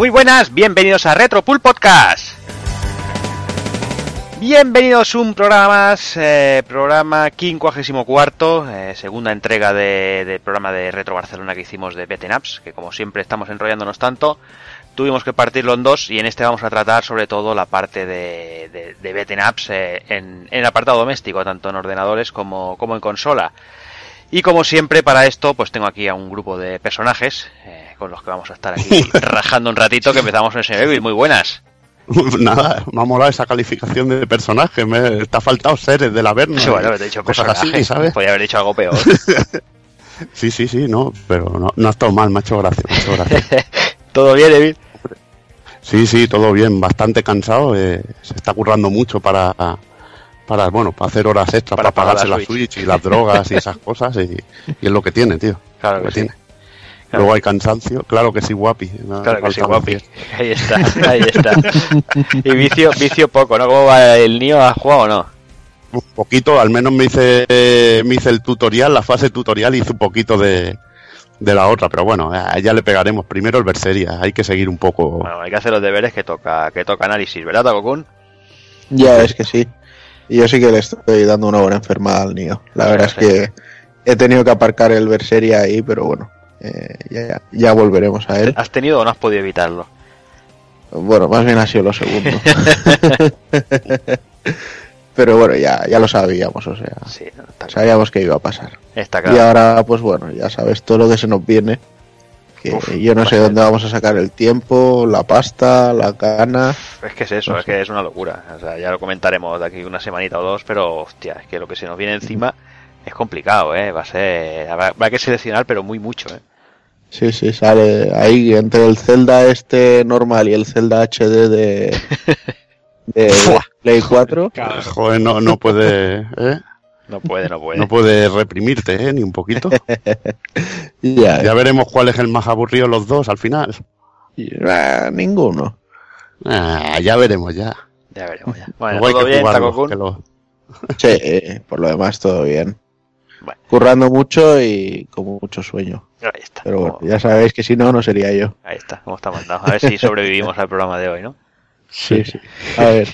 Muy buenas, bienvenidos a Retropool Podcast. Bienvenidos a un programa más, eh, programa 54, eh, segunda entrega de- del programa de Retro Barcelona que hicimos de Beaten Ups, que como siempre estamos enrollándonos tanto, tuvimos que partirlo en dos y en este vamos a tratar sobre todo la parte de, de, Beaten Ups eh, en, en el apartado doméstico, tanto en ordenadores como, como en consola. Y como siempre para esto pues tengo aquí a un grupo de personajes eh, con los que vamos a estar aquí rajando un ratito que empezamos en ese Muy buenas. Nada, me ha molado esa calificación de personaje. Me te ha faltado seres del Averno. Sí, bueno, te he dicho cosas personajes, así, ¿sabes? Podría haber dicho algo peor. Sí, sí, sí, no, pero no, no ha estado mal, me ha hecho gracia, me ha hecho gracia. ¿Todo bien, David? Sí, sí, todo bien, bastante cansado. eh, se está currando mucho para, para bueno, para hacer horas extras, Para para, pagar pagarse la la Switch. Y las drogas y esas cosas. Y, y es lo que tiene, tío. Claro lo que que sí. tiene. Luego hay cansancio, claro que sí, guapi. no Claro que sí, guapi. Ahí está, ahí está. Y vicio, vicio poco, ¿no? ¿Cómo va el niño? ¿Ha jugado o no? Un poquito, al menos me hice, me hice el tutorial, la fase tutorial, hice un poquito de, de la otra, pero bueno, ya le pegaremos. Primero el Berseria, hay que seguir un poco. Bueno, hay que hacer los deberes que toca, que toca análisis, ¿verdad, Takokun? Ya es que sí. Y yo sí que le estoy dando una buena enfermada al niño. La verdad es que he tenido que aparcar el Berseria ahí, pero bueno, eh, ya, ya volveremos a él. ¿Has tenido o no has podido evitarlo? Bueno, más bien ha sido lo segundo. pero bueno, ya, ya lo sabíamos, o sea, Sí, sabíamos que iba a pasar. está Y claro. ahora, pues bueno, ya sabes todo lo que se nos viene. Que Uf, yo no sé dónde vamos a sacar el tiempo, la pasta, la gana. Es que es eso, es que es una locura. O sea, ya lo comentaremos de aquí una semanita o dos, pero hostia, es que lo que se nos viene encima es complicado, ¿eh? Va a ser. Habrá que seleccionar, pero muy mucho, ¿eh? Sí, sí, sale ahí entre el Zelda este normal y el Zelda HD de, de Play 4. Joder, no, no puede, ¿eh? No puede, no puede. no puede reprimirte, ¿eh? Ni un poquito. Ya, Ya veremos cuál es el más aburrido de los dos al final. Ah, ninguno. Ah, ya veremos, ya. Ya veremos ya. Bueno, todo bien, lo- Sí, eh, por lo demás todo bien. Bueno. Currando mucho y con mucho sueño. Ahí está. Pero bueno, Como- ya sabéis que si no, no sería yo. Ahí está, como está mandado. A ver si sobrevivimos al programa de hoy, ¿no? Sí, sí. A ver,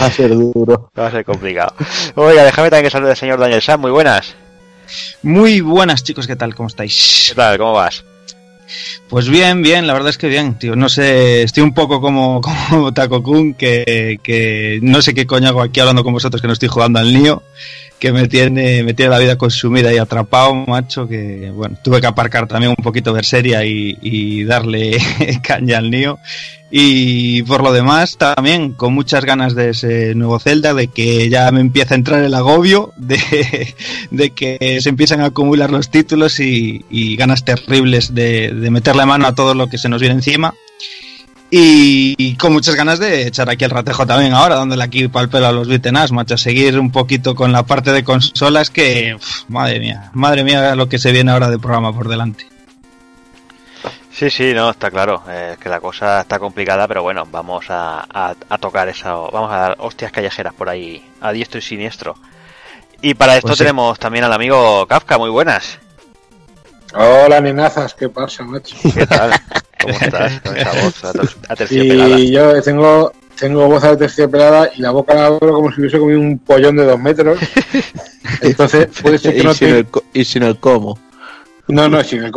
va a ser duro. Va a ser complicado. Oiga, déjame también que salude al señor Daniel Sam. Muy buenas. Muy buenas chicos, ¿qué tal? ¿Cómo ¿Qué estáis? tal? ¿Cómo vas? Pues bien, bien, la verdad es que bien, tío. No sé, estoy un poco como, como Taco Kun, que, que no sé qué coño hago aquí hablando con vosotros que no estoy jugando al Nio, que me tiene, me tiene la vida consumida y atrapado, macho, que bueno, tuve que aparcar también un poquito Berseria y, y darle caña al Nio. Y por lo demás, también con muchas ganas de ese nuevo Zelda, de que ya me empieza a entrar el agobio, de, de que se empiezan a acumular los títulos y, y ganas terribles de, de meterle mano a todo lo que se nos viene encima. Y, y con muchas ganas de echar aquí el ratejo también ahora, dándole aquí pal pelo a los beaten-ups, macho, seguir un poquito con la parte de consolas que, uf, madre mía, madre mía lo que se viene ahora de programa por delante. Sí, sí, no, está claro. eh, que la cosa está complicada, pero bueno, vamos a, a- a tocar eso. Vamos a dar hostias callejeras por ahí, a diestro y siniestro. Y para esto Pues sí. tenemos también al amigo Kafka. Muy buenas. Hola, nenazas, ¿qué pasa, macho? ¿Qué tal? ¿Cómo estás? Con esa voz ater- aterciopelada. Y yo tengo, tengo voz aterciopelada y la boca la abro como si hubiese comido un pollón de dos metros. Entonces, puede ser que y, no sin te... el, y sin el cómo. No, no, sin el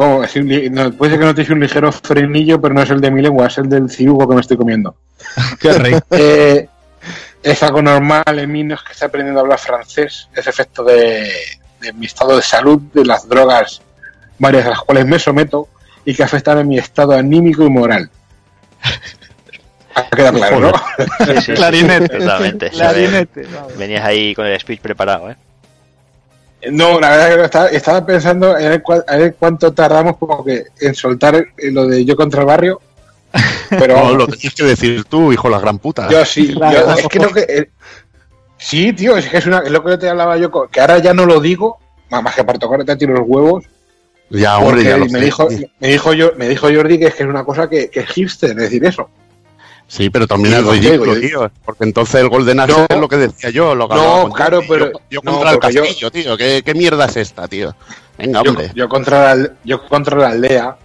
no, puede ser que no te un ligero frenillo, pero no es el de mi lengua, es el del cirugo que me estoy comiendo. Qué rico. Eh, es algo normal en mí, no es que esté aprendiendo a hablar francés, es efecto de, de mi estado de salud, de las drogas, varias de las cuales me someto y que afectan a mi estado anímico y moral. Ha quedado claro, ¿no? Sí, sí, sí, Clarinete. Totalmente. ve. Venías ahí con el speech preparado, ¿eh? No, la verdad que estaba, estaba pensando en ver cuánto tardamos porque en soltar eh, lo de yo contra el barrio. Pero No, lo tienes que decir tú, hijo de la gran puta. yo sí, yo- es que lo que eh, sí, tío, es que es, una, es lo que te hablaba yo, que ahora ya no lo digo, más que para tocar te tiro los huevos, ya, hombre, ya lo me sé. dijo, me dijo yo, me dijo Jordi que es que es una cosa que, que es hipster decir eso. Sí, pero también es ridículo, tío. Porque entonces el Golden Axe No. es lo que decía yo. Lo que No, claro, pero- Yo, yo no, contra el yo- castillo, tío. ¿Qué, ¿Qué mierda es esta, tío? Venga, Yo, hombre. Yo, yo contra la, yo contra la aldea.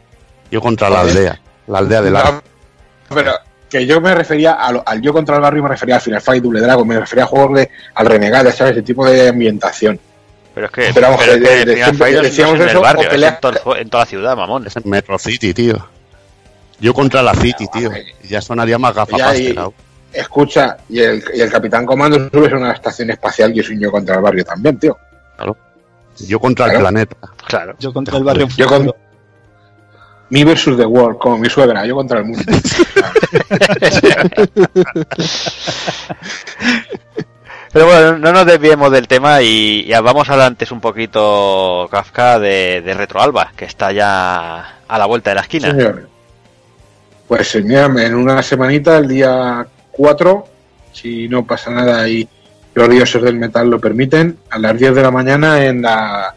contra la aldea. La aldea de la... pero que yo me refería a lo- al yo contra el barrio, me refería al Final Fight, Double Dragon, me refería a juegos de al Renegade, ¿sabes? Ese tipo de ambientación. Pero es que, Pero vamos, pero es que de- Final no es decíamos en el eso, barrio, o es en, todo el jue- en toda la ciudad, mamón. Es en Metro City, tío. Yo contra la City, tío. Y ya sonaría más y- ¿no? Escucha, y el, y el Capitán Comando sube a una estación espacial y es un yo contra el barrio también, tío. Yo contra el Claro. planeta. Claro. Yo contra el barrio Yo con-. Mi versus the world, como mi suegra, yo contra el mundo. Pero bueno, no nos desviemos del tema y, y vamos a hablar antes un poquito, Kafka, de, de Retroalba, que está ya a la vuelta de la esquina. Señor. Pues mira, en una semanita, el día 4, si no pasa nada y los dioses del metal lo permiten, a las 10 de la mañana en la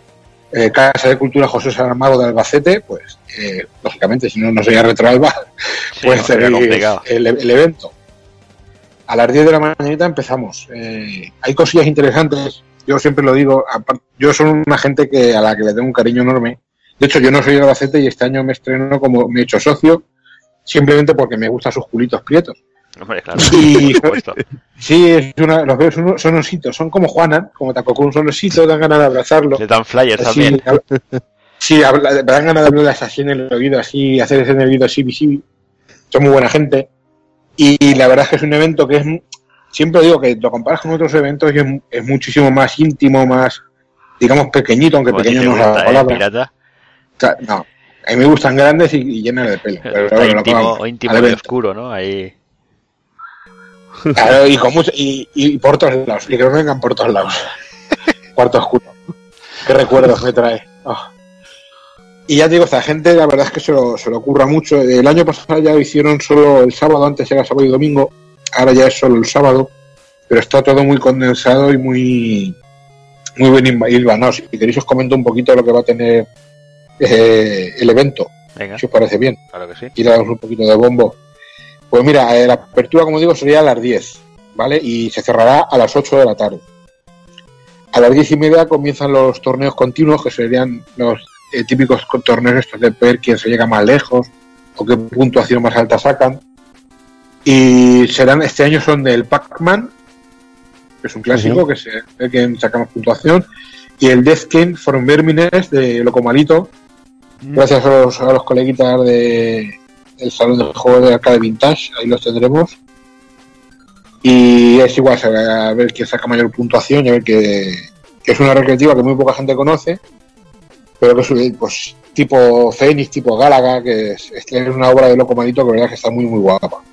eh, Casa de Cultura José Saramago de Albacete, pues eh, lógicamente, si no, no sería Retroalba, Sí, pues no, sería el evento. A las 10 de la mañanita empezamos. Eh, hay cosillas interesantes. Yo siempre lo digo. Yo soy una gente que a la que le tengo un cariño enorme. De hecho, yo no soy de Albacete y este año me estreno como me he hecho socio simplemente porque me gustan sus culitos prietos. Hombre, claro. Y-. Sí, es una, los veo, son, unos- son ositos. Son como Juanan, como Takokun, son ositos, dan ganas de abrazarlo. Le dan flyers Así, también. sí, habla- dan ganas de hablarles así en el oído, así, hacer ese en el oído así visible. Son muy buena gente. Y, la verdad es que es un evento que es, siempre digo que lo comparas con otros eventos y es, mu- es muchísimo más íntimo, más, digamos, pequeñito, aunque Como pequeño no es la gusta, ¿eh, palabra. pirata? No, a mí me gustan grandes y, y llenas de pelo. Pero, Está bueno, íntimo, vamos, o íntimo y oscuro, ¿no? Ahí. Claro, y, con mucho, y, y por todos lados, y que me vengan por todos lados. Cuarto oscuro. Qué recuerdos me trae. Ah. Y ya te digo, esta gente la verdad es que se lo, se lo ocurra mucho. El año pasado ya lo hicieron solo el sábado, antes era sábado y domingo, ahora ya es solo el sábado, pero está todo muy condensado y muy muy bien hilva- hilvanado. Si queréis os comento un poquito lo que va a tener eh, el evento, Venga, si os parece bien claro que sí. y le damos un poquito de bombo. Pues mira, eh, la apertura, como digo, sería a las 10, ¿vale? Y se cerrará a las 8 de la tarde. A las 10 y media comienzan los torneos continuos, que serían los eh, típicos co- torneos estos de ver quién se llega más lejos o qué puntuación más alta sacan. Y serán, este año son del Pac-Man, que es un clásico, que se ve quién saca más puntuación, y el Death King from Vermines de Locomalito, gracias a los, a los coleguitas de el salón de juegos de arcade vintage, ahí los tendremos. Y es igual, a ver quién saca mayor puntuación y a ver que, que es una recreativa que muy poca gente conoce, pero que es eh, pues tipo Fénix, tipo Gálaga, que es, es una obra de loco malito que la verdad que está muy muy guapa.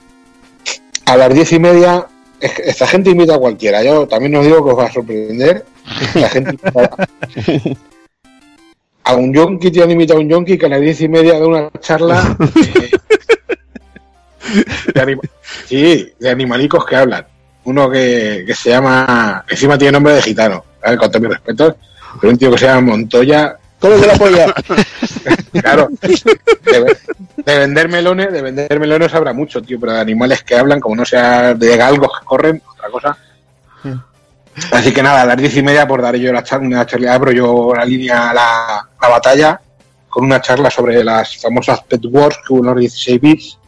A las diez y media, esta gente invita a cualquiera, yo también os digo que os va a sorprender. La gente a un yonki, tío, han invitado a un yonki que a las diez y media da una charla eh, de, anima- sí, de animalicos que hablan. Uno que, que se llama, encima tiene nombre de gitano, ¿vale? con todos mis respetos, pero un tío que se llama Montoya, ¿Cómo que la polla? claro, de, de vender melones, de vender melones habrá mucho, tío, pero de animales que hablan, como no sea de galgos que corren, otra cosa. Así que nada, a las diez y media por daré yo la charla, una charla, abro yo la línea, la, la batalla, con una charla sobre las famosas Pet Wars que hubo en los 16 bits,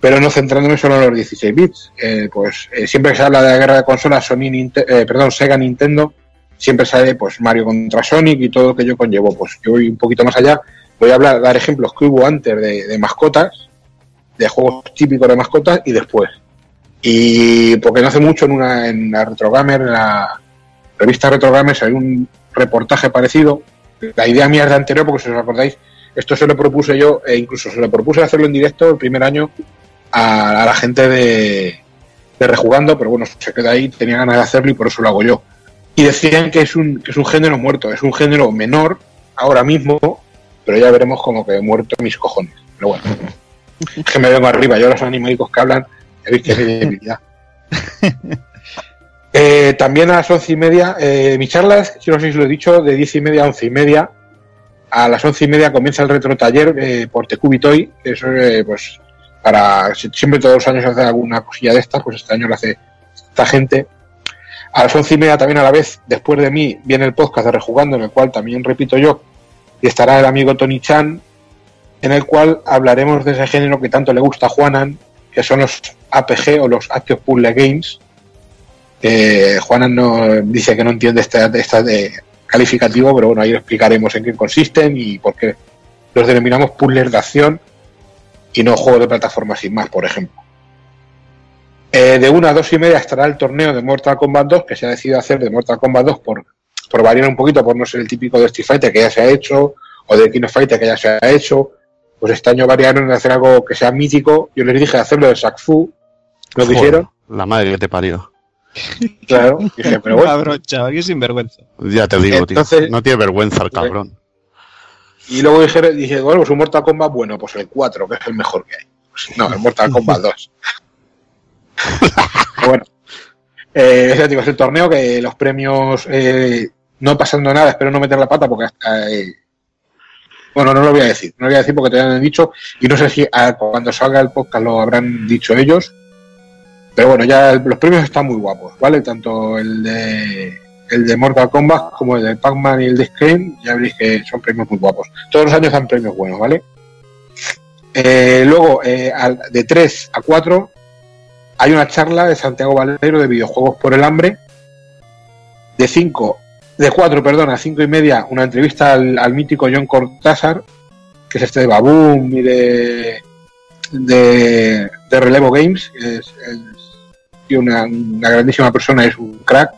pero no centrándome solo en los 16 bits. Eh, pues eh, siempre que se habla de la guerra de consolas, Sony, eh, perdón, Sega, Nintendo, siempre sale pues Mario contra Sonic y todo lo que yo conllevo. Pues yo voy un poquito más allá, voy a hablar, dar ejemplos que hubo antes de, mascotas, de juegos típicos de mascotas y después. Y porque no hace mucho en una en la Retrogamer, en la revista Retrogamer, hay un reportaje parecido. La idea mía es de anterior, porque si os acordáis, esto se lo propuse yo, e incluso se lo propuse hacerlo en directo el primer año a, a la gente de, de Rejugando, pero bueno, se queda ahí, tenía ganas de hacerlo y por eso lo hago yo. Y decían que es un, que es un género muerto, es un género menor ahora mismo, pero ya veremos como que muerto mis cojones. Pero bueno, es que me vengo arriba, yo los animalicos que hablan, ya veis que hay debilidad. Eh, también a las once y media, eh, mi charla es, si no sé si lo he dicho, de diez y media a once y media. A las once y media comienza el retro taller eh, por Tecubitoy, que eso eh, pues para si- siempre todos los años hace alguna cosilla de estas, pues este año lo hace esta gente. A las once y media también a la vez, después de mí, viene el podcast de Rejugando, en el cual también repito yo, y estará el amigo Tony Chan, en el cual hablaremos de ese género que tanto le gusta a Juanan que son los APG o los Active Puzzle Games. Eh, Juana no, dice que no entiende este, este de calificativo, pero bueno, ahí explicaremos en qué consisten y por qué los denominamos puzzles de acción y no juegos de plataforma sin más, por ejemplo. Eh, de una a dos y media estará el torneo de Mortal Kombat 2, que se ha decidido hacer de Mortal Kombat 2 por, por variar un poquito, por no ser el típico de Street Fighter que ya se ha hecho, o de King of Fighter que ya se ha hecho. Pues este año variaron en hacer algo que sea mítico. Yo les dije hacerlo de Shaq Fu, lo que hicieron. La madre que te parió. Claro, dije, pero bueno. Cabrón, chaval, qué sinvergüenza. Ya te digo, Entonces- tío. No tiene vergüenza el cabrón. Y luego dije, dije, bueno, pues un Mortal Kombat, bueno, pues el 4, que es el mejor que hay. Pues no, el Mortal Kombat 2. Bueno, eh, ya digo, es el torneo que los premios, eh, no pasando nada, espero no meter la pata porque hasta, eh, bueno, no lo voy a decir, no lo voy a decir porque te lo han dicho y no sé si ah, cuando salga el podcast lo habrán dicho ellos. Pero bueno, ya los premios están muy guapos, ¿vale? Tanto el de el de Mortal Kombat como el de Pac-Man y el de Scream, ya veréis que son premios muy guapos. Todos los años dan premios buenos, ¿vale? Eh, luego, eh, de 3 a 4, hay una charla de Santiago Valero de videojuegos por el hambre. De 5, de 4, perdón, a 5 y media, una entrevista al, al mítico John Cortázar, que es este de Baboom y de, de, de Relevo Games, que es, una, una grandísima persona, es un crack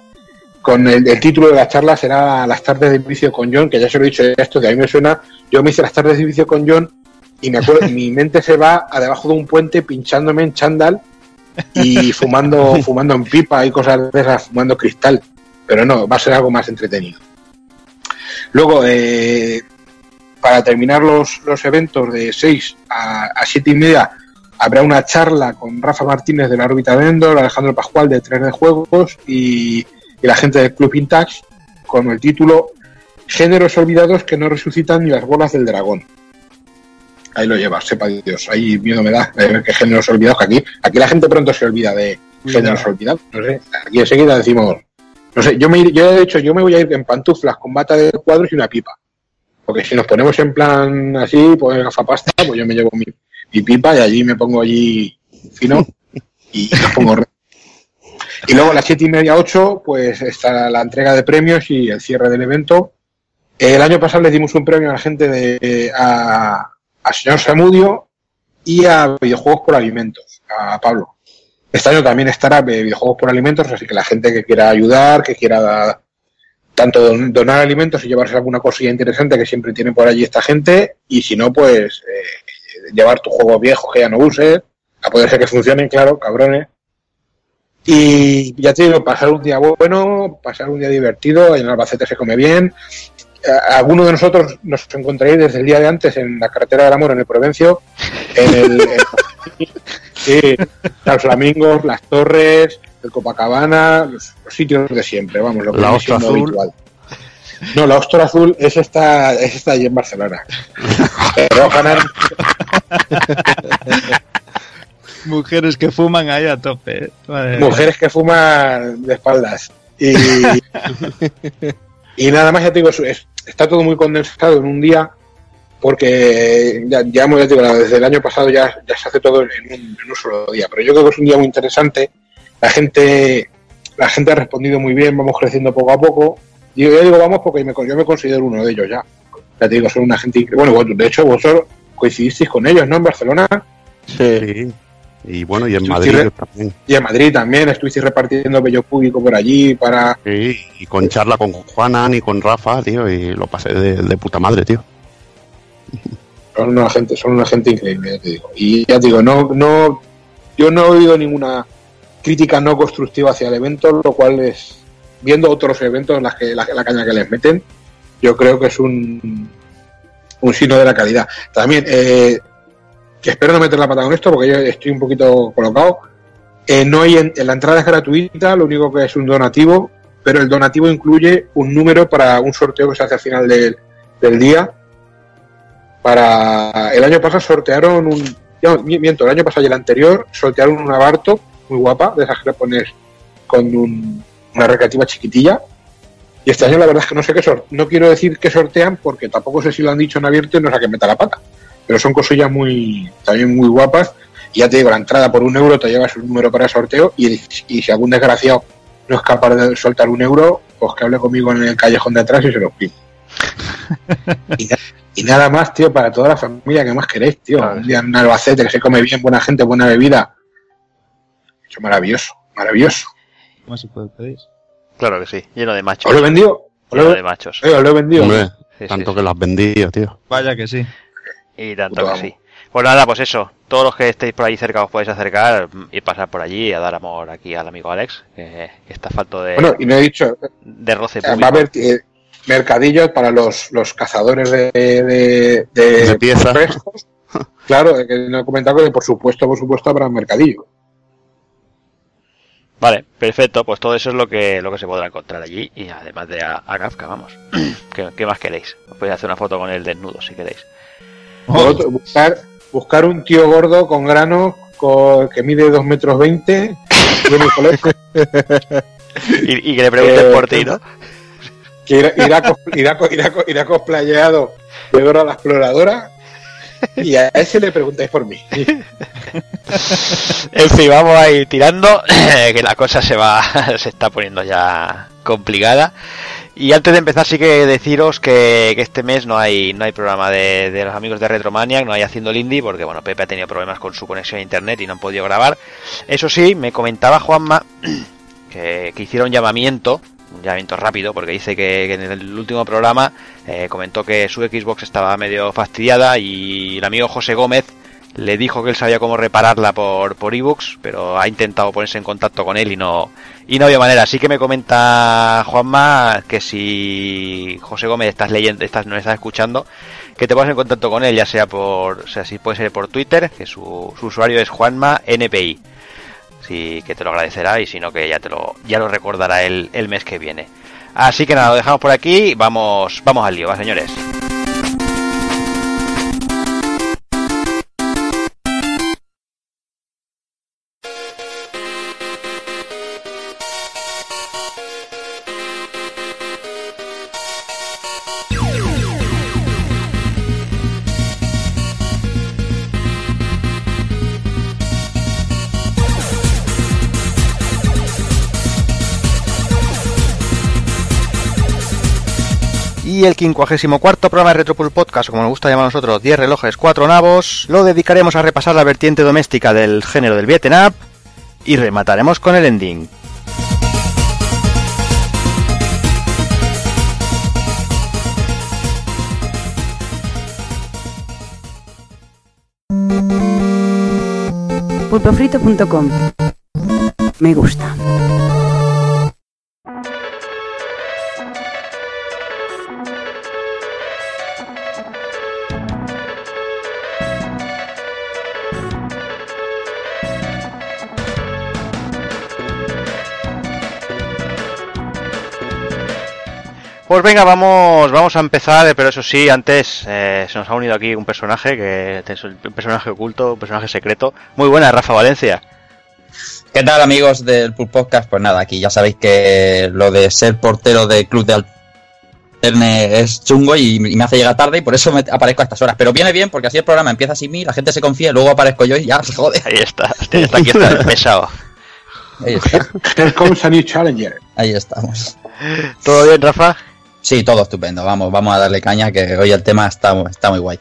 con el, el título de la charla será Las tardes de vicio con John, que ya se lo he dicho esto, que a mí me suena, yo me hice las tardes de vicio con John y me acuerdo, mi mente se va a debajo de un puente pinchándome en chándal y fumando, fumando en pipa y cosas de esas, fumando cristal. Pero no, va a ser algo más entretenido. Luego, eh, para terminar los, los eventos de 6 a, a 7 y media, habrá una charla con Rafa Martínez de la órbita de Endor, Alejandro Pascual de 3D Juegos y, y la gente del Club Vintage con el título Géneros olvidados que no resucitan ni las bolas del dragón. Ahí lo llevas, sepa Dios. Ahí miedo me da ver que géneros olvidados, que aquí, aquí la gente pronto se olvida de géneros olvidados. No sé, aquí enseguida decimos, no sé, yo me yo he dicho, yo me voy a ir en pantuflas con bata de cuadros y una pipa. Porque si nos ponemos en plan así, pues gafapasta, pues yo me llevo mi, mi pipa y allí me pongo allí fino y nos pongo re- y luego a las siete y media, ocho, pues está la entrega de premios y el cierre del evento. El año pasado le dimos un premio a la gente de a, a señor Samudio y a videojuegos por alimentos, a Pablo. Este año también estará de videojuegos por alimentos, así que la gente que quiera ayudar, que quiera tanto don- donar alimentos y llevarse alguna cosilla interesante que siempre tiene por allí esta gente, y si no, pues eh, llevar tu juego viejo que ya no uses, a poder ser que funcionen, claro, cabrones. Y ya te digo, pasar un día bueno, pasar un día divertido, en Albacete se come bien. Algunos de nosotros nos encontraréis desde el día de antes en la carretera del amor en el Provencio, en el, en- sí, los flamingos, las torres, el Copacabana, los, los sitios de siempre, vamos, lo que La Ostra siendo Azul. habitual. No, la ostra azul es esta, es esta allí en Barcelona. Pero Mujeres que fuman ahí a tope. ¿eh? Mujeres que fuman de espaldas. Y, y nada más, ya te digo, es- está todo muy condensado en un día, porque ya, ya, hemos- ya digo, desde el año pasado ya, ya se hace todo en un, en un solo día. Pero yo creo que es un día muy interesante. La gente, la gente ha respondido muy bien, vamos creciendo poco a poco. Y yo digo vamos porque me, yo me considero uno de ellos ya. Ya te digo, son una gente increíble. Bueno, de hecho, vosotros coincidisteis con ellos, ¿no? En Barcelona. Sí. Y bueno, y en Madrid re- también. Y en Madrid también estuvisteis repartiendo bello público por allí para... Sí, y con charla con Juana y con Rafa, tío, y lo pasé de, de puta madre, tío. Son una gente, son una gente increíble, ya te digo. Y ya te digo, no, no, yo no he oído ninguna crítica no constructiva hacia el evento, lo cual es, viendo otros eventos en las que la, la caña que les meten, yo creo que es un, un signo de la calidad. También, eh, espero no meter la pata con esto, porque yo estoy un poquito colocado. Eh, no hay en, la entrada es gratuita, lo único que es un donativo, pero el donativo incluye un número para un sorteo que se hace al final del, del día. Para el año pasado sortearon un, no, mi- miento, el año pasado y el anterior sortearon una Barto muy guapa, de esas que le pones con un- una recreativa chiquitilla. Y este año la verdad es que no sé qué sor no quiero decir que sortean porque tampoco sé si lo han dicho en abierto y no sé a qué meta la pata. Pero son cosillas muy, también muy guapas. Y ya te digo, la entrada por un euro te llevas un número para el sorteo y, y si algún desgraciado no es capaz de soltar un euro, pues que hable conmigo en el callejón de atrás y se los pido. y, na- y nada más, tío, para toda la familia que más queréis, tío. Claro. Un día en Albacete que se come bien, buena gente, buena bebida. Eso es maravilloso, maravilloso. ¿Cómo se puede pedir? Claro que sí, lleno de machos. ¿Os lo he vendido? ¿Os lo Lleno he, de machos. eh, os lo he vendido? Hombre, Sí, sí, tanto sí. que lo has vendido, tío. Vaya que sí. Y tanto Puto que amo. sí. Pues nada, pues eso. Todos los que estéis por ahí cerca os podéis acercar y pasar por allí a dar amor aquí al amigo Alex, que, que está falto de, Bueno, y no he dicho, de roce eh, va a haber eh, mercadillos para los, los cazadores de, de, de- De piezas. Claro, eh, que no he comentado que por supuesto, por supuesto habrá mercadillo. Vale, perfecto. Pues todo eso es lo que, lo que se podrá encontrar allí. Y además de a, a Kafka, vamos. ¿Qué, qué más queréis? Os podéis hacer una foto con él desnudo si queréis. Otro, buscar, buscar un tío gordo con grano que mide 2 metros 20 tiene colegio, Y, y que le pregunten Eh, por ti, ¿no? que irá, irá, irá, irá, irá cosplayado de Dora la exploradora y a ese le preguntáis por mí. En fin, vamos a ir tirando, que la cosa se va, se está poniendo ya complicada. Y antes de empezar sí que deciros que, este mes no hay, no hay programa de, de los amigos de Retromaniac, no hay haciendo el indie, porque bueno, Pepe ha tenido problemas con su conexión a internet y no han podido grabar. Eso sí, me comentaba Juanma que, que hiciera un llamamiento, un llamamiento rápido, porque dice que, que en el último programa eh, comentó que su Xbox estaba medio fastidiada y el amigo José Gómez le dijo que él sabía cómo repararla por, por ebooks, pero ha intentado ponerse en contacto con él y no, y no había manera. Así que me comenta Juanma que si José Gómez estás leyendo, estás, no estás escuchando, que te pongas en contacto con él, ya sea por, o sea, si puede ser por Twitter, que su, su usuario es Juanma NPI. Sí, que te lo agradecerá y si no que ya te lo, ya lo recordará el, el mes que viene. Así que nada, lo dejamos por aquí, vamos, vamos al lío, va señores. El 54 programa de Retropul Podcast, como nos gusta llamar nosotros, 10 relojes, 4 navos, lo dedicaremos a repasar la vertiente doméstica del género del up y remataremos con el ending. pulpofrito.com. Me gusta. Pues venga, vamos, vamos a empezar, pero eso sí, antes eh, se nos ha unido aquí un personaje, que es un personaje oculto, un personaje secreto. Muy buena, Rafa Valencia. ¿Qué tal amigos del Pulp Podcast? Pues nada, aquí ya sabéis que lo de ser portero del club de Alterne es chungo y, y me hace llegar tarde y por eso me aparezco a estas horas. Pero viene bien porque así el programa empieza sin mí, la gente se confía, luego aparezco yo y ya se jode. Ahí está, hostia, está aquí está el pesado. Ahí está, Here comes a new challenger. ahí estamos. ¿Todo bien, Rafa? Sí, todo estupendo. Vamos, vamos a darle caña que hoy el tema está, está muy guay.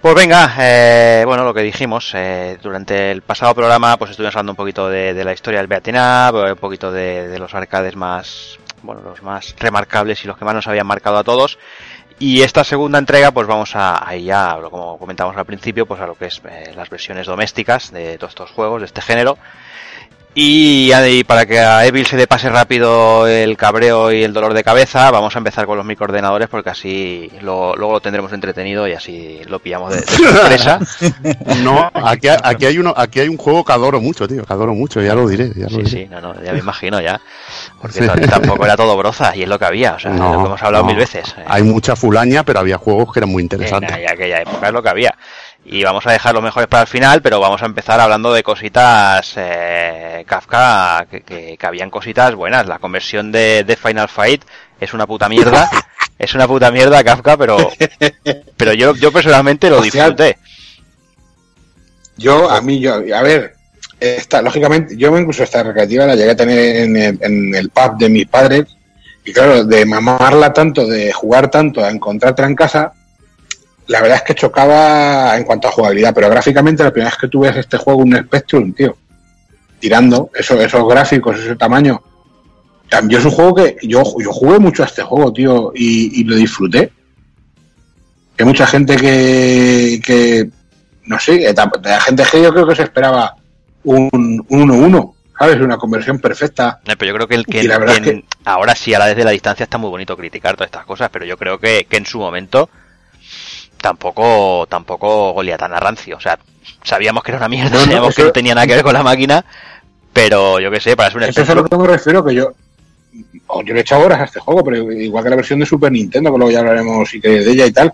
Pues venga, eh, bueno, lo que dijimos, eh, durante el pasado programa pues estuvimos hablando un poquito de, la historia del Beaten Up, un poquito de, los arcades más, bueno, los más remarcables y los que más nos habían marcado a todos. Y esta segunda entrega, pues vamos a, ahí ya, como comentamos al principio, pues a lo que es eh, las versiones domésticas de todos estos juegos, de este género. Y, y para que a Evil se le pase rápido el cabreo y el dolor de cabeza, vamos a empezar con los microordenadores porque así lo- luego lo tendremos entretenido y así lo pillamos de, de sorpresa. No, aquí, aquí hay uno, aquí hay un juego que adoro mucho, tío, que adoro mucho, ya lo diré, ya lo Sí, diré. sí, no, no, ya me imagino ya. Porque Sí. tampoco era todo broza y es lo que había, o sea, No, lo que hemos hablado no. mil veces. eh. Hay mucha fulaña, pero había juegos que eran muy En interesantes. aquella época es lo que había. Y vamos a dejar los mejores para el final, pero vamos a empezar hablando de cositas eh, Kafka, que, que, que habían cositas buenas. La conversión de, de Final Fight es una puta mierda. es una puta mierda Kafka, pero pero yo, yo personalmente lo disfruté. Yo, a mí, yo, a ver, esta, lógicamente, yo incluso esta recreativa la llegué a tener en el, en el pub de mis padres. Y claro, de mamarla tanto, de jugar tanto, a encontrarla en casa, la verdad es que chocaba en cuanto a jugabilidad. Pero gráficamente, la primera vez que tú ves este juego, un Spectrum, tío, tirando eso, esos gráficos, ese tamaño. Yo es un juego que yo, yo jugué mucho a este juego, tío, y, y lo disfruté. Hay mucha gente que, que no sé, la gente que yo creo que se esperaba un un 1-1, ¿sabes? Una conversión perfecta. Eh, Pero yo creo que, el, que, ahora sí, ahora desde la distancia está muy bonito criticar todas estas cosas, pero yo creo que, que en su momento tampoco tampoco olía tan a rancio. O sea, sabíamos que era una mierda, No, no, sabíamos que no tenía nada que ver con la máquina, pero yo qué sé, para ser un Eso es a lo que me refiero, que yo, o yo le he echado horas a este juego, pero igual que la versión de Super Nintendo, que luego ya hablaremos si queréis de ella y tal,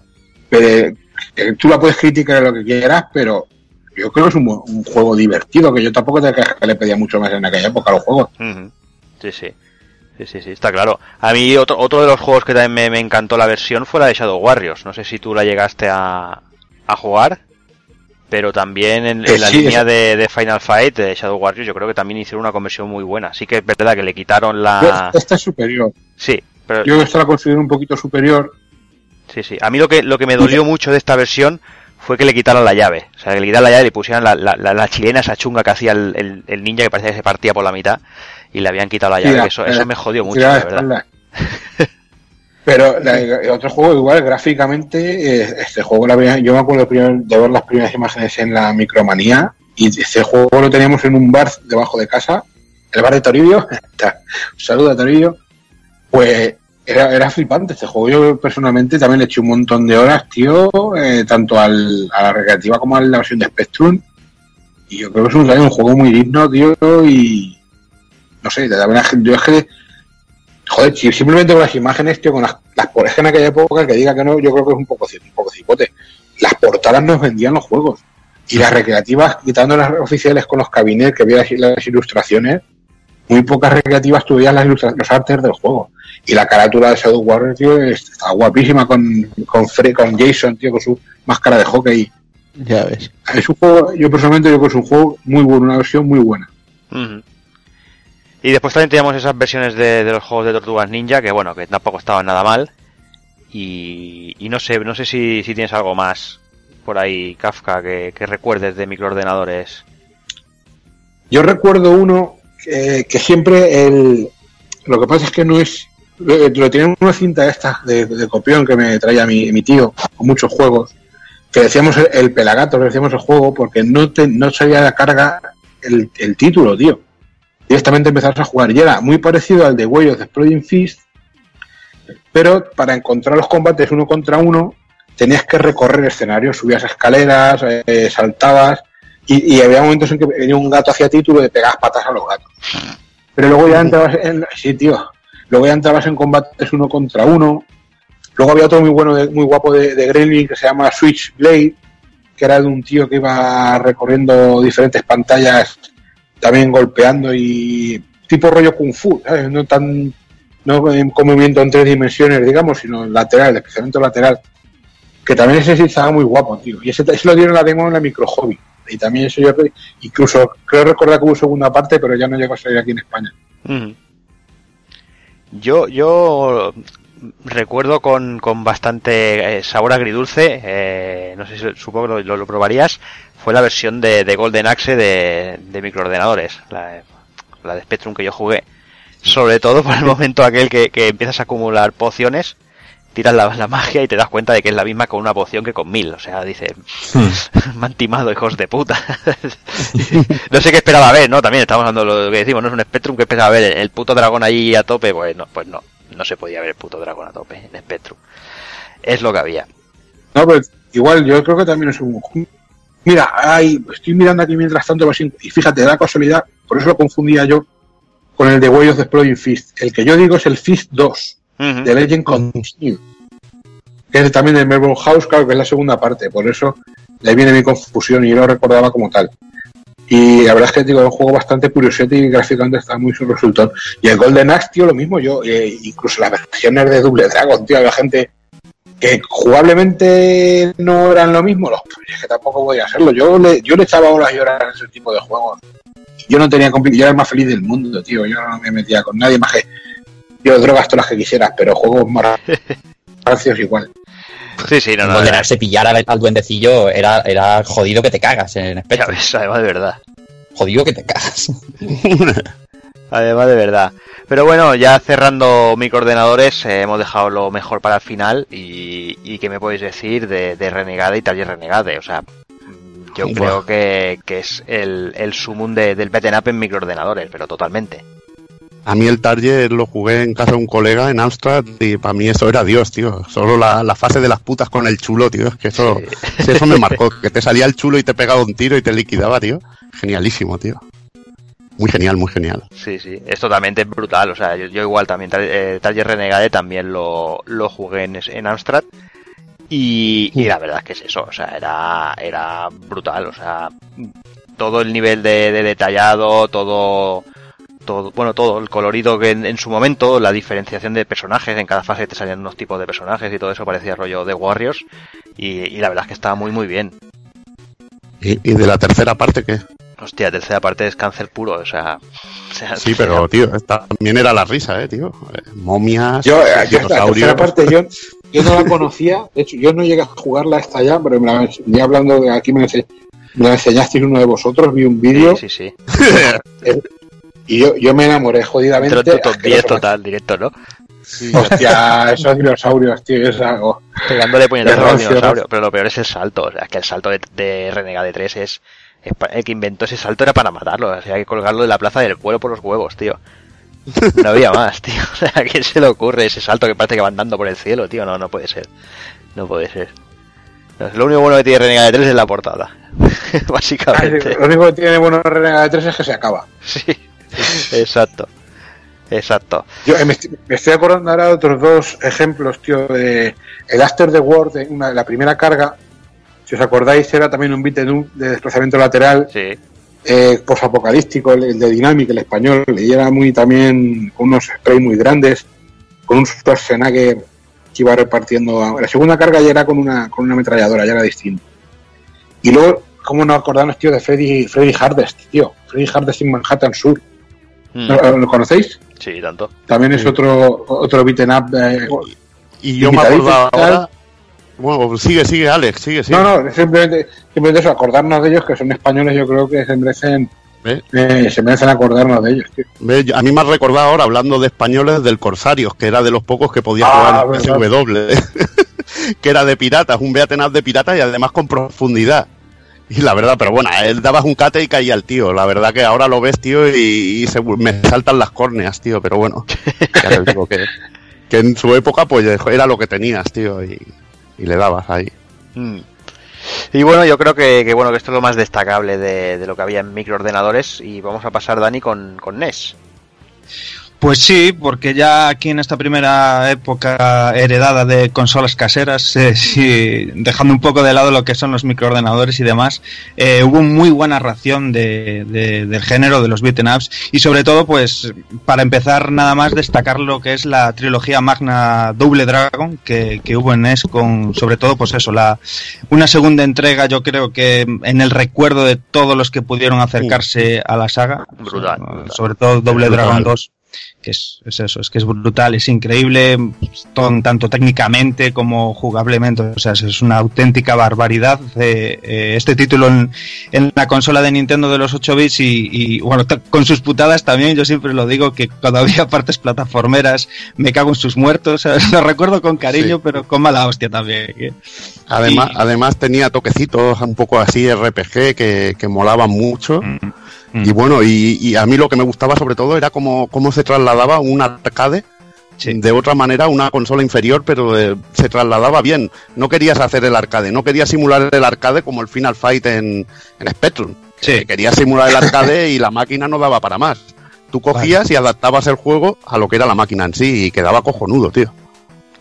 pero eh, tú la puedes criticar lo que quieras, pero yo creo que es un, un juego divertido, que yo tampoco te que le pedía mucho más en aquella época a los juegos. Sí, sí. Sí, sí, sí, está claro. A mí otro, otro de los juegos que también me, me encantó la versión fue la de Shadow Warriors. No sé si tú la llegaste a, a jugar, pero también en, la sí, línea de, de Final Fight de Shadow Warriors yo creo que también hicieron una conversión muy buena. Sí que es verdad que le quitaron la... Esta es superior. Sí, pero... Yo esta la considero un poquito superior. Sí, sí. A mí lo que, lo que me dolió mucho de esta versión fue que le quitaran la llave. O sea, que le quitaran la llave y le pusieran la, la, la- la chilena, esa chunga que hacía el, el- el ninja que parecía que se partía por la mitad y le habían quitado la llave. Eso, eso me jodió mucho, la verdad. Pero el otro juego, igual, gráficamente, eh, este juego, la yo me acuerdo de ver las primeras imágenes en la Micromanía, y este juego lo teníamos en un bar debajo de casa, el bar de Toribio, saluda a Toribio, pues era, era flipante este juego. Yo personalmente también le eché un montón de horas, tío, eh, tanto al, a la recreativa como a la versión de Spectrum, y yo creo que es un, un juego muy digno, tío, y no sé, la verdad, yo es que Joder, si simplemente con las imágenes, tío, con las, las por- es que en aquella época, que diga que no, yo creo que es un poco, un poco cipote. Las portadas nos vendían los juegos. Y las recreativas, quitando las oficiales con los cabinets, que había las, las ilustraciones, muy pocas recreativas tuvieran las los artes del juego. Y la carátula de Shadow Warrior, tío, está guapísima con, con, Fre- con Jason, tío, con su máscara de hockey. Ya ves. Es un juego, yo personalmente creo que es un juego muy bueno, una versión muy buena. Ujú. Y después también teníamos esas versiones de, de los juegos de Tortugas Ninja, que bueno, que tampoco estaban nada mal. Y, no sé, no sé si, si tienes algo más por ahí, Kafka, que, que recuerdes de microordenadores. Yo recuerdo uno que, que siempre el. Lo que pasa es que no es. Lo, tenía en una cinta esta de, copión que me traía mi, tío con muchos juegos. Que decíamos el, el pelagato, le decíamos el juego, porque no te, no salía la carga el, el título, tío. Directamente empezabas a jugar. Y era muy parecido al de Way of the Exploding Fist, pero para encontrar los combates uno contra uno, tenías que recorrer escenarios, subías escaleras, eh, saltabas, y, había momentos en que venía un gato hacia ti y tú le pegabas patas a los gatos. Pero luego ya entrabas en. Sí, tío. Luego ya entrabas en combates uno contra uno. Luego había otro muy bueno, muy guapo de, de Gremlin que se llama Switchblade, que era de un tío que iba recorriendo diferentes pantallas, también golpeando y. tipo rollo Kung Fu. No tan. No con movimiento en tres dimensiones, digamos, sino lateral, especialmente lateral. Que también ese sí estaba muy guapo, tío. Y ese, ese lo dieron la demo en la micro hobby. Y también eso yo incluso creo recordar que hubo segunda parte, pero ya no llegó a salir aquí en España. Yo, yo recuerdo con, con bastante eh, sabor agridulce, eh, no sé si supongo que lo- lo probarías, fue la versión de, de Golden Axe de, de microordenadores, la, la de Spectrum que yo jugué. Sobre todo por el momento aquel que, que empiezas a acumular pociones, tiras la, la magia y te das cuenta de que es la misma con una poción que con mil. O sea, dice, me han timado, hijos de puta. no sé qué esperaba ver, ¿no? También estamos hablando de lo que decimos, no es un Spectrum que esperaba ver el puto dragón allí a tope, pues no, pues no, no se podía ver el puto dragón a tope en Spectrum. Es lo que había. No, pero igual yo creo que también es un. Mira, hay, estoy mirando aquí mientras tanto, pues, y fíjate, da casualidad, por eso lo confundía yo con el de Way of the Exploding Fist. El que yo digo es el Fist 2, Ujú. de Legend Continue, que es también de Melbourne House, claro que es la segunda parte, por eso de ahí viene mi confusión y yo lo recordaba como tal. Y la verdad es que digo, es un juego bastante curiosete y gráficamente está muy su resultón. Y el Golden Axe, tío, lo mismo yo, eh, incluso las versiones de Double Dragon, tío, había gente Que jugablemente no eran lo mismo, los, es que tampoco podía hacerlo. Yo le, yo le echaba horas y horas a ese tipo de juegos. Yo no tenía yo era el más feliz del mundo, tío. Yo no me metía con nadie más que yo drogas todas las que quisieras, pero juegos más rancios igual. Sí, sí, no, no. Condenarse pillar al, al duendecillo era, era jodido que te cagas en Ya Spectrum. ves, además de verdad. Jodido que te cagas. Además de verdad. Pero bueno, ya cerrando microordenadores, eh, hemos dejado lo mejor para el final. Y, y ¿qué me podéis decir de, de Renegade y Taller Renegade? O sea, mm, yo creo que, que es el, el sumum de- del beaten up en microordenadores, pero totalmente. A mí el Target lo jugué en casa de un colega en Amstrad y para mí eso era Dios, tío. Solo la, la fase de las putas con el chulo, tío. Es que eso, sí, eso me marcó. Que te salía el chulo y te pegaba un tiro y te liquidaba, tío. Genialísimo, tío. Muy genial, muy genial. Sí, sí, es totalmente brutal. O sea, yo, yo igual también, eh, Taller Renegade también lo, lo jugué en, en Amstrad. Y, y la verdad es que es eso, o sea, era, era brutal. O sea, todo el nivel de, de detallado, todo, todo, bueno, todo, el colorido que en, en su momento, la diferenciación de personajes, en cada fase te salían unos tipos de personajes y todo eso parecía rollo de Warriors. Y, y la verdad es que estaba muy, muy bien. Y, y de la tercera parte, ¿qué? Hostia, tercera parte es cáncer puro, o sea. o sea, Sí, pero, tío, esta también era la risa, ¿eh, tío? Eh, Momias, Yo, eh, dinosaurios. tercera parte yo, yo no la conocía, de hecho yo no llegué a jugarla hasta allá, pero me la, ya hablando de aquí me la, me la enseñasteis uno de vosotros, vi un vídeo Sí, sí, sí. y yo, yo me enamoré jodidamente. Tu top 10 asqueroso. total, directo, ¿no? Sí, Hostia, esos dinosaurios, tío, es algo. Pegándole puñetazos Qué al rancio, dinosaurio. Pero lo peor es el salto. O sea, que el salto de, de Renegade 3 es, es El que inventó ese salto era para matarlo. O sea, hay que colgarlo de la plaza del pueblo por los huevos, tío. No había más, tío. O sea, ¿a quién se le ocurre ese salto que parece que va andando por el cielo, tío? No, no puede ser. No puede ser. No, Lo único bueno que tiene Renegade 3 es la portada. Básicamente. Lo único que tiene bueno Renegade 3 es que se acaba. Sí. Exacto. Exacto. Yo eh, me, estoy, me estoy acordando ahora de otros dos ejemplos, tío, de el After the War, de una, la primera carga, si os acordáis, era también un beat de, de desplazamiento lateral, Sí. eh, posapocalíptico, el, el de Dynamic, el español, y era muy también con unos sprays muy grandes, con un Schwarzenegger que iba repartiendo. La segunda carga ya era con una, con una ametralladora, ya era distinto. Y luego, ¿cómo no acordarnos, tío, de Freddy, Freddy Hardest, tío? Freddy Hardest en Manhattan Sur. Mm, ¿Lo, lo conocéis? Sí, tanto. También es Sí. otro, otro beaten up. eh, Y yo me acordaba y tal. ahora. Bueno, sigue, sigue, Alex, sigue, sigue. No, no, simplemente, simplemente eso, acordarnos de ellos, que son españoles, yo creo que se merecen, ¿Ve? eh, se merecen acordarnos de ellos, tío. A mí me ha recordado ahora, hablando de españoles, del Corsarios, que era de los pocos que podía Ah, jugar en. SW. que era de piratas, un beaten up de piratas y además con profundidad. Y la verdad, pero bueno, él dabas un cate y caía el tío. La verdad que ahora lo ves, tío, y, y se- me saltan las córneas, tío. Pero bueno, ya te digo que, que en su época, pues era lo que tenías, tío, y, y le dabas ahí. Mm. Y bueno, yo creo que, bueno que esto es lo más destacable de, de lo que había en microordenadores y vamos a pasar Dani con, con NES. Pues sí, porque ya aquí en esta primera época heredada de consolas caseras, eh, sí, dejando un poco de lado lo que son los microordenadores y demás, eh, hubo muy buena ración de, de- del género de los beaten ups y sobre todo, pues, para empezar nada más destacar lo que es la trilogía magna Double Dragon que, que hubo en NES con, sobre todo, pues eso, la una segunda entrega, yo creo que en el recuerdo de todos los que pudieron acercarse a la saga, Brutal, sobre, brutal. sobre todo Double Brutal. Dragon 2 que es, es eso, es que es brutal, es increíble, ton- tanto técnicamente como jugablemente, o sea, es- una auténtica barbaridad eh, eh, este título en, en la consola de Nintendo de los 8 bits y, y, bueno, con sus putadas también, yo siempre lo digo, que cuando había partes plataformeras me cago en sus muertos, ¿sabes? lo recuerdo con cariño, Sí. pero con mala hostia también. ¿eh? Además, Y- además tenía toquecitos un poco así RPG que, que molaban mucho. Mm. Y bueno, y, y a mí lo que me gustaba sobre todo era cómo, cómo se trasladaba un arcade Sí. de otra manera una consola inferior, pero eh, se trasladaba bien. No querías hacer el arcade, no querías simular el arcade como el Final Fight en, en Spectrum. Sí. Que Querías simular el arcade y la máquina no daba para más. Tú cogías y adaptabas el juego a lo que era la máquina en sí y quedaba cojonudo, tío.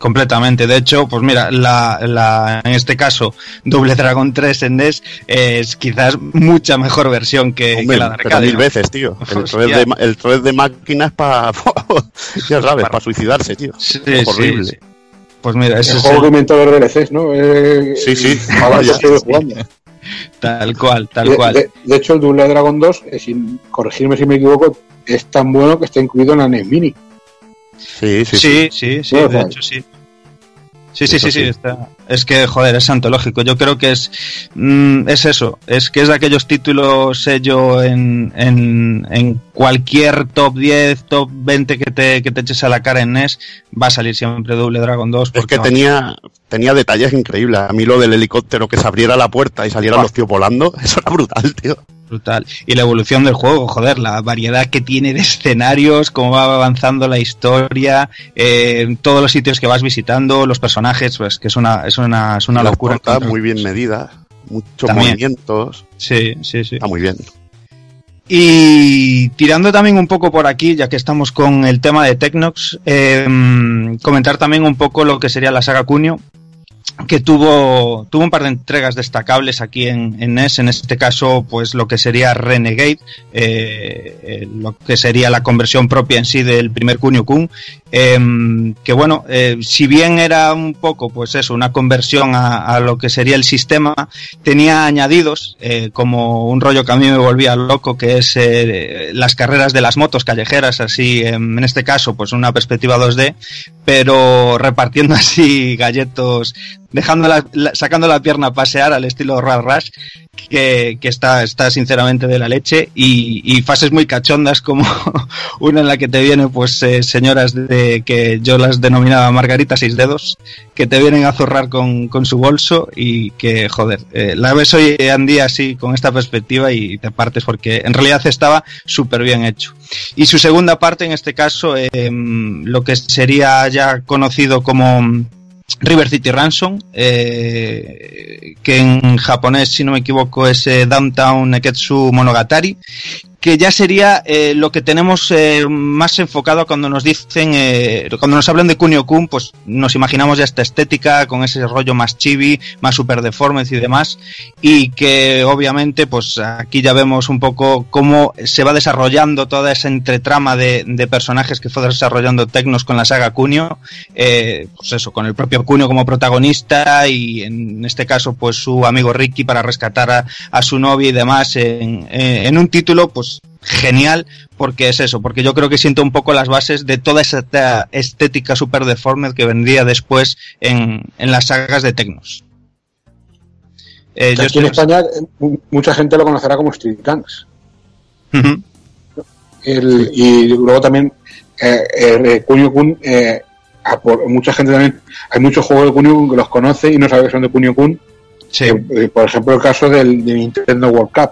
Completamente. De hecho, pues mira, la, la, en este caso, Double Dragon 3 en NES es quizás mucha mejor versión que, Hombre, que la de pero arcade. mil ¿no? veces, tío. El. 3 de, ma- el 3 de máquina es para, ya sabes, para suicidarse, tío. Sí, Es horrible. sí. Pues mira, ese el es juego el- que inventó los DLCs, ¿no? Eh, Sí, sí, vaya. jugando. tal cual, tal de, cual. de- de hecho, el Double Dragon 2, eh, sin corregirme si me equivoco, es tan bueno que está incluido en la NES Mini. Sí, sí, sí. Sí, sí, de hecho sí. Sí, sí, sí, sí, está. Es que, joder, es antológico. Yo creo que es mm, es eso. Es que es de aquellos títulos sello en, en, en cualquier top 10, top 20 que te, que te eches a la cara en NES, va a salir siempre Double Dragon 2. Es porque, que tenía, tenía detalles increíbles. A mí lo del helicóptero que se abriera la puerta y salieran los tíos volando, eso era brutal, tío. Brutal. Y la evolución del juego, joder, la variedad que tiene de escenarios, cómo va avanzando la historia, eh, todos los sitios que vas visitando, los personajes, pues que es una, es una, es una locura. encontrar. muy bien medidas, muchos También. movimientos. Sí, sí, sí. Está muy bien. Y tirando también un poco por aquí, ya que estamos con el tema de Tecnox, eh, comentar también un poco lo que sería la saga Cunio, que tuvo, tuvo un par de entregas destacables aquí en, en NES, en este caso, pues lo que sería Renegade, eh, eh, lo que sería la conversión propia en sí del primer Kunio Kun, eh, que bueno, eh, si bien era un poco, pues eso, una conversión a, lo que sería el sistema, tenía añadidos, eh, como un rollo que a mí me volvía loco, que es eh, las carreras de las motos callejeras, así, em, en este caso, pues una perspectiva 2D, pero repartiendo así galletos, dejando la, sacando la pierna a pasear al estilo Rad Rush, que, está, está sinceramente de la leche, y, fases muy cachondas como una en la que te vienen pues señoras de que yo las denominaba Margarita seis dedos, que te vienen a zurrar con, con su bolso y que, joder, eh, la ves hoy en día así con esta perspectiva y te partes porque en realidad estaba súper bien hecho. Y su segunda parte, en este caso, eh, lo que sería ya conocido como River City Ransom, eh, que en japonés, si no me equivoco, es eh, Downtown Neketsu Monogatari, que ya sería eh, lo que tenemos eh, más enfocado cuando nos dicen, eh, cuando nos hablan de Kunio Kun, pues nos imaginamos ya esta estética con ese rollo más chibi, más super deformed y demás, y que obviamente pues aquí ya vemos un poco cómo se va desarrollando toda esa entretrama de, de personajes que fue desarrollando Tecnos con la saga Kunio, eh, pues eso, con el propio Kunio como protagonista y en este caso pues su amigo Ricky para rescatar a, a su novia y demás en, en un título pues genial porque es eso, porque yo creo que siento un poco las bases de toda esa estética super deformed que vendría después en, en las sagas de Tecnos. Eh, yo Aquí en España eh, mu- mucha gente lo conocerá como Street Gangs. El- y luego también eh, eh, Kunio Kun, eh, a por- mucha gente también, hay muchos juegos de Kunio Kun que los conoce y no sabe que son de Kunio Kun. Sí. Eh, eh, por ejemplo, el caso del de Nintendo World Cup,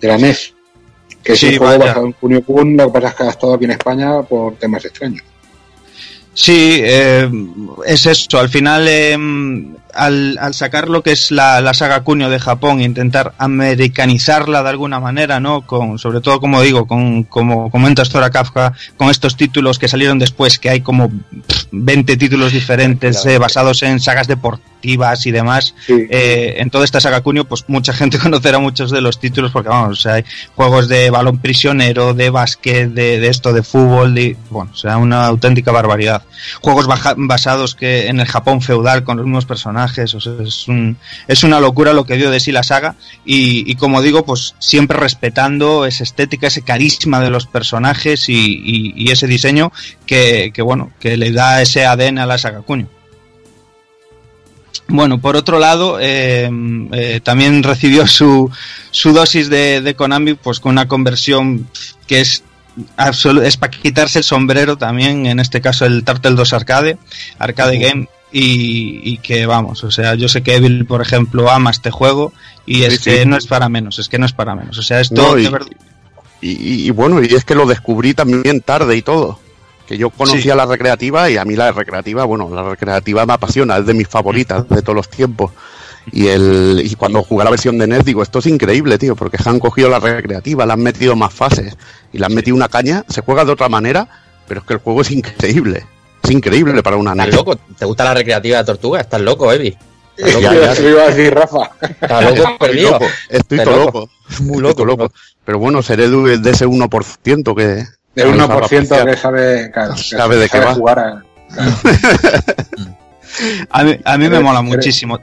de la NES, que Sí, es un juego basado en Kunio Kun, lo que pasa es que ha estado aquí en España por temas extraños. Sí, eh, es eso. Al final, eh, al, al sacar lo que es la, la saga Kunio de Japón e intentar americanizarla de alguna manera, ¿no? Con, sobre todo, como digo, con, como comenta Stora Kafka, con estos títulos que salieron después, que hay como pff, 20 títulos diferentes eh, basados en sagas deportivas y demás. Sí. Eh, en toda esta saga Kunio, pues mucha gente conocerá muchos de los títulos porque vamos, o sea, hay juegos de balón prisionero, de básquet, de, de esto, de fútbol, de, bueno, o sea, una auténtica barbaridad. Juegos baja- basados que en el Japón feudal con los mismos personajes, o sea, es, un, es una locura lo que dio de sí la saga y, y como digo, pues siempre respetando esa estética, ese carisma de los personajes y, y- y ese diseño que, que, bueno, que le da ese ADN a la saga Kunio. Bueno, por otro lado, eh, eh, también recibió su, su dosis de, de Konami, pues con una conversión que es es para quitarse el sombrero también, en este caso el Turtle 2 Arcade, Arcade Game, y, y que vamos, o sea, yo sé que Evil, por ejemplo, ama este juego, y es Sí, que no es para menos, es que no es para menos, o sea, No, de y- verdad- Y, y- y bueno, y es que lo descubrí también tarde y todo. Que yo conocía Sí. la recreativa y a mí la recreativa, bueno, la recreativa me apasiona, es de mis favoritas de todos los tiempos. Y el y cuando jugué la versión de NES digo, esto es increíble, tío, porque han cogido la recreativa, le han metido más fases y le han metido una caña, se juega de otra manera, pero es que el juego es increíble. Es increíble para una ¿Estás loco? ¿Te gusta la recreativa de tortuga? Estás loco, Evi. Estás Ya, loco, ya. Iba a decir Rafa. estás loco Estoy perdido. loco, estoy todo loco. loco. Muy Estoy loco, loco. loco. Pero bueno, seré de de ese 1% que... Del que lo sabe 1% apreciar. que sabe, claro, que Sabe de qué va. jugar a- A mí, a mí me mola muchísimo.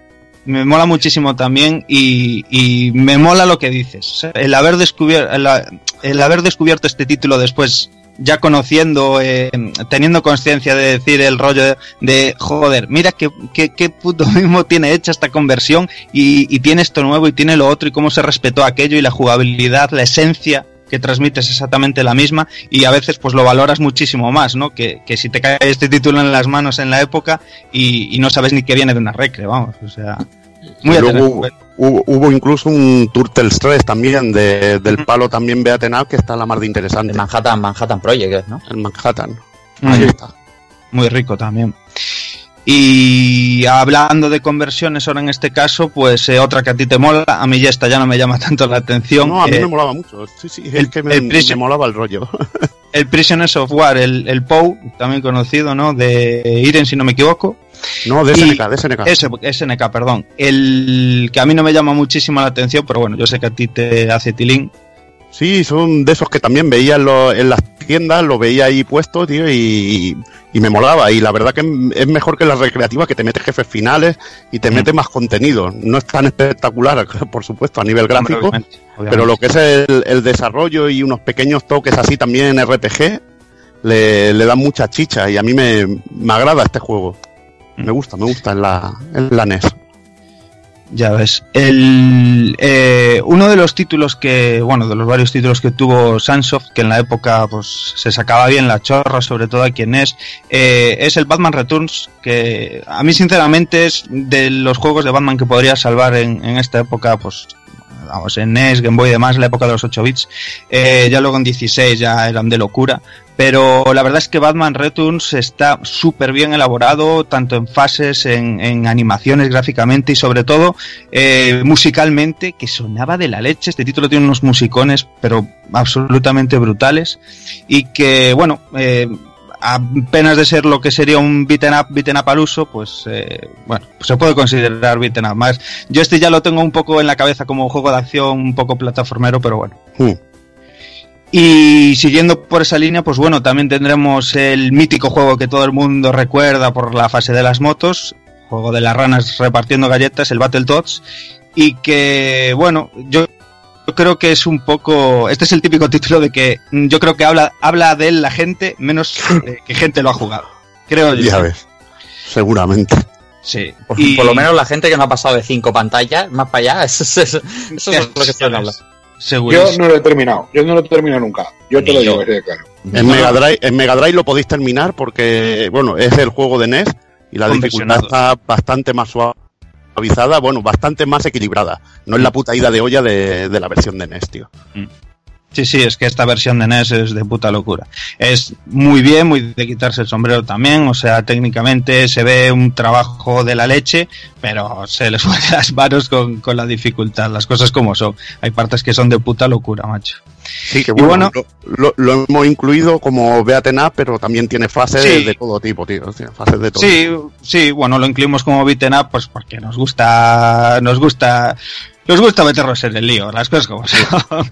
Me mola muchísimo también y, y me mola lo que dices. El haber, descubierto, el, el haber descubierto este título después, ya conociendo, eh, teniendo conciencia de decir el rollo de, de, joder, mira qué, qué, qué puto mismo tiene hecha esta conversión y, y tiene esto nuevo y tiene lo otro y cómo se respetó aquello y la jugabilidad, la esencia que transmites es exactamente la misma y a veces pues lo valoras muchísimo más, ¿no? Que, que si te cae este título en las manos en la época y, y no sabes ni que viene de una recre, vamos, o sea, muy Luego cuenta. hubo, hubo incluso un Turtles 3 también, de- del palo también Beaten Up, que está la más de interesante. El Manhattan, Manhattan Project, ¿no? El Manhattan. Mm. Ahí está. muy rico también. Y hablando de conversiones, ahora en este caso, pues eh, otra que a ti te mola, a mí ya esta ya no me llama tanto la atención. No, a mí eh, me molaba mucho. Sí, sí, el- es que me, el me molaba el rollo. el Prisoners of War, el, el POU, también conocido, ¿no? De Iren, si no me equivoco. No, de Y- SNK, de SNK. SNK, perdón. El que a mí no me llama muchísimo la atención, pero bueno, yo sé que a ti te hace tilín. Sí, son de esos que también veía en, lo- en las tiendas, lo veía ahí puesto, tío, y, y me molaba. Y la verdad que es mejor que las recreativas, que te mete jefes finales y te Mm. mete más contenido. No es tan espectacular, por supuesto, a nivel gráfico, Obviamente, obviamente. pero lo que es el, el desarrollo y unos pequeños toques así también en RPG, le, le dan mucha chicha y a mí me, me agrada este juego. Me gusta, me gusta en la, en la NES. Ya ves. El, eh, uno de los títulos que, bueno, de los varios títulos que tuvo Sunsoft, que en la época pues se sacaba bien la chorra, sobre todo a quien es, eh, es el Batman Returns, que a mí sinceramente es de los juegos de Batman que podría salvar en, en esta época, pues vamos, en NES, Game Boy y demás, la época de los 8 bits. Eh, ya luego en 16 ya eran de locura. Pero la verdad es que Batman Returns está súper bien elaborado, tanto en fases, en, animaciones gráficamente y sobre todo eh, musicalmente, que sonaba de la leche. Este título tiene unos musicones, pero absolutamente brutales. Y que, bueno, eh, apenas de ser lo que sería un beaten up, al uso, pues eh, bueno, pues se puede considerar beaten up. Más, yo este ya lo tengo un poco en la cabeza como juego de acción, un poco plataformero, pero bueno. Hmm. Y siguiendo por esa línea, pues bueno, también tendremos el mítico juego que todo el mundo recuerda por la fase de las motos, juego de las ranas repartiendo galletas, el Battletoads, y que, bueno, yo yo creo que es un poco. Este es el típico título de que yo creo que habla, habla de él la gente, menos eh, que gente lo ha jugado. Creo yo. Ya ves, seguramente. Sí. Por, Y- por lo menos la gente que no ha pasado de cinco pantallas, más para allá, eso, eso- eso es lo que suelen hablar. Yo no lo he terminado. Yo no lo he terminado nunca. Yo te Ni lo yo. digo, sea claro. En Mega, Drive, en Mega Drive lo podéis terminar porque, bueno, es el juego de NES y la dificultad está bastante más suavizada, bueno, bastante más equilibrada. No es la puta ida de olla de, de la versión de NES, tío. Sí, sí, es que esta versión de NES es de puta locura. Es muy bien, muy de quitarse el sombrero también, o sea, técnicamente se ve un trabajo de la leche, pero se les fue de las manos con, con la dificultad, las cosas como son. Hay partes que son de puta locura, macho. Sí, que Y bueno, bueno- lo, lo- lo hemos incluido como Beaten Up, pero también tiene fases Sí. de todo tipo, tío. sea, fases de todo. Sí, sí, bueno, lo incluimos como beaten up, pues porque nos gusta, nos gusta, nos gusta meternos en el lío, las cosas como son.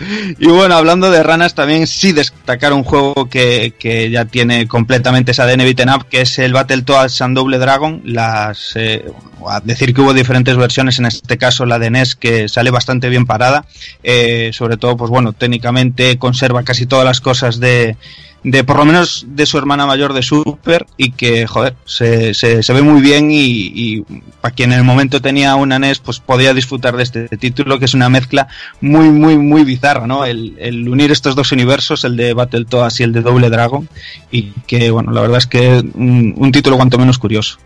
y bueno, hablando de ranas, también sí destacar un juego que, que ya tiene completamente esa ADN beaten up, que es el Battletoads and Double Dragon. Las, eh, a decir que hubo diferentes versiones, en este caso la de NES, que sale bastante bien parada. Eh, sobre todo, pues bueno, técnicamente conserva casi todas las cosas de, de por lo menos de su hermana mayor de Super y que, joder, se, se, ve muy bien y, para quien en el momento tenía una NES, pues podía disfrutar de este título, que es una mezcla muy, muy, muy bizarra, ¿no? El, unir estos dos universos, el de Battletoads y el de Double Dragon, y que, bueno, la verdad es que un título cuanto menos curioso.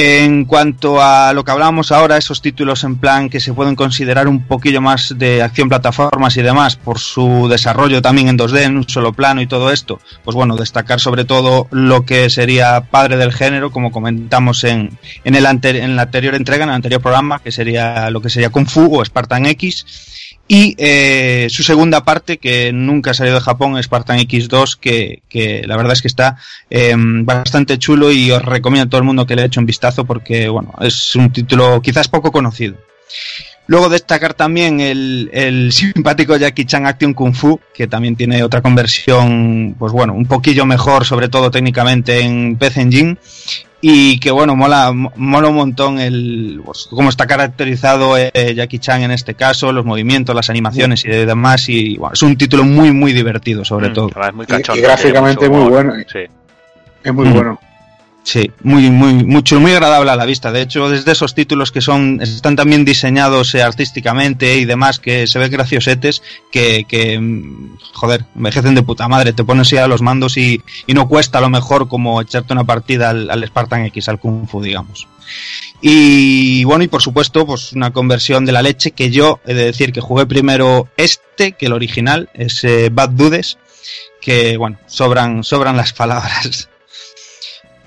En cuanto a lo que hablábamos ahora, esos títulos en plan que se pueden considerar un poquillo más de acción plataformas y demás por su desarrollo también en 2D, en un solo plano y todo esto, pues bueno, destacar sobre todo lo que sería padre del género, como comentamos en, en, el ante- en la anterior entrega, en el anterior programa, que sería lo que sería Kung Fu o Spartan X, y eh, su segunda parte, que nunca ha salido de Japón, Spartan X2, que, que la verdad es que está eh, bastante chulo y os recomiendo a todo el mundo que le eche un vistazo porque, bueno, es un título quizás poco conocido. Luego destacar también el, el simpático Jackie Chan Action Kung Fu, que también tiene otra conversión, pues bueno, un poquillo mejor, sobre todo técnicamente en PC Engine. Y que bueno, mola, mola un montón el pues, cómo está caracterizado eh, Jackie Chan en este caso, los movimientos, las animaciones y demás. Y bueno, es un título muy, muy divertido, sobre Mm, todo. es muy Y- cachondo, y gráficamente muy bueno. Sí. Es muy Mm. bueno. Sí, muy, muy, mucho, muy agradable a la vista. De hecho, desde esos títulos que son, están también diseñados eh, artísticamente y demás, que se ven graciosetes, que, mm, joder, envejecen de puta madre. Te pones ya a los mandos y, y no cuesta a lo mejor como echarte una partida al, Spartan X, al Kung Fu, digamos. Y bueno, y por supuesto, pues una conversión de la leche que yo he de decir que jugué primero este que el original, es eh, Bad Dudes, que bueno, sobran, sobran las palabras.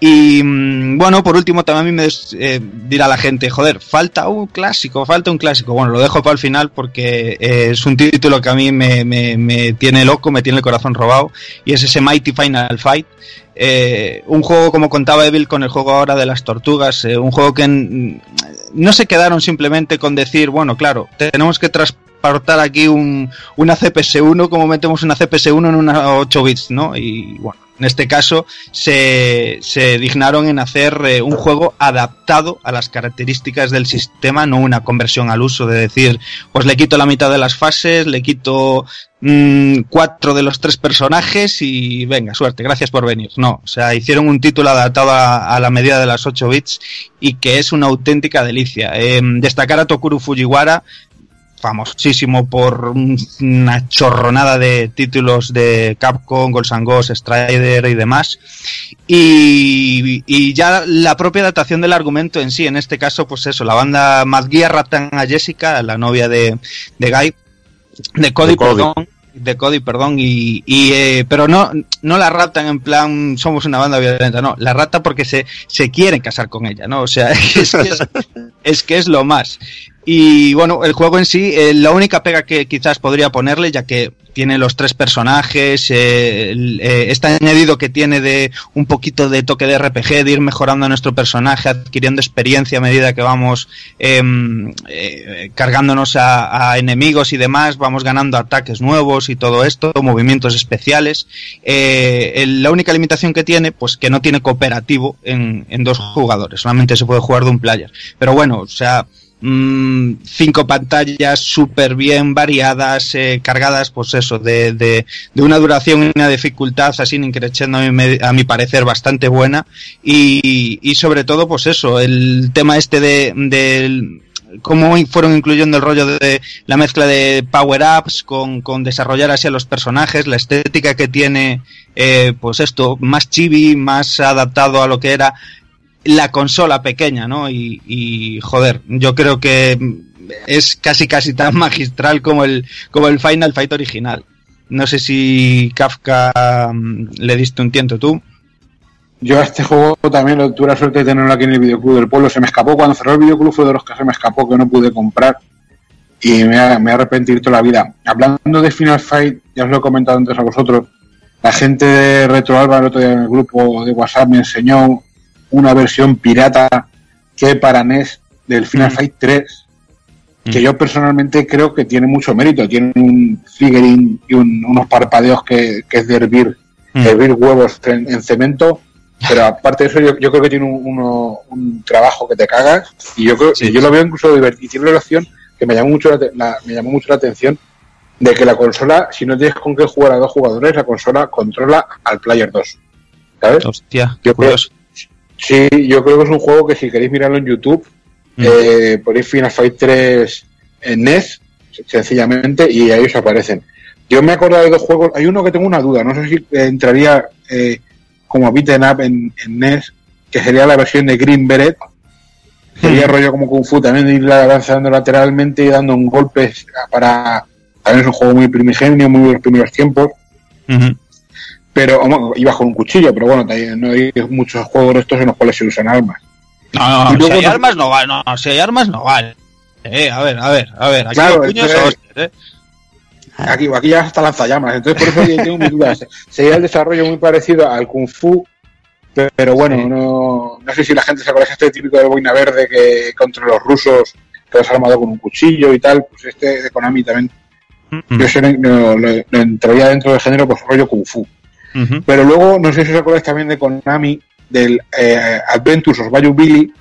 Y mm, bueno, por último también a mí me eh, dirá la gente, joder, falta un clásico, falta un clásico. Bueno, lo dejo para el final porque eh, es un título que a mí me, me- me tiene loco, me tiene el corazón robado, y es ese Mighty Final Fight. Eh, un juego, como contaba Evil con el juego ahora de las tortugas, eh, un juego que no se quedaron simplemente con decir, bueno, claro, tenemos que transportar aquí un, una CPS1, como metemos una CPS1 en una 8 bits, ¿no? Y bueno, en este caso se, dignaron en hacer eh, un juego adaptado a las características del sistema, no una conversión al uso de decir, pues le quito la mitad de las fases, le quito mm, cuatro de los tres personajes y venga, suerte, gracias por venir. No, o sea, hicieron un título adaptado a, la medida de las 8 bits y que es una auténtica delicia. Eh, destacar a Tokuro Fujiwara, famosísimo por un- una chorronada de títulos de Capcom, Ghosts and Ghosts, Strider y demás. Y, y ya la propia adaptación del argumento en sí, en este caso, pues eso, la banda Mad Gear raptan a Jessica, la novia de, de Guy, de Cody, De Cody. perdón, de Cody, perdón, y, y eh, pero no, no la raptan en plan somos una banda violenta, no, la raptan porque se, se quieren casar con ella, ¿no? O sea, es que es, es que es lo más. Y bueno, el juego en sí, eh, la única pega que quizás podría ponerle, ya que tiene los tres personajes, eh, eh, está añadido que tiene de un poquito de toque de RPG, de ir mejorando a nuestro personaje, adquiriendo experiencia a medida que vamos em, cargándonos a, enemigos y demás, vamos ganando ataques nuevos y todo esto, movimientos especiales. El- la única limitación que tiene, pues que no tiene cooperativo en, en dos jugadores, solamente se puede jugar de un player. Pero bueno, o sea, mm, cinco pantallas súper bien variadas, eh, cargadas, pues eso, de, de, de una duración y una dificultad así increciendo a mi, a mi parecer bastante buena. Y, y sobre todo pues eso, el tema este de, del cómo fueron incluyendo el rollo de la mezcla de power-ups con, con desarrollar así a los personajes, la estética que tiene, eh, pues esto, más chibi, más adaptado a lo que era la consola pequeña, ¿no? Y, y, joder, yo creo que es casi casi tan magistral como el, como el Final Fight original. No sé si Kafka mm, le diste un tiento tú. Yo a este juego también tuve la suerte de tenerlo aquí en el videoclub del pueblo. Se me escapó cuando cerró el videoclub, fue de los que se me escapó que no pude comprar. Y me ha, me toda la vida. Hablando de Final Fight, ya os lo he comentado antes a vosotros. La gente de Retro Alba el otro día en el grupo de WhatsApp me enseñó una versión pirata que para NES del Final Mm. Fight 3 que Mm. yo personalmente creo que tiene mucho mérito. Tiene un figurín y un- unos parpadeos que, que es de hervir, Mm. hervir huevos en, en cemento. Pero aparte de eso, yo, yo creo que tiene un, uno- un trabajo que te cagas. Y yo creo Sí. y yo lo veo incluso divertido. Y tiene la opción que me llamó, mucho la, me llamó mucho la atención de que la consola, si no tienes con qué jugar a dos jugadores, la consola controla al player 2. ¿Sabes? Hostia, Yo creo-. Sí, yo creo que es un juego que si queréis mirarlo en YouTube, Mm. eh, ponéis Final Fight 3 en NES, sencillamente, y ahí os aparecen. Yo me acuerdo de dos juegos, hay uno que tengo una duda, no sé si entraría eh, como beaten up en, en NES, que sería la versión de Green Beret, sería Mm. rollo como Kung Fu, también ir avanzando lateralmente y dando un golpe para... También es un juego muy primigenio, muy de los primeros tiempos. Pero bueno, ibas con un cuchillo, pero bueno, no hay muchos juegos de estos en los cuales se usan armas. No, no, si hay no- armas no vale, no, si hay armas no vale. Eh, a ver, a ver, a ver, aquí Claro, los puños entonces- hostias, eh. Aquí, aquí ya hasta lanzallamas, entonces por eso yo tengo mis dudas. Sería el desarrollo muy parecido al Kung Fu, pe- pero bueno, Sí. no, no sé si la gente se acuerda de este típico del boina verde que contra los rusos que vas armado con un cuchillo y tal, pues este de Konami también, Mm. yo sé, lo, lo- lo entraría dentro del género, pues rollo Kung Fu. Pero luego, no sé si os acordáis también de Konami, del eh, Adventures of Bayou Billy,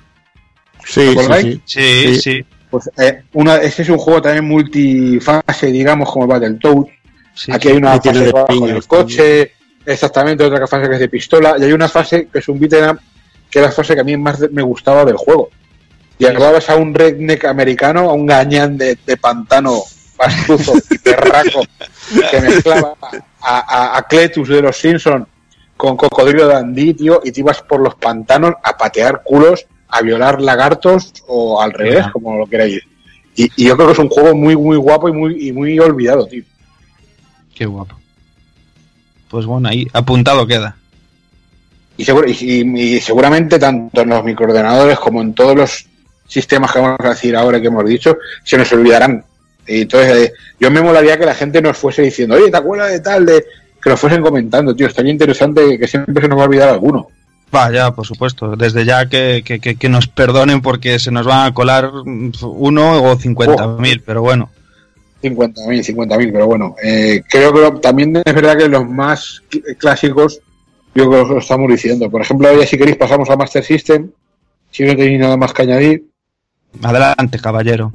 Sí, ¿Os sí, sí. Sí, Sí. sí. pues eh, una, ese es un juego también multifase, digamos, como el Battletoads. sí, Aquí hay una Y fase de que va con piñas el coche, exactamente, otra fase que es de pistola, y hay una fase que es un beat'em up, que es la fase que a mí más me gustaba del juego. Llevabas a un redneck americano, a un gañán de, de pantano pastuzo y perraco, que mezclaba a, a, a Cletus de los Simpsons con Cocodrilo Dandy, tío, y te ibas por los pantanos a patear culos, a violar lagartos o al revés, como lo queráis. Y, y yo creo que es un juego muy, muy guapo y muy, y muy olvidado, tío. Qué guapo. Pues bueno, ahí apuntado queda. Y, seguro- y seguramente tanto en los microordenadores como en todos los sistemas que vamos a decir ahora que hemos dicho, se nos olvidarán. Y entonces, eh, yo me molaría que la gente nos fuese diciendo, oye, ¿te acuerdas de tal? de Que nos fuesen comentando, tío. Estaría interesante que siempre se nos va a olvidar alguno. Vaya, por supuesto. Desde ya que, que, que- que nos perdonen porque se nos van a colar mm, uno o cincuenta mil, pero bueno. 50.000, 50.000, pero bueno. eh, creo que también es verdad que los más cl- clásicos, yo creo que lo estamos diciendo. Por ejemplo, ya si queréis pasamos a Master System. Si no tenéis nada más que añadir. Adelante, caballero.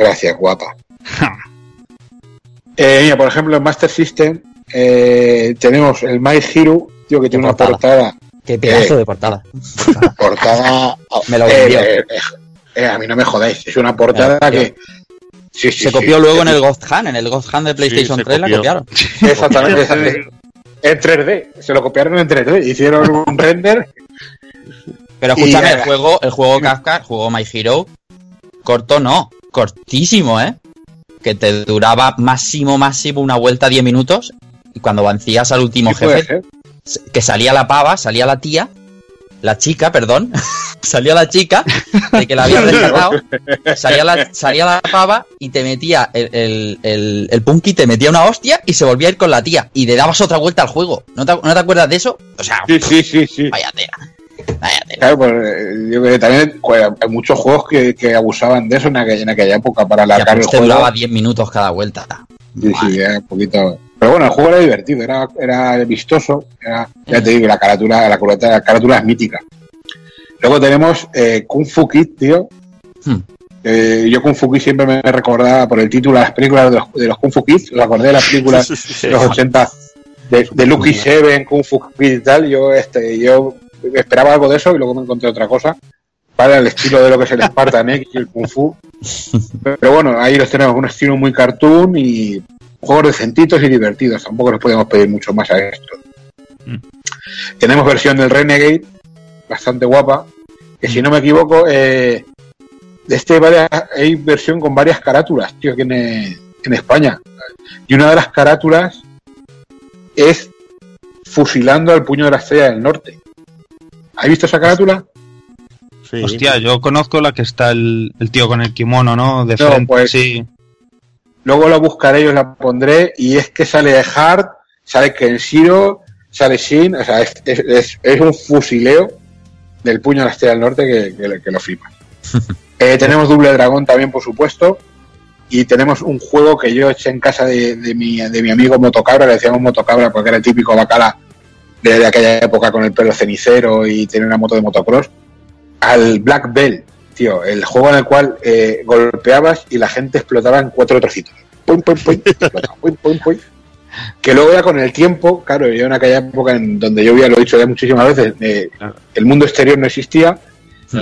Gracias, guapa. Eh, mira, por ejemplo, en Master System eh, tenemos el My Hero, tío, que tiene una portada. portada. Qué pedazo Eh. de portada. portada Me lo eh, vendió. eh, a mí no me jodáis, es una portada que. Sí, sí, Se sí. copió luego en el Ghost Hand, en el Ghost Hand de PlayStation se 3 la copiaron. Exactamente, exactamente. En 3D, se lo copiaron en 3D, hicieron un render. Pero escúchame, el juego, el juego Kafka, el juego My Hero, corto no, cortísimo, ¿eh? Que te duraba máximo, máximo una vuelta 10 minutos. Y cuando vencías al último jefe, ser. que salía la pava, salía la tía, la chica, perdón, salía la chica de que la había rescatado, salía la, salía la pava y te metía el, el, el, el punky, te metía una hostia y se volvía a ir con la tía y le dabas otra vuelta al juego. ¿No te, no te acuerdas de eso? O sea, Sí, sí, sí, sí. vaya tela. Claro, pues eh, yo creo que también pues, hay muchos juegos que, que abusaban de eso en aquella, en aquella época para alargar pero el este juego. duraba 10 minutos cada vuelta. Sí, sí, era un poquito. Pero bueno, el juego era divertido, era, era vistoso, era, ya te digo, la carátula, la, carátula- la carátula es mítica. Luego tenemos eh, Kung Fu Kid, tío. Hmm. Eh, yo Kung Fu Kid siempre me recordaba por el título de las películas de los, de los Kung Fu Kids, os acordé de las películas de los 80 de, de Lucky Seven, Kung Fu Kid y tal, yo este, yo esperaba algo de eso y luego me encontré otra cosa. Para el estilo de lo que es el Spartan X y el Kung Fu. Pero bueno, ahí los tenemos, un estilo muy cartoon y juegos decentitos y divertidos. Tampoco nos podemos pedir mucho más a esto. Mm. Tenemos versión del Renegade, bastante guapa, que si no me equivoco, eh, este varias- hay versión con varias carátulas, tío, aquí en, en España. Y una de las carátulas es fusilando al puño de la estrella del norte. ¿Has visto esa carátula? Sí. Hostia, yo conozco la que está el, el tío con el kimono, ¿no? De No, frente. pues- Sí. Luego la buscaré y os la pondré. Y es que sale Hard, sale Kenshiro, sale Shin. O sea, es, es- es- es un fusileo del puño de la estrella del norte que, que- que lo flipa. Eh, tenemos Double Dragón también, por supuesto. Y tenemos un juego que yo eché en casa de, de mi, de mi amigo Motocabra, le decíamos Motocabra porque era el típico bacala de, aquella época con el pelo cenicero y tenía una moto de motocross. Al Black Bell, tío, el juego en el cual eh, golpeabas y la gente explotaba en cuatro trocitos. Pum, pum, pum, explotaba, pum, pum, pum. Que luego ya con el tiempo, claro, yo en aquella época en donde yo había lo he dicho ya muchísimas veces, eh, el mundo exterior no existía.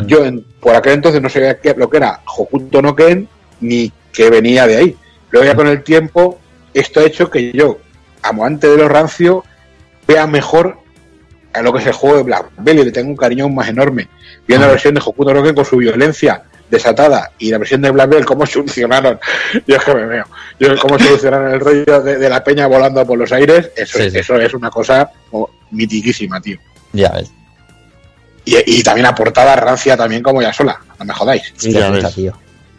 Yo en- por aquel entonces no sabía qué, lo que era Hokuto no Ken ni que venía de ahí. Luego ya con el tiempo, esto ha hecho que yo, amante de lo rancio, vea mejor a lo que es el juego de Black Bell y le tengo un cariño aún más enorme. Viendo la versión de Hokuto no Ken con su violencia desatada y la versión de Black Bell, cómo solucionaron, yo es que me veo, yo cómo solucionaron el rollo de, de la peña volando por los aires, eso, Sí, es, sí. eso es una cosa oh, mitiquísima, tío. Ya ves. Y, y también la portada rancia también como ya sola, no me jodáis. Ya ves. tío.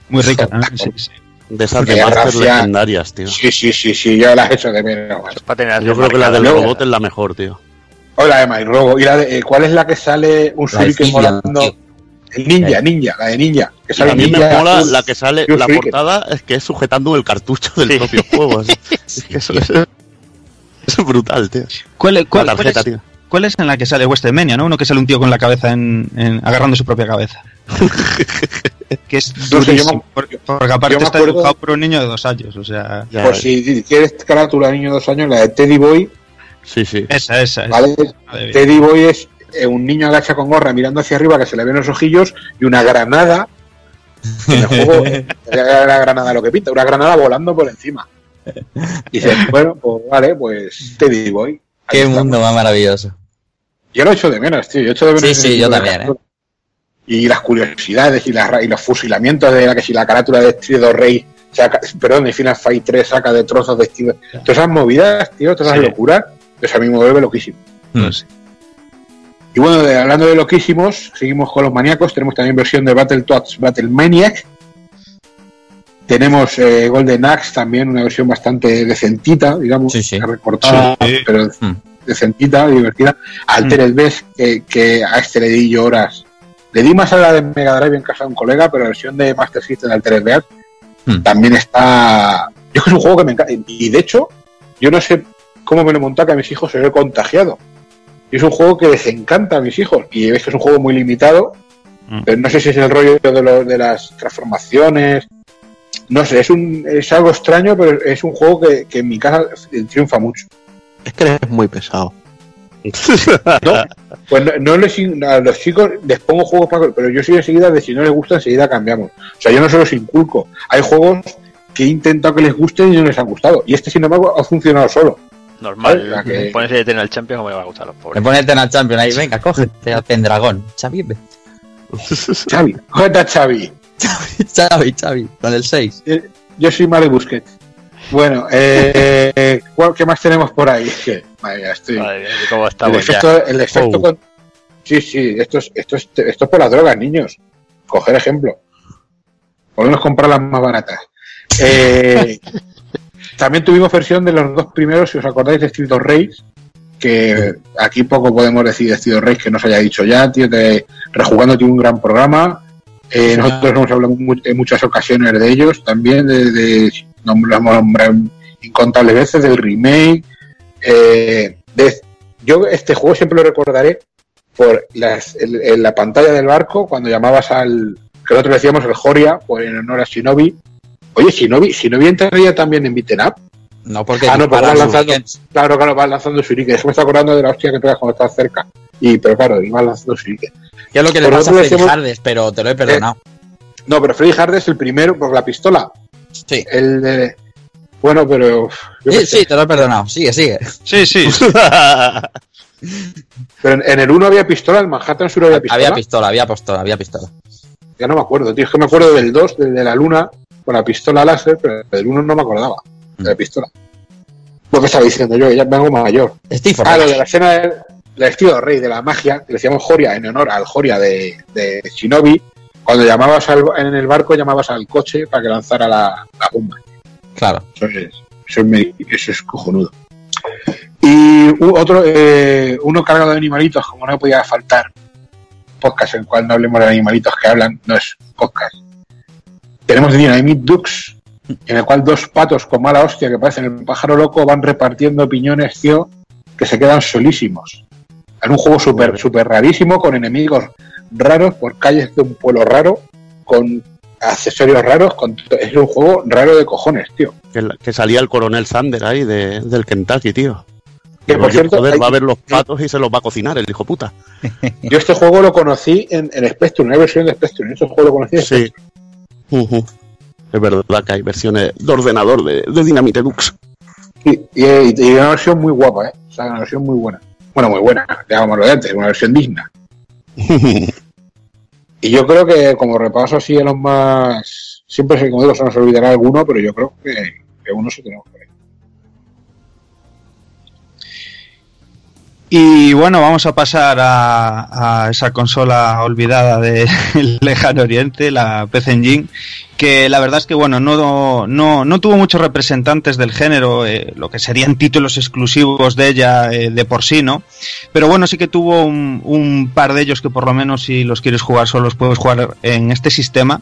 Muy rica sí, sí. De esas de Porque Master gracia- legendarias, tío. Sí, sí, sí, sí, yo la he hecho de menos. macho. Para tener Yo creo que la del robot es la mejor, tío. O la de My Robo. ¿Y la de, eh, cuál es la que sale un shuriken volando? El ninja, ninja, la de ninja. Que Y sale a mí me mola la que sale, la portada es que es sujetando el cartucho del Sí. propio juego. Es, es que eso es, es brutal, tío. ¿Cuál, cuál- la cuál tarjeta, es, tío. Cuál es en la que sale Westmania, no? Uno que sale un tío con la cabeza en, en- agarrando su propia cabeza. que es No sé, porque, porque aparte está acuerdo- dibujado por un niño de dos años, o sea... Ya Pues ves. si quieres carátula de niño de dos años, la de Teddy Boy, Sí, sí. Esa, esa, esa. ¿vale? Teddy Boy es eh, un niño agacha con gorra mirando hacia arriba que se le ven los ojillos y una granada. En el juego era la granada lo que pinta, una granada volando por encima. Y dices, bueno, pues vale, pues Teddy Boy. Qué mundo más maravilloso. Yo lo echo de menos, tío. Yo echo de menos Sí, sí, yo también, ¿eh? Y las curiosidades y, las, ra- y los fusilamientos de la que si la carátula de Street Rey saca, perdón, de Final Fight 3 saca de trozos de Steve. Todas esas movidas, tío, todas esas Sí. locuras, pues a mí me vuelve loquísimo. No sé. Y bueno, de- hablando de loquísimos, seguimos con los maníacos. Tenemos también versión de Battletoads Battle Maniac. Tenemos eh, Golden Axe, también una versión bastante decentita, digamos, Sí, sí. recortada, Sí. pero Hmm. Decentita, divertida. Altered Beast, que, que a este le di yo horas. Le di más a la de Mega Drive en casa de un colega, pero la versión de Master System de Altered Beast Hmm. también está. Yo es que es un juego que me encanta. Y de hecho, yo no sé cómo me lo monta que a mis hijos se lo he contagiado. Y es un juego que les encanta a mis hijos. Y ves que es un juego muy limitado. Mm. Pero no sé si es el rollo de, lo- de las transformaciones. No sé, es, un, es algo extraño, pero es un juego que, que en mi casa triunfa mucho. Es que eres muy pesado. No, pues no, no les, a los chicos les pongo juegos para. Pero yo soy enseguida de si no les gusta, enseguida cambiamos. O sea, yo no se los inculco. Hay juegos que he intentado que les gusten y no les han gustado. Y este, sin embargo, ha funcionado solo. Normal. La que- Ponerse de tener al champion como me va a gustar a los Me pobres. pone el Champion ahí, venga, cógete al Pendragón. Xavi, ve. Xavi, cógete a Xavi. Xavi, Xavi, con el 6. Yo soy Mario Busquets. Bueno, eh, eh, ¿cuál- ¿qué más tenemos por ahí? Es que, estoy. Madre mía, ¿cómo el estamos ya? efecto, el efecto Oh. con- Sí, sí, esto es, esto, es, esto es por las drogas, niños. Coger ejemplo. Podemos comprar las más baratas. Eh, también tuvimos versión de los dos primeros, si os acordáis, de Street Rage, que aquí poco podemos decir de Street of Rage que no se haya dicho ya, tío, de Rejugando tiene un gran programa. Eh, nosotros hemos hablado en muchas ocasiones de ellos, también de, de nombre- hemos nombrado incontables veces, del remake. eh, de- yo este juego siempre lo recordaré por las, el- en la pantalla del barco, cuando llamabas al, que nosotros decíamos el Joria, por en honor a Shinobi. Oye, Shinobi, Shinobi entraría también en Beaten Up. No, porque Ah, no, pero vas lanzando, claro, claro, vas lanzando shuriken. Es que me está acordando de la hostia que pegas cuando estás cerca. Y, pero claro, ibas lanzando shuriken. Es lo que le pasa a Freddy decimos- Hardes, pero te lo he perdonado. No, pero Freddy Hard es el primero por la pistola. Sí. El de... Bueno, pero... Sí, te lo he perdonado. Sigue, sigue. Sí, sí. Pero en, en el 1 había pistola, en Manhattan Sur había pistola. Había pistola, había pistola, había pistola. Ya no me acuerdo, tío. Es que me acuerdo del 2, del de la luna, con la pistola láser, pero del 1 no me acordaba. De la pistola. Lo que estaba diciendo yo, que ya vengo mayor. Steve Ah, lo de la escena del, del estilo rey, de la magia, que le decíamos Joria en honor al Joria de, de Shinobi. Cuando llamabas al, en el barco, llamabas al coche para que lanzara la, la bomba. Claro. Eso es, eso es, me- eso es cojonudo. Y otro, eh, uno cargado de animalitos, como no podía faltar, podcast en el cual no hablemos de animalitos que hablan, no es podcast. Tenemos Dynamite Ducks, en el cual dos patos con mala hostia que parecen el pájaro loco van repartiendo opiniones, tío, que se quedan solísimos. Es un juego súper súper rarísimo, con enemigos raros, por calles de un pueblo raro, con accesorios raros, con es un juego raro de cojones, tío. que, que salía el coronel Sander ahí de- del Kentucky, tío. Que por cierto, joder, hay- va a ver los patos y se los va a cocinar el hijo puta. yo este juego lo conocí en, en Spectrum, una versión de Spectrum. Este juego lo conocí en Sí. Es verdad que hay versiones de ordenador de, de Dynamite Dux. Y, y- y una versión muy guapa, ¿eh? O sea, una versión muy buena. Bueno, muy buena, digámoslo de antes, una versión digna. Y yo creo que, como repaso así los más. Siempre se, como digo, se nos olvidará alguno, pero yo creo que, que uno sí tenemos ahí. Y bueno, vamos a pasar a, esa consola olvidada del lejano oriente, la PC Engine, que la verdad es que bueno, no, no, no tuvo muchos representantes del género, eh, lo que serían títulos exclusivos de ella eh, de por sí, ¿no? Pero bueno, sí que tuvo un, un, par de ellos que por lo menos si los quieres jugar solos puedes jugar en este sistema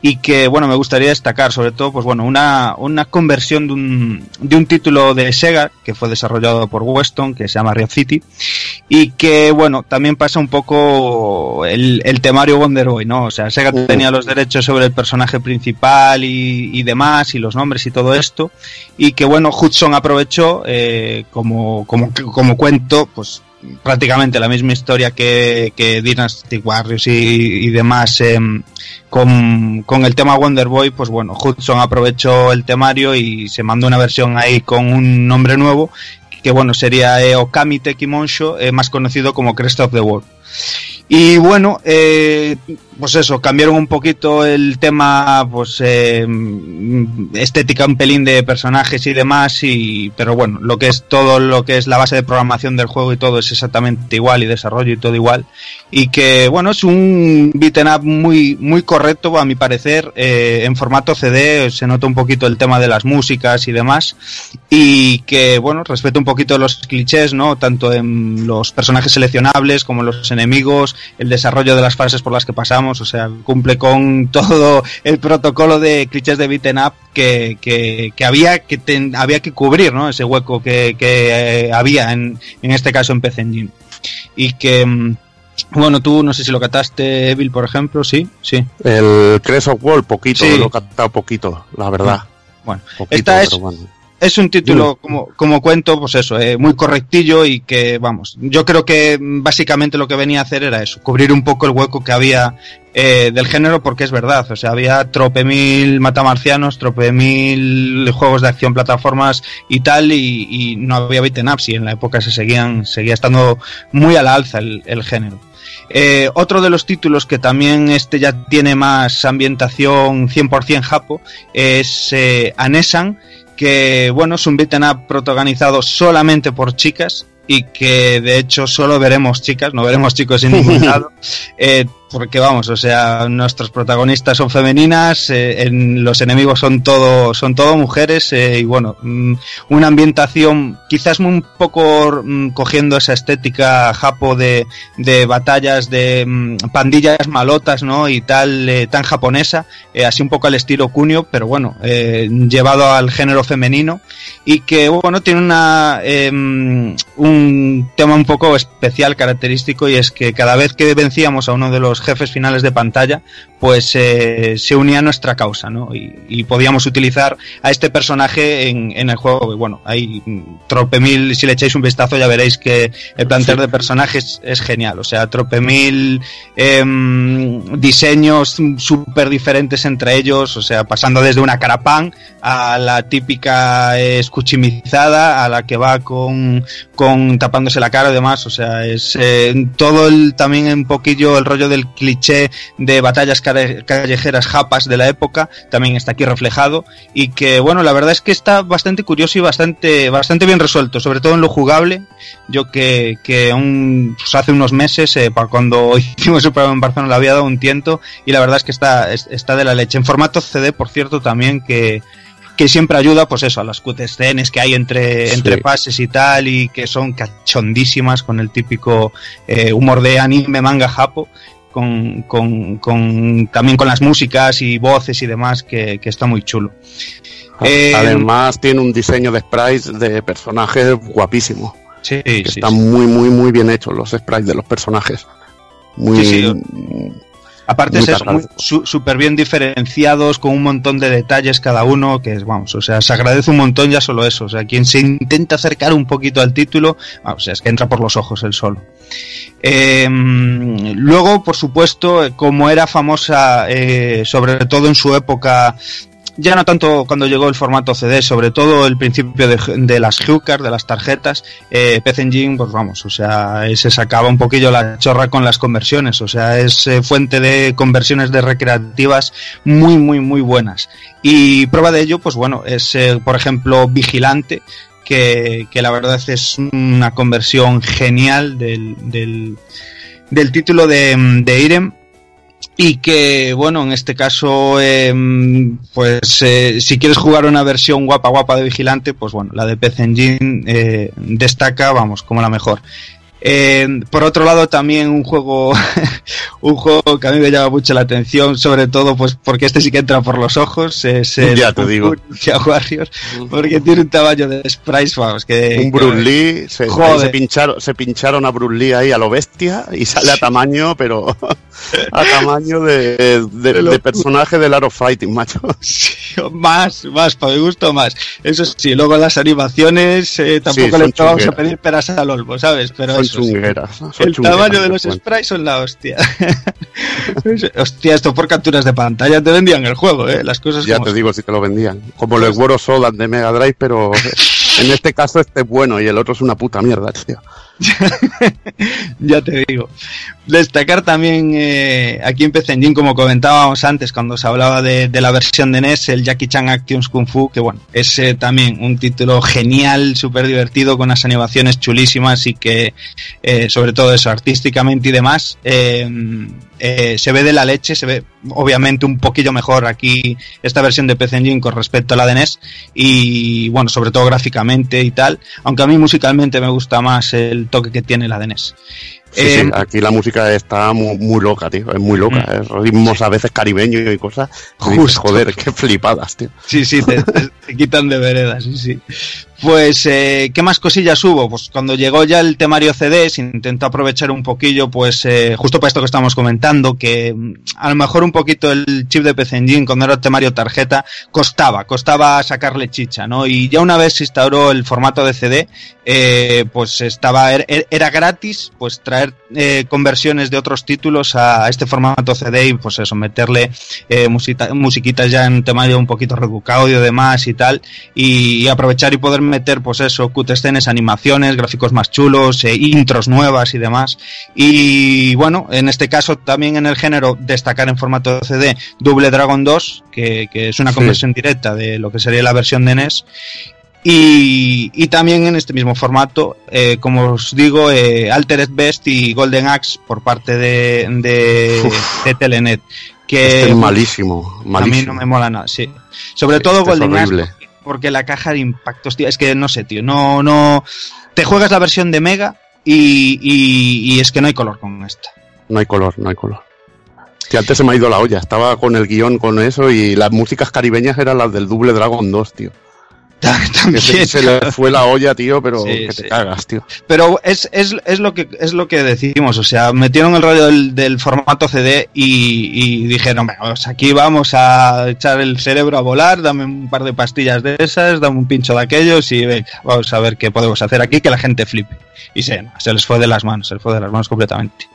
y que bueno, me gustaría destacar sobre todo, pues bueno, una, una conversión de un, de un título de Sega que fue desarrollado por Weston, que se llama Riot City y que bueno, también pasa un poco el, el temario Wonder Boy, ¿no? O sea, Sega tenía los derechos sobre el personaje principal y, y, demás, y los nombres y todo esto, y que bueno, Hudson aprovechó eh, como, como, como cuento, pues prácticamente la misma historia que, que Dynasty Warriors y, y demás eh, con, con, el tema Wonder Boy, pues bueno, Hudson aprovechó el temario y se mandó una versión ahí con un nombre nuevo, que bueno, sería eh, Okami Tekimonsho, eh, más conocido como Crest of the World. Y bueno, eh, pues eso, cambiaron un poquito el tema, pues eh, estética un pelín de personajes y demás, y pero bueno, lo que es todo lo que es la base de programación del juego y todo es exactamente igual y desarrollo y todo igual. Y que bueno, es un beaten up muy, muy correcto a mi parecer, eh, en formato CD se nota un poquito el tema de las músicas y demás, y que bueno, respeta un poquito los clichés, ¿no? Tanto en los personajes seleccionables como en los enemigos, el desarrollo de las fases por las que pasamos, o sea, cumple con todo el protocolo de clichés de beaten up que, que, que había que ten, había que cubrir, ¿no? Ese hueco que, que eh, había en, en este caso en PC Engine. Y que mm, bueno, tú no sé si lo cataste, Evil, por ejemplo, sí, sí. El Crest of World, poquito, sí. lo he catado poquito, la verdad. Bueno, poquito, esta es, bueno es un título, como, como cuento, pues eso, eh, muy correctillo y que, vamos, yo creo que básicamente lo que venía a hacer era eso, cubrir un poco el hueco que había eh, del género, porque es verdad, o sea, había trope mil matamarcianos, trope mil juegos de acción, plataformas y tal, y, y no había beaten ups y en la época se seguían, seguía estando muy a la alza el, el género. Eh, otro de los títulos que también este ya tiene más ambientación 100% japo es eh, Anesan, que bueno, es un beaten up protagonizado solamente por chicas y que de hecho solo veremos chicas, no veremos chicos en ningún lado, eh, porque vamos, o sea, nuestros protagonistas son femeninas, eh, en, los enemigos son todo, son todo mujeres, eh, y bueno, mmm, una ambientación quizás un poco mmm, cogiendo esa estética japo de, de batallas de mmm, pandillas malotas, ¿no? Y tal, eh, tan japonesa, eh, así un poco al estilo Kunio, pero bueno, eh, llevado al género femenino, y que bueno, tiene una, em, un tema un poco especial, característico, y es que cada vez que vencíamos a uno de los jefes finales de pantalla, pues eh, se unía a nuestra causa, ¿no? Y, y, podíamos utilizar a este personaje en, en el juego. Y bueno, hay Tropemil, si le echáis un vistazo ya veréis que el plantel sí. de personajes es genial. O sea, Tropemil, eh, diseños súper diferentes entre ellos, o sea, pasando desde una carapán a la típica escuchimizada, a la que va con, con tapándose la cara y demás, o sea, es eh, todo el, también un poquillo el rollo del cliché de batallas callejeras japas de la época también está aquí reflejado y que bueno la verdad es que está bastante curioso y bastante bastante bien resuelto sobre todo en lo jugable. Yo que, que un, pues hace unos meses eh, para cuando hicimos el programa en Barcelona le había dado un tiento y la verdad es que está, está de la leche. En formato CD por cierto también que que siempre ayuda, pues eso, a las cutscenes que hay entre, sí. entre pases y tal, y que son cachondísimas con el típico eh, humor de anime, manga, japo, con, con, con, también con las músicas y voces y demás, que, que está muy chulo. Eh, Además, tiene un diseño de sprites de personajes guapísimo. Sí, que sí, están sí. muy, muy, muy bien hechos los sprites de los personajes. Muy. Aparte es súper bien diferenciados, con un montón de detalles cada uno, que es, vamos, o sea, se agradece un montón ya solo eso. O sea, quien se intenta acercar un poquito al título, vamos, o sea, es que entra por los ojos el solo. Eh, luego, por supuesto, como era famosa, eh, sobre todo en su época ya no tanto cuando llegó el formato CD, sobre todo el principio de, las Hewcard, de las tarjetas, eh, PC Engine, pues vamos, o sea, se sacaba un poquillo la chorra con las conversiones, o sea, es eh, fuente de conversiones de recreativas muy, muy, muy buenas. Y prueba de ello, pues bueno, es, eh, por ejemplo, Vigilante, que, que la verdad es una conversión genial del, del, del título de, de Irem y que bueno en este caso eh, pues eh, si quieres jugar una versión guapa guapa de vigilante pues bueno la de PC Engine eh, destaca vamos como la mejor eh, por otro lado, también un juego, un juego que a mí me llama mucho la atención, sobre todo pues porque este sí que entra por los ojos, es el Ya te digo. Warriors, porque tiene un tamaño de sprites, vamos, que... Un Bruce Lee, se, pincharon, se pincharon a Bruce Lee ahí a lo bestia y sale a tamaño, pero a tamaño de, de- De lo- de personaje del Art of Fighting, macho. Sí, más, más, para mi gusto más. Eso sí, luego las animaciones eh, tampoco le vamos a pedir peras al olmo, ¿sabes? Pero Son. Chungueras. El chungueras, tamaño de los cuento. sprites son la hostia. hostia, esto por capturas de pantalla te vendían el juego, ¿eh? Las cosas Ya como te digo si te lo vendían. Como los World of Sodan de Mega Drive, pero en este caso este es bueno y el otro es una puta mierda, tío. ya te digo. Destacar también eh, aquí en PC Engine, como comentábamos antes, cuando se hablaba de, la versión de NES, el Jackie Chan Actions Kung Fu, que bueno, es eh, también un título genial, súper divertido, con unas animaciones chulísimas y que, eh, sobre todo eso, artísticamente y demás, eh, eh, se ve de la leche, se ve obviamente un poquillo mejor aquí esta versión de PC Engine con respecto a la de NES y bueno, sobre todo gráficamente y tal, aunque a mí musicalmente me gusta más el toque que tiene la de NES. Sí, Eh, sí, aquí la música está muy, muy loca, tío. Es muy loca. Mm. eh, Ritmos a veces caribeños y cosas. Justo. joder, qué flipadas, tío. Sí, sí, te, te- te quitan de vereda, sí, sí. Pues, eh, ¿qué más cosillas hubo? Pues cuando llegó ya el temario CD, se intentó aprovechar un poquillo, pues, eh, justo para esto que estamos comentando, que mm, a lo mejor un poquito el chip de PC Engine, cuando era el temario tarjeta, costaba, costaba sacarle chicha, ¿no? Y ya una vez se instauró el formato de CD, eh, pues estaba, er- er- era gratis, pues traer eh, conversiones de otros títulos a, este formato CD y pues eso, meterle eh, musiquitas ya en temario un poquito reducado y demás y tal, y, y aprovechar y poder meter pues eso, cutscenes, animaciones, gráficos más chulos, eh, intros nuevas y demás. Y bueno, en este caso también en el género destacar en formato CD Double Dragon 2, que, que es una Sí. conversión directa de lo que sería la versión de NES. Y, y también en este mismo formato, eh, como os digo, eh, Altered Best y Golden Axe por parte de, de, Uf. de Telenet. Que Este es malísimo, a mí malísimo. no me mola nada, sí. Sobre todo Este es Golden Axe, porque la caja de impactos, tío, es que no sé, tío, no, no. Te juegas la versión de Mega y, y, y es que no hay color con esta. No hay color, no hay color. Que antes se me ha ido la olla. Estaba con el guion con eso y las músicas caribeñas eran las del Double Dragon 2, tío. Que También. se, se le fue la olla, tío, pero Sí, que sí. te cagas, tío. Pero es, es, es lo que es lo que decimos, o sea, metieron el rollo del, del formato CD y, y dijeron, "Venga, pues aquí vamos a echar el cerebro a volar, dame un par de pastillas de esas, dame un pincho de aquellos y venga, vamos a ver qué podemos hacer aquí que la gente flipe. Y se, se les fue de las manos, se les fue de las manos completamente.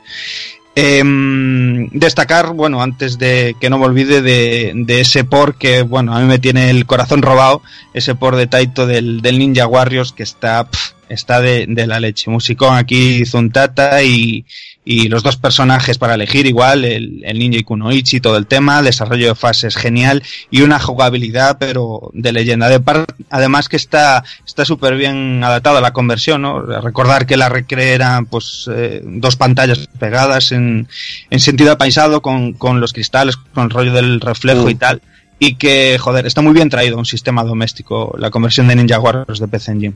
Em, destacar, bueno, antes de que no me olvide de, de ese por que, bueno, a mí me tiene el corazón robado, ese por de Taito del, del Ninja Warriors que está, pf, está de, de la leche. Musicón aquí Zuntata y, y los dos personajes para elegir igual, el, el Ninja y Kunoichi, todo el tema, desarrollo de fases genial y una jugabilidad pero de leyenda. De par- además que está está súper bien adaptado a la conversión, ¿no? Recordar que la recre era pues eh, dos pantallas pegadas en, en sentido apaisado con, con los cristales, con el rollo del reflejo Mm. y tal. Y que, joder, está muy bien traído un sistema doméstico, la conversión de Ninja Warriors de PC Engine.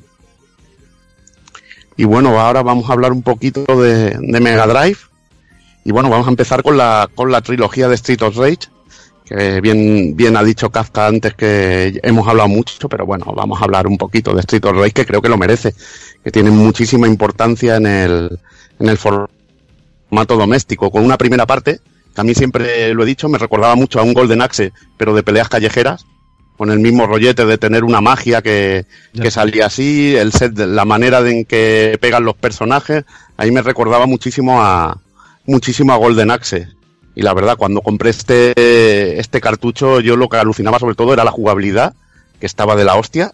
Y bueno, ahora vamos a hablar un poquito de, Mega Drive. Y bueno, vamos a empezar con la, con la trilogía de Street of Rage. Que bien, bien ha dicho Kafka antes que hemos hablado mucho, pero bueno, vamos a hablar un poquito de Street of Rage, que creo que lo merece. Que tiene muchísima importancia en el, en el formato doméstico. Con una primera parte, que a mí siempre lo he dicho, me recordaba mucho a un Golden Axe, pero de peleas callejeras. Con el mismo rollete de tener una magia que, que salía así, el set, la manera de en que pegan los personajes, ahí me recordaba muchísimo a muchísimo a Golden Axe. Y la verdad, cuando compré este, este cartucho, yo lo que alucinaba sobre todo era la jugabilidad, que estaba de la hostia,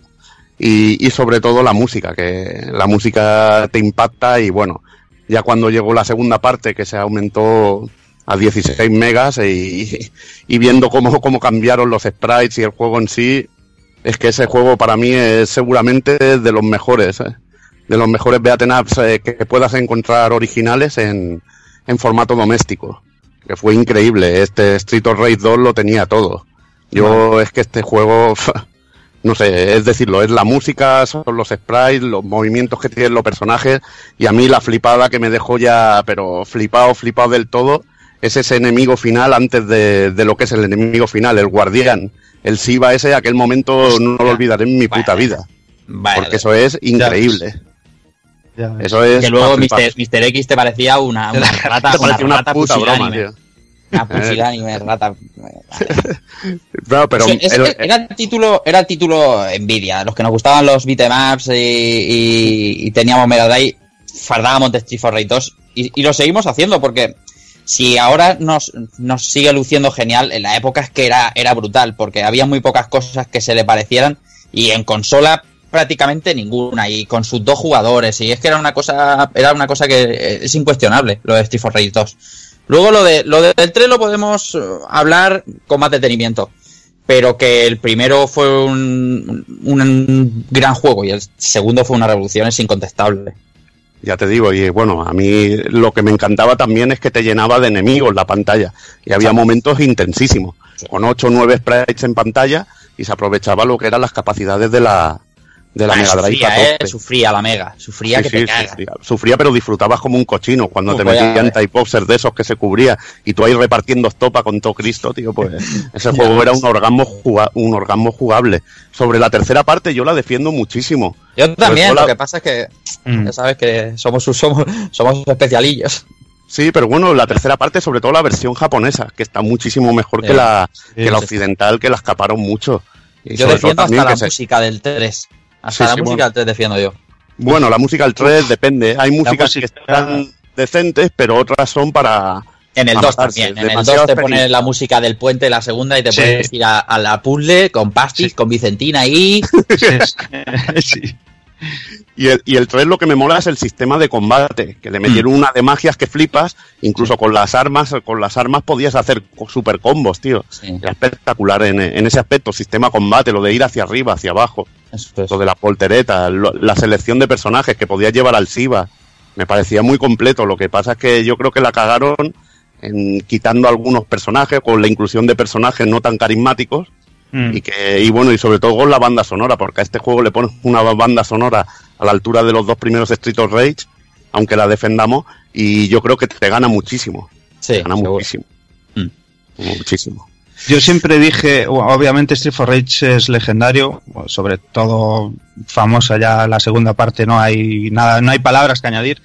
y, y sobre todo la música, que la música te impacta y bueno, ya cuando llegó la segunda parte que se aumentó a 16 megas y, y viendo cómo, cómo cambiaron los sprites y el juego en sí, es que ese juego para mí es seguramente de los mejores, ¿eh? de los mejores beaten ups eh, que puedas encontrar originales en, en formato doméstico. Que fue increíble. Este Street of Rage 2 lo tenía todo. Yo es que este juego, no sé, es decirlo, es la música, son los sprites, los movimientos que tienen los personajes y a mí la flipada que me dejó ya, pero flipado, flipado del todo, es ese enemigo final antes de, de lo que es el enemigo final, el guardián. El Siva ese, aquel momento no lo olvidaré en mi puta vida. Vale. Porque eso es increíble. Ya ves. Eso es. que luego. Mr. X te parecía una, una rata, Te parecía una rata puta broma, tío. Una pusilánime, rata. No, pero Es- es- el- era el título, era el título Nvidia. Los que nos gustaban los beatemaps y, y, y teníamos Mega Drive, fardábamos de Street for Rage 2 y, y lo seguimos haciendo porque si ahora nos, nos sigue luciendo genial, en la época es que era, era brutal porque había muy pocas cosas que se le parecieran y en consola prácticamente ninguna y con sus dos jugadores y es que era una cosa era una cosa que eh, es incuestionable lo de Street for Rage 2 luego lo de lo del 3 lo podemos eh, hablar con más detenimiento pero que el primero fue un, un gran juego y el segundo fue una revolución es incontestable Ya te digo, y bueno, a mí lo que me encantaba también es que te llenaba de enemigos la pantalla. Y había momentos intensísimos, con 8 o 9 sprites en pantalla, y se aprovechaba lo que eran las capacidades de la, de la Ah, Mega Drive. sufría, eh, sufría la Mega sufría Sí, que sí, te cagas sufría, sufría, pero disfrutabas como un cochino cuando Uf, te metían eh. type de esos que se cubría y tú ahí repartiendo estopa con todo Cristo, tío, pues ese juego era un orgasmo, un orgasmo jugable. Sobre la tercera parte yo la defiendo muchísimo. Yo también Pues lo hola. que pasa es que Mm. ya sabes que somos somos somos especialillos Sí, pero bueno, la tercera parte, sobre todo la versión japonesa, que está muchísimo mejor que la, Sí, que la occidental, que la escaparon mucho. Y yo defiendo hasta también la se- música del 3 hasta Sí, la sí, música bueno. del 3 defiendo yo Bueno, la música del 3 depende. Hay músicas que están decentes, pero otras son para... En el a 2 matarse, también. En el demasiado 2 te pone feliz. la música del puente, la segunda, y te Sí. puedes ir a, a la puzzle con Pastis, Sí. con Vicentina y. sí. Y el, y el 3 lo que me mola es el sistema de combate, que le metieron una de magias que flipas, incluso con las armas, con las armas podías hacer super combos, tío. Sí, Era espectacular en, en ese aspecto, sistema combate, lo de ir hacia arriba, hacia abajo, eso es. lo de la poltereta, lo- la selección de personajes que podías llevar al SIVA. Me parecía muy completo, lo que pasa es que yo creo que la cagaron en quitando algunos personajes, con la inclusión de personajes no tan carismáticos, Mm. y que y bueno y sobre todo con la banda sonora porque a este juego le pones una banda sonora a la altura de los dos primeros Street of Rage aunque la defendamos y yo creo que te gana muchísimo Sí, te gana seguro. muchísimo Mm. muchísimo Yo siempre dije, obviamente Street for Rage es legendario, sobre todo famosa ya la segunda parte, no hay nada, no hay palabras que añadir,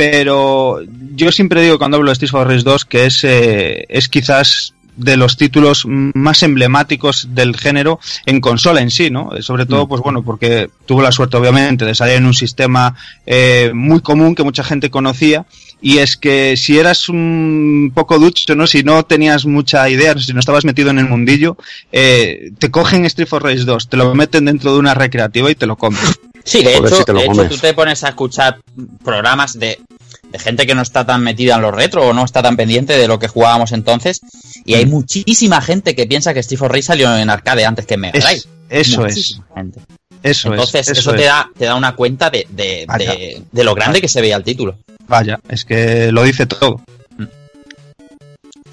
pero yo siempre digo cuando hablo de Street for Rage 2 que es, eh, es quizás de los títulos más emblemáticos del género en consola en sí, ¿no? Sobre todo, pues bueno, porque tuvo la suerte, obviamente, de salir en un sistema eh, muy común que mucha gente conocía y es que si eras un poco ducho, ¿no? Si no tenías mucha idea, si no estabas metido en el mundillo, eh, te cogen Street for Rage 2, te lo meten dentro de una recreativa y te lo comen. Sí, de hecho, si te lo de hecho tú te pones a escuchar programas de, de gente que no está tan metida en los retro o no está tan pendiente de lo que jugábamos entonces. Y Mm. hay muchísima gente que piensa que Street for Rage salió en arcade antes que en Mega Drive. Es- eso es, gente. Eso Entonces, es. eso, es. te, da, te da una cuenta de, de, de, de lo grande que se veía el título. Vaya, es que lo dice todo.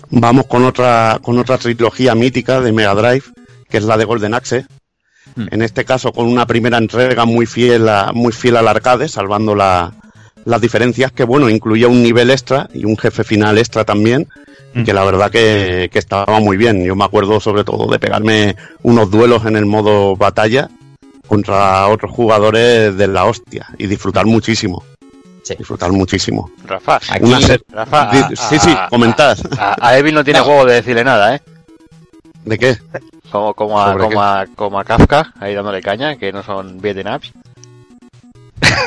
vamos con otra con otra trilogía mítica de Mega Drive que es la de Golden Axe Hmm. en este caso con una primera entrega muy fiel a, muy fiel al arcade salvando la- las diferencias que bueno incluía un nivel extra y un jefe final extra también Mm. que la verdad que, que estaba muy bien. Yo me acuerdo sobre todo de pegarme unos duelos en el modo batalla contra otros jugadores de la hostia y disfrutar muchísimo. Sí. Disfrutar muchísimo. Rafa, Aquí, Una Rafa, a- sí, sí, a- comentad. A, a Evil no tiene No. huevo de decirle nada, ¿eh? ¿De qué? Como, como, a, ¿Sobre como, a, como a Kafka, ahí dándole caña, que no son beaten ups.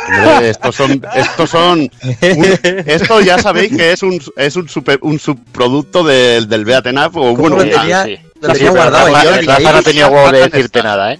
Hombre, estos son, estos son, un- esto ya sabéis que es un, es un, super- un subproducto del, del Beaten Up o bueno, tenía? sí. lo tenía guardado Rafa, ahí- no tenía huevo de decirte está- nada, ¿eh?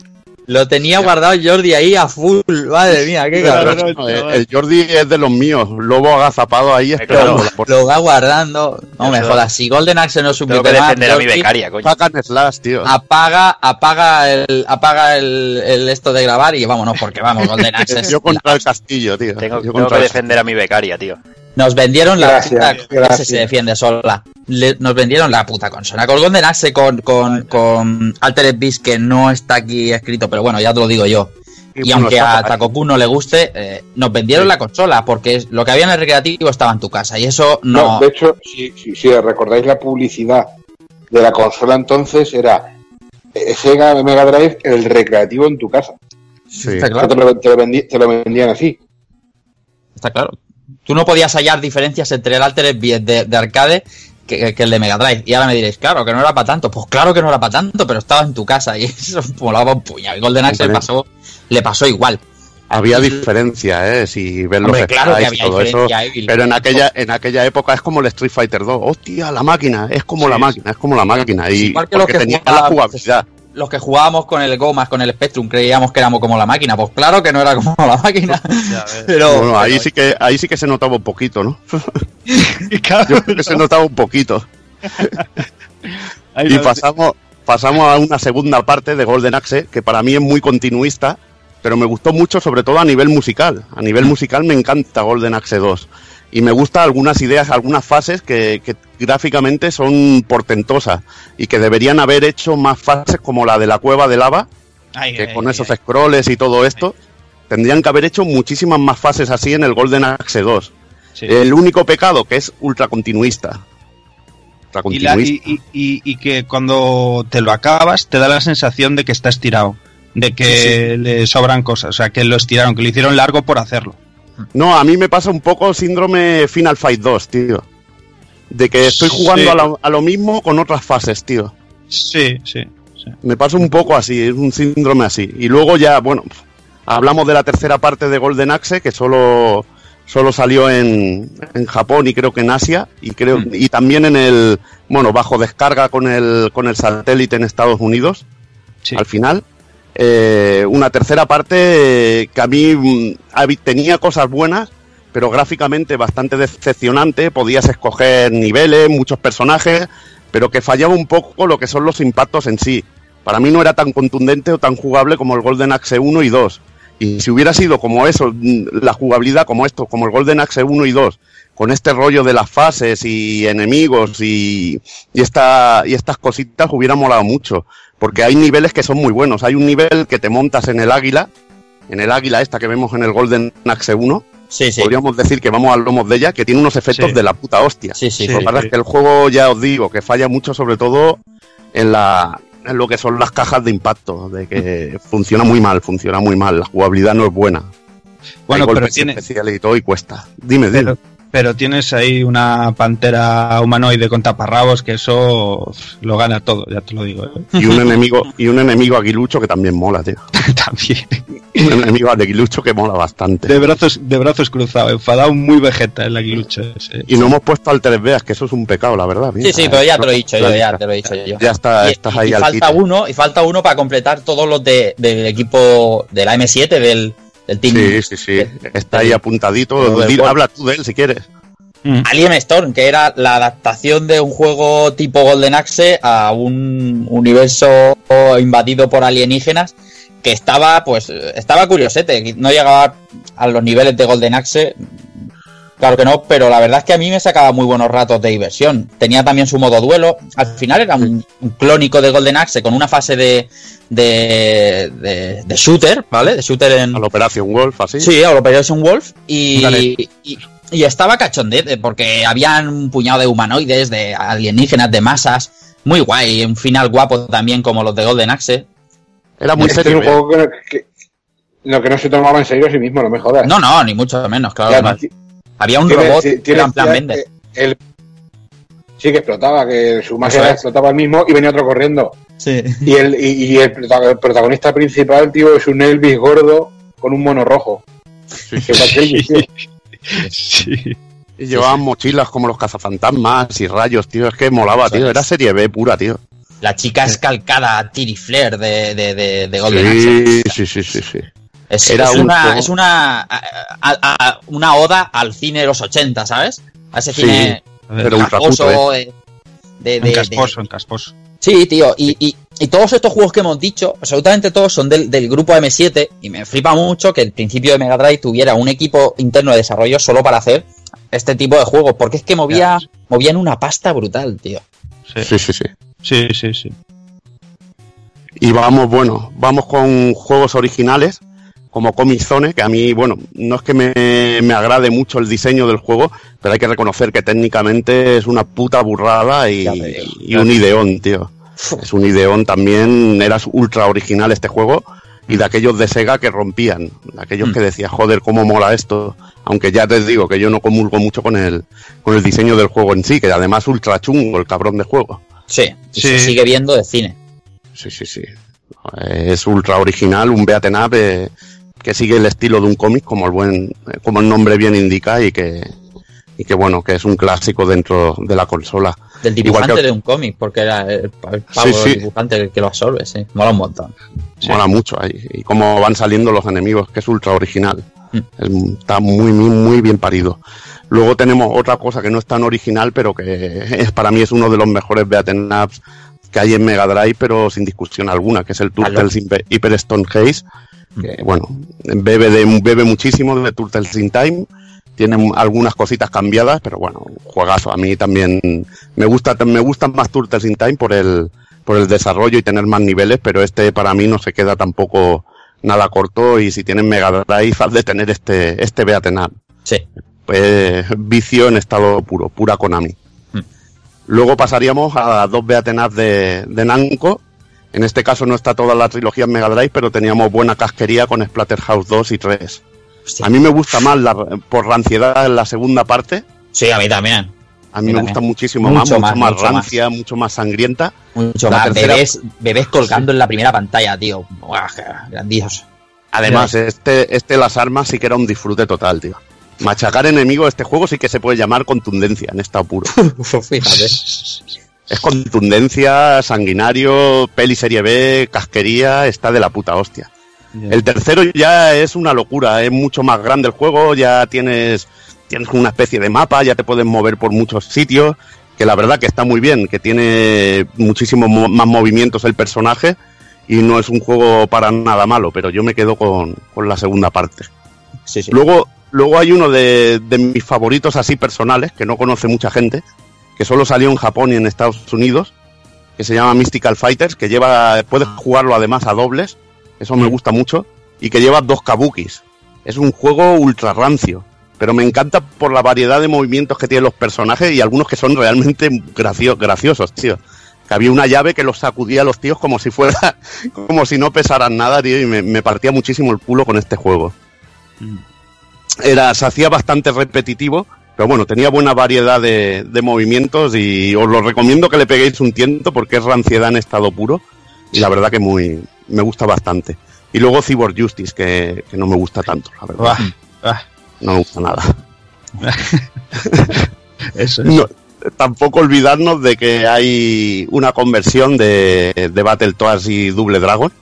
Lo tenía guardado Jordi ahí a full. Madre mía, qué cabrón. No, el, el Jordi es de los míos, lobo agazapado ahí esperando. claro. por- Lo va guardando. No me jodas. Si Golden Axe no es un Tengo que defender a mi becaria, coño. Slash, tío. Apaga, apaga el, apaga el, el esto de grabar y vámonos, porque vamos, Golden Axe Yo contra el castillo, tío. Tengo, Yo tengo que el defender a mi becaria, tío. Nos vendieron la Gracias, puta gracias. Se defiende sola. Le- nos vendieron la puta consola. Con Golden Axe, con, con, con Altered Beast, que no está aquí escrito, pero bueno, ya te lo digo yo. Y, bueno, aunque a. Takoku no le guste, eh, nos vendieron Sí. la consola, porque lo que había en el recreativo estaba en tu casa. Y eso No, no. de hecho, si, si, si recordáis la publicidad de la consola entonces, era eh, Sega Mega Drive, el recreativo en tu casa. Sí. Está claro. Te, lo, te lo vendi- te lo vendían así. Está claro. Tú no podías hallar diferencias entre el Altered Beast de, de arcade que, que el de Mega Drive. Y ahora me diréis, claro, que no era para tanto. Pues claro que no era para tanto, pero estaba en tu casa y eso molaba un puñado. Y Golden Axe le pasó, le pasó igual. Había diferencia, ¿eh? Si ves los claro que había todo eso. Evil. Pero en aquella, en aquella época es como el Street Fighter 2. Hostia, la máquina, es como la máquina, es como la máquina. Y Igual que porque que tenía la jugabilidad. Los que jugábamos con el Gomas, con el Spectrum, creíamos que éramos como la máquina. Pues claro que no era como la máquina. Pero, bueno, ahí pero- sí que, ahí sí que se notaba un poquito, ¿no? Claro, Yo creo que se notaba un poquito. Y pasamos, pasamos a una segunda parte de Golden Axe, que para mí es muy continuista, pero me gustó mucho, sobre todo a nivel musical. A nivel musical me encanta Golden Axe 2. Y me gustan algunas ideas, algunas fases que, que gráficamente son portentosas y que deberían haber hecho más fases como la de la cueva de lava, Ay, que ay, con ay, esos scrolls y todo esto, tendrían que haber hecho muchísimas más fases así en el Golden Axe 2. Sí. El único pecado que es ultra continuista. Ultra y, la- continuista. y- y- y- y que cuando te lo acabas te da la sensación de que está estirado, de que le sobran cosas, o sea, que lo estiraron, que lo hicieron largo por hacerlo. No, a mí me pasa un poco síndrome Final Fight 2, tío. De que estoy jugando Sí. a, lo, a lo mismo con otras fases, tío. Sí, sí. sí. Me pasa un poco así, es un síndrome así. Y luego ya, bueno, hablamos de la tercera parte de Golden Axe, que solo, solo salió en, en Japón y creo que en Asia, y creo, y también en el, bueno, bajo descarga con el, con el satélite en Estados Unidos, Sí. al final. Eh, una tercera parte eh, que a mí mm, tenía cosas buenas, pero gráficamente bastante decepcionante. Podías escoger niveles, muchos personajes, pero que fallaba un poco lo que son los impactos en sí. Para mí no era tan contundente o tan jugable como el Golden Axe 1 y 2. Y si hubiera sido como eso, mm, la jugabilidad como esto, como el Golden Axe 1 y 2, con este rollo de las fases y enemigos y, y, esta, y estas cositas, hubiera molado mucho. Porque hay niveles que son muy buenos. Hay un nivel que te montas en el águila, en el águila esta que vemos en el Golden Axe 1. Sí, sí. Podríamos decir que vamos al lomo de ella, que tiene unos efectos Sí. de la puta hostia. Sí, sí, Sí. Lo que pasa es que el juego, ya os digo, que falla mucho sobre todo en la en lo que son las cajas de impacto, de que funciona muy mal, funciona muy mal, la jugabilidad no es buena. Bueno, Hay pero tiene, especiales y todo y cuesta. Dime, dime. pero, pero tienes ahí una pantera humanoide con taparrabos que eso lo gana todo, ya te lo digo. ¿eh? Y un enemigo, y un enemigo aguilucho que también mola, tío. También. Un enemigo aguilucho que mola bastante. De brazos, de brazos cruzados, enfadado muy vegeta el aguilucho ese. Y no hemos puesto al 3 que eso es un pecado, la verdad. Sí, sí, pero ya te lo he dicho yo, ya te lo he dicho yo. Ya está, Y- estás y, ahí y al falta uno, y falta uno para completar todos los de, del equipo de la M7 del, del team Sí, sí, sí. Está ahí apuntadito. Habla tú de él si quieres. Mm. Alien Storm, que era la adaptación de un juego tipo Golden Axe a un universo invadido por alienígenas que estaba, pues, estaba curiosete, no llegaba a los niveles de Golden Axe, claro que no, pero la verdad es que a mí me sacaba muy buenos ratos de diversión. Tenía también su modo duelo, al final era un, un clónico de Golden Axe con una fase de, de, de, de shooter, ¿vale? De shooter en, A la Operación Wolf, así. Sí, a lo Operation Wolf y, y, y estaba cachondete porque habían un puñado de humanoides, de alienígenas, de masas. Muy guay, un final guapo también como los de Golden Axe. Era muy Este es serio. un juego que, que- lo que no se tomaba en serio a sí mismo, no me jodas. No, no, ni mucho menos, claro. Había un tiene- robot ti- que tiene- era en plan tiene- Bender. el- sí, que explotaba, que su es. explotaba el mismo y venía otro corriendo. Sí. Y el, y, y el prota- el protagonista principal, tío, es un Elvis gordo con un mono rojo. Que tío. Sí. Y llevaban mochilas como los cazafantasmas y rayos, tío. Es que molaba, tío. Era serie B pura, tío. La chica es calcada a Tiri Flair de, de, de, de Golden Axe. Sí, sí, sí, sí, sí. Es, Era es un una, es una, a- a- a- una oda al cine de los 80, ¿sabes? A ese Sí, cine Pero ultra casposo, puto, de, de, En de- casposo, en casposo. Sí, tío, y, y, y todos estos juegos que hemos dicho, absolutamente todos son del, del grupo M7, y me flipa mucho que el principio de Mega Drive tuviera un equipo interno de desarrollo solo para hacer este tipo de juegos, porque es que movía, movían una pasta brutal, tío. Sí, Sí, sí, sí. sí, sí. sí. Y vamos, bueno, vamos con juegos originales, como Comic Zone, que a mí, bueno, no es que me, me agrade mucho el diseño del juego, pero hay que reconocer que técnicamente es una puta burrada y, un ideón, tío. Es un ideón también, era ultra original este juego, y de aquellos de Sega que rompían, de aquellos Mm. que decía, joder, cómo mola esto. Aunque ya te digo que yo no comulgo mucho con el, con el diseño del juego en sí, que además ultra chungo el cabrón de juego. Sí, y Sí. se sigue viendo de cine. Sí, sí, sí. Es ultra original, un beaten up eh, que sigue el estilo de un cómic, como el buen, eh, como el nombre bien indica, y que, y que bueno, que es un clásico dentro de la consola. Del dibujante que- de un cómic, porque era el, el pavo Sí, dibujante que lo absorbe, sí. Mola un montón. Sí. Mola mucho ahí. Y cómo van saliendo los enemigos, que es ultra original. Mm. Es- está muy, muy, muy bien parido. Luego tenemos otra cosa que no es tan original, pero que es, para mí es uno de los mejores beaten ups que hay en Mega Drive, pero sin discusión alguna, que es el Turtles Hyper Stone Haze. Que, bueno, bebe, de, bebe muchísimo de Turtles in Time. Tiene algunas cositas cambiadas, pero bueno, juegazo. A mí también me gusta, me gustan más Turtles in Time por el, por el desarrollo y tener más niveles, pero este para mí no se queda tampoco nada corto y si tienen Mega Drive has de tener este, este beaten up. Sí. Pues vicio en estado puro, pura Konami. Hmm. Luego pasaríamos a dos beaten up de, de Namco. En este caso no está toda la trilogía en Mega Drive, pero teníamos buena casquería con Splatterhouse 2 y 3. Hostia. A mí me gusta más la, por ranciedad en la segunda parte. Sí, a mí también. A mí Sí, me también. gusta muchísimo Mucho más, mucho más, mucho rancia, mucho más sangrienta. Mucho La más. tercera- Bebés, bebés colgando en la primera pantalla, tío. Buah, grandioso. Además, este, este las armas sí que era un disfrute total, tío. Machacar enemigos, este juego sí que se puede llamar contundencia en estado puro. Fíjate. Es contundencia, sanguinario, peli serie B, casquería, está de la puta hostia. El tercero ya es una locura, es mucho más grande el juego, ya tienes, tienes una especie de mapa, ya te puedes mover por muchos sitios, que la verdad que está muy bien, que tiene muchísimos mo- más movimientos el personaje y no es un juego para nada malo, pero yo me quedo con, con la segunda parte. Sí, sí. Luego, luego hay uno de, de mis favoritos así personales, que no conoce mucha gente, que solo salió en Japón y en Estados Unidos, que se llama Mystical Fighters, que lleva, puedes jugarlo además a dobles, eso me gusta mucho, y que lleva dos kabukis. Es un juego ultra rancio, pero me encanta por la variedad de movimientos que tienen los personajes y algunos que son realmente gracio- graciosos, tío. Que había una llave que los sacudía a los tíos como si fuera, como si no pesaran nada, tío, y me, me partía muchísimo el culo con este juego era, se hacía bastante repetitivo, pero bueno, tenía buena variedad de, de movimientos y os lo recomiendo que le peguéis un tiento porque es ranciedad en estado puro y la verdad que muy me gusta bastante. Y luego Cyborg Justice, que, que no me gusta tanto, la verdad. Ah, No me gusta nada. eso es. No, tampoco olvidarnos de que hay una conversión de, de Battletoads y Double Dragon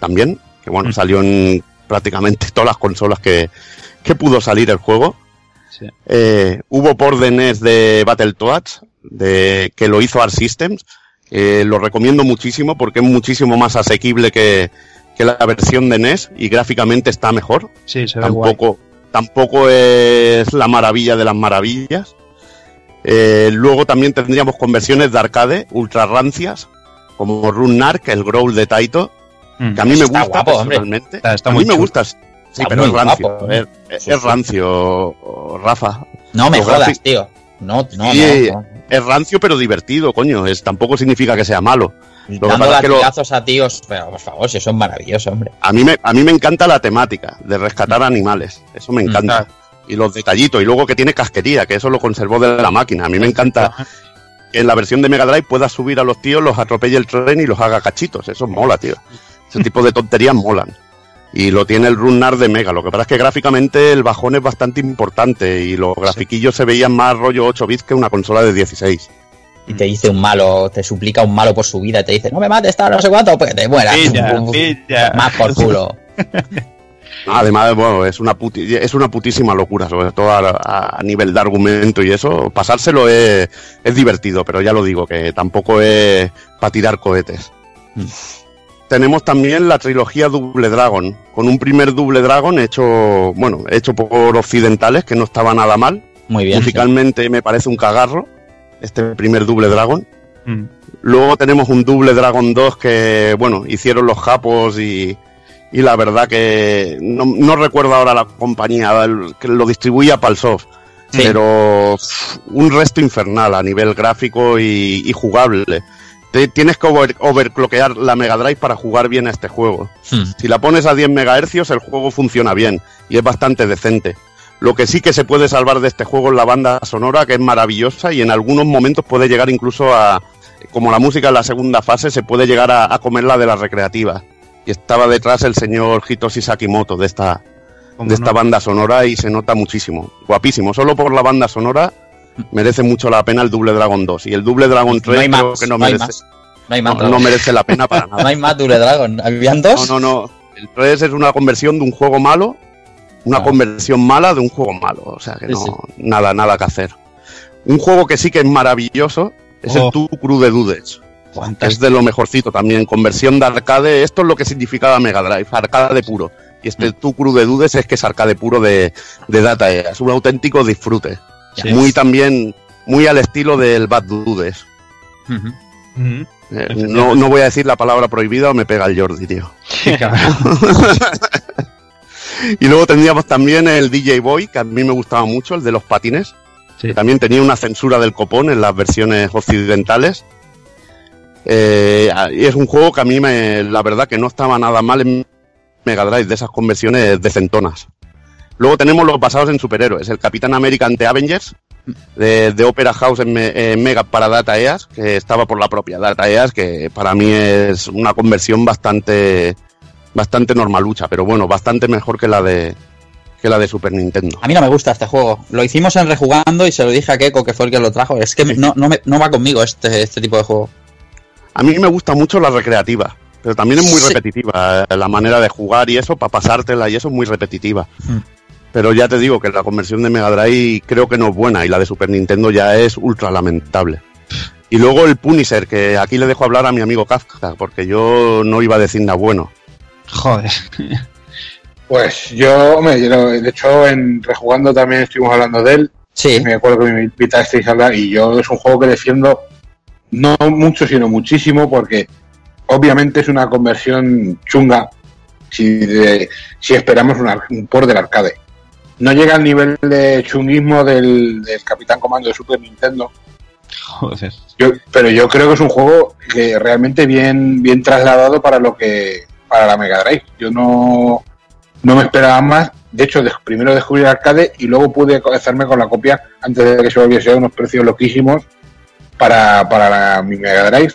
también, que bueno, Mm. salió en prácticamente todas las consolas que, que pudo salir el juego. Sí. Eh, hubo por de NES de Battletoads, de, que lo hizo Art Systems. Eh, lo recomiendo muchísimo porque es muchísimo más asequible que, que la versión de NES y gráficamente está mejor Sí, se ve guay. tampoco, tampoco es la maravilla de las maravillas. Eh, luego también tendríamos conversiones de arcade ultra rancias, como Run Narc, el Growl de Taito, Mm. que a mí me gusta guapo, personalmente. Está- está a muy mí me gusta, sí, Está pero muy es rancio. guapo. es, es Sí, sí. rancio, Rafa. No me jodas, tío. No, no, Sí, no. no. Es rancio pero divertido, coño. Es, tampoco significa que sea malo. que Dando pasa es que lo- latigazos a tíos, pero por favor, si eso es maravilloso, hombre. A mí, me, a mí me encanta la temática de rescatar animales. Eso me Mm, encanta. Y los detallitos. Y luego que tiene casquería, que eso lo conservó de la máquina. A mí me encanta que en la versión de Mega Drive puedas subir a los tíos, los atropelle el tren y los haga cachitos. Eso mola, tío. Ese tipo de tonterías molan. Y lo tiene el Runnar de Mega. Lo que pasa es que gráficamente el bajón es bastante importante y los grafiquillos se veían más rollo 8 bits que una consola de 16. y te dice un malo, te suplica un malo por su vida y te dice, no me mates, tal, no sé cuánto, pues te mueras. Pilla, pilla. Más por culo. Además, bueno, es una, puti- es una putísima locura, sobre todo a, a nivel de argumento y eso. Pasárselo es, es divertido, pero ya lo digo, que tampoco es para tirar cohetes. Tenemos también la trilogía Double Dragon, con un primer Double Dragon hecho, bueno, hecho por occidentales, que no estaba nada mal. Muy bien. sí. Musicalmente me parece un cagarro, este primer Double Dragon. Mm. Luego tenemos un Double Dragon 2 que, bueno, hicieron los japos y, y la verdad que no, no recuerdo ahora la compañía el- que lo distribuía Palsoft, Sí. pero un resto infernal a nivel gráfico y, y jugable. Te- tienes que over- overclockear la Mega Drive para jugar bien a este juego. Hmm. Si la pones a 10 MHz el juego funciona bien y es bastante decente. Lo que sí que se puede salvar de este juego es la banda sonora, que es maravillosa y en algunos momentos puede llegar incluso a, como la música en la segunda fase, se puede llegar a, a comerla de las recreativas. Y estaba detrás el señor Hitoshi Sakimoto de esta, ¿Cómo de esta no? banda sonora y se nota muchísimo. Guapísimo. Solo por la banda sonora merece mucho la pena el Double Dragon 2. Y el Double Dragon 3 No hay creo más, que no no hay merece, más. No hay más. no- no merece la pena para nada. No hay más Double Dragon. ¿Habían dos? No, no, no. El 3 es una conversión de un juego malo, una Ah. conversión mala de un juego malo. O sea que Sí, no, sí. nada, nada que hacer. Un juego que sí que es maravilloso es Oh. el Two Crew de Dudes. es de lo mejorcito también. Conversión de arcade. Esto es lo que significaba Mega Drive, arcade puro. Y este Two Crew de Dudes es que es arcade puro de, de Data. Es un auténtico disfrute. Sí. Muy también, muy al estilo del Bad Dudes. Eh, no, no voy a decir la palabra prohibida o me pega el Jordi, tío. Y luego tendríamos también el DJ Boy, que a mí me gustaba mucho, el de los patines. Sí. que también tenía una censura del copón en las versiones occidentales. Eh, y es un juego que a mí, me, la verdad, que no estaba nada mal en Mega Drive, de esas conversiones decentonas. Luego tenemos los basados en superhéroes, el Capitán América ante Avengers, de, de Opera House en, Me- en Mega para Data EAS, que estaba por la propia Data EAS, que para mí es una conversión bastante bastante normalucha, pero bueno, bastante mejor que la de que la de Super Nintendo. A mí no me gusta este juego. Lo hicimos en Rejugando y se lo dije a Keiko, que fue el que lo trajo. Es que no, no, me- no va conmigo este, este tipo de juego. A mí me gusta mucho la recreativa, pero también es muy Sí. repetitiva. eh, La manera de jugar y eso, para pasártela y eso es muy repetitiva. Mm. Pero ya te digo que la conversión de Mega Drive creo que no es buena y la de Super Nintendo ya es ultra lamentable. Y luego el Punisher, que aquí le dejo hablar a mi amigo Kafka, porque yo no iba a decir nada bueno. Joder. Pues yo, hombre, yo lo- de hecho, en rejugando también estuvimos hablando de él. Sí, Me acuerdo que me invitasteis a hablar y yo es un juego que defiendo no mucho, sino muchísimo porque obviamente es una conversión chunga si, de- si esperamos un, ar- un port del arcade. No llega al nivel de chunguismo del, del Capitán Comando de Super Nintendo, Joder. yo- pero yo creo que es un juego que realmente bien, bien trasladado para lo que para la Mega Drive. Yo no, no me esperaba más. De hecho, de- primero descubrí el arcade y luego pude hacerme con la copia antes de que se volviese a unos precios loquísimos para, para la, mi Mega Drive.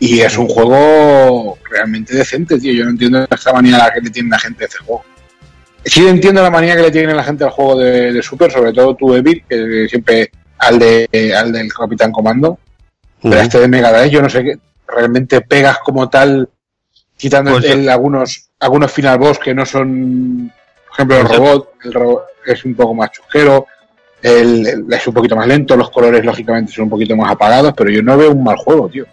Y es un juego realmente decente, tío. Yo no entiendo esta manía que le tiene la gente a este juego. Sí entiendo la manía que le tiene la gente al juego de, de Super, sobre todo tu Evil, que siempre al de al del Capitán Comando. Pero este de Mega Drive, yo no sé qué, realmente pegas como tal, quitando Pues el- algunos, algunos final boss que no son, por ejemplo, el Pues robot, el robot es un poco más chusquero, el, el- es un poquito más lento, los colores lógicamente son un poquito más apagados, pero yo no veo un mal juego, tío.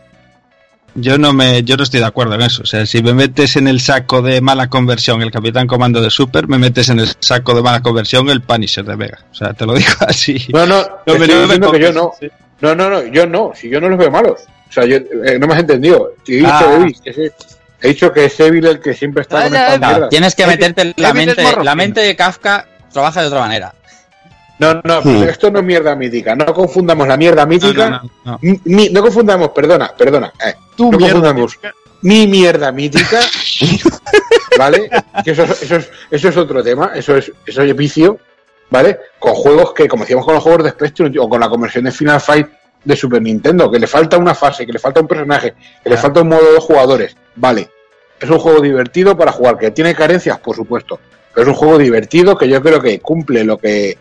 Yo no me, yo no estoy de acuerdo en eso. O sea, si me metes en el saco de mala conversión el Capitán Comando de Super, me metes en el saco de mala conversión el Punisher de Vega. O sea, te lo digo así. No, no, te me- estoy no me diciendo que yo no. sí. No, no, no, yo no, si yo no los veo malos. O sea, yo, eh, no me has entendido. He dicho, Ah. Evil, que es- he dicho que es Evil el que siempre está con ya. mierdas. tienes que meterte en la mente. La mente de Kafka trabaja de otra manera. No, no, esto no es mierda mítica. No confundamos la mierda mítica. no, no, no. Mi- mi- no confundamos, perdona, perdona. eh, Tu no mierda confundamos mítica. mi mierda mítica, ¿vale? Que eso, es- eso, es, eso es otro tema, eso es, eso es vicio, ¿vale? Con juegos que, como decíamos con los juegos de Spectrum o con la conversión de Final Fight de Super Nintendo, que le falta una fase, que le falta un personaje, que le falta un modo de jugadores, vale. Es un juego divertido para jugar, que tiene carencias, por supuesto, pero es un juego divertido que yo creo que cumple lo que,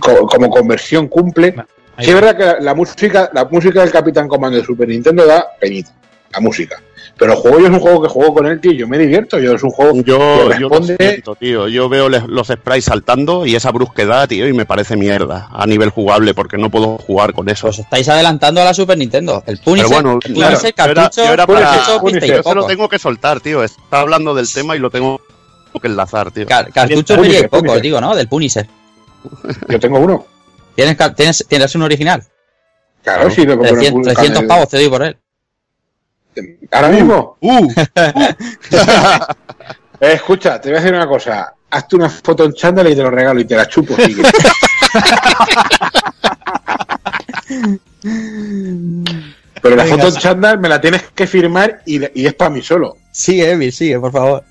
como conversión cumple, Sí, es verdad que la, música, la música del Capitán Comando de Super Nintendo da penita, la música. Pero el juego yo es un juego que juego con él, tío, yo me divierto, yo es un juego Yo, que yo lo siento, tío. Yo veo los sprites saltando y esa brusquedad, tío, y me parece mierda a nivel jugable porque no puedo jugar con eso. Os estáis adelantando a la Super Nintendo. El Punisher, Pero bueno, el claro, Punisher, yo era- cartucho, yo era para- Punisher, Yo se lo tengo que soltar, tío. Está hablando del tema y lo tengo que enlazar, tío. Car- cartucho, Punisher, pilla y poco, Punisher. digo, ¿no? Del Punisher. Yo tengo uno. ¿Tienes, tienes, tienes un original? Claro, sí, lo pongo en 300, el- 300 el- pavos te doy por él. Ahora mismo. ¡Uh! Eh, escucha, te voy a decir una cosa. Hazte una foto en chándal y te lo regalo y te la chupo. Sigue. Pero la Venga, foto en chándal me la tienes que firmar y, y es para mí solo. Sigue, Emil, sigue, por favor.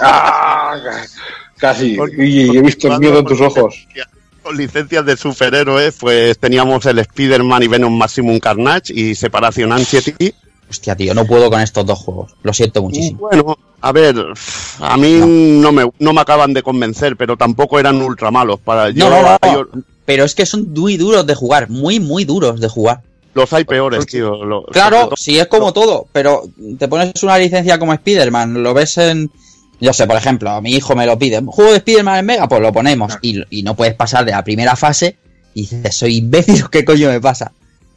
Ah, casi. Con- Y he visto el miedo en tus ojos. Con licencias de superhéroes, pues teníamos el Spider-Man y Venom Maximum Carnage y Separación Anxiety. Hostia, tío, no puedo con estos dos juegos. Lo siento muchísimo. Bueno, a ver, a mí no, me, no me acaban de convencer, pero tampoco eran ultra malos. Para, yo, No. Pero es que son muy duros de jugar, muy, muy duros de jugar. los hay peores, tío. Claro, todo- sí es como todo, pero te pones una licencia como Spider-Man, lo ves en... Yo sé, por ejemplo, a mi hijo me lo pide, juego de Spider-Man en Mega, pues lo ponemos. Y, y no puedes pasar de la primera fase y dices, soy imbécil, ¿qué coño me pasa?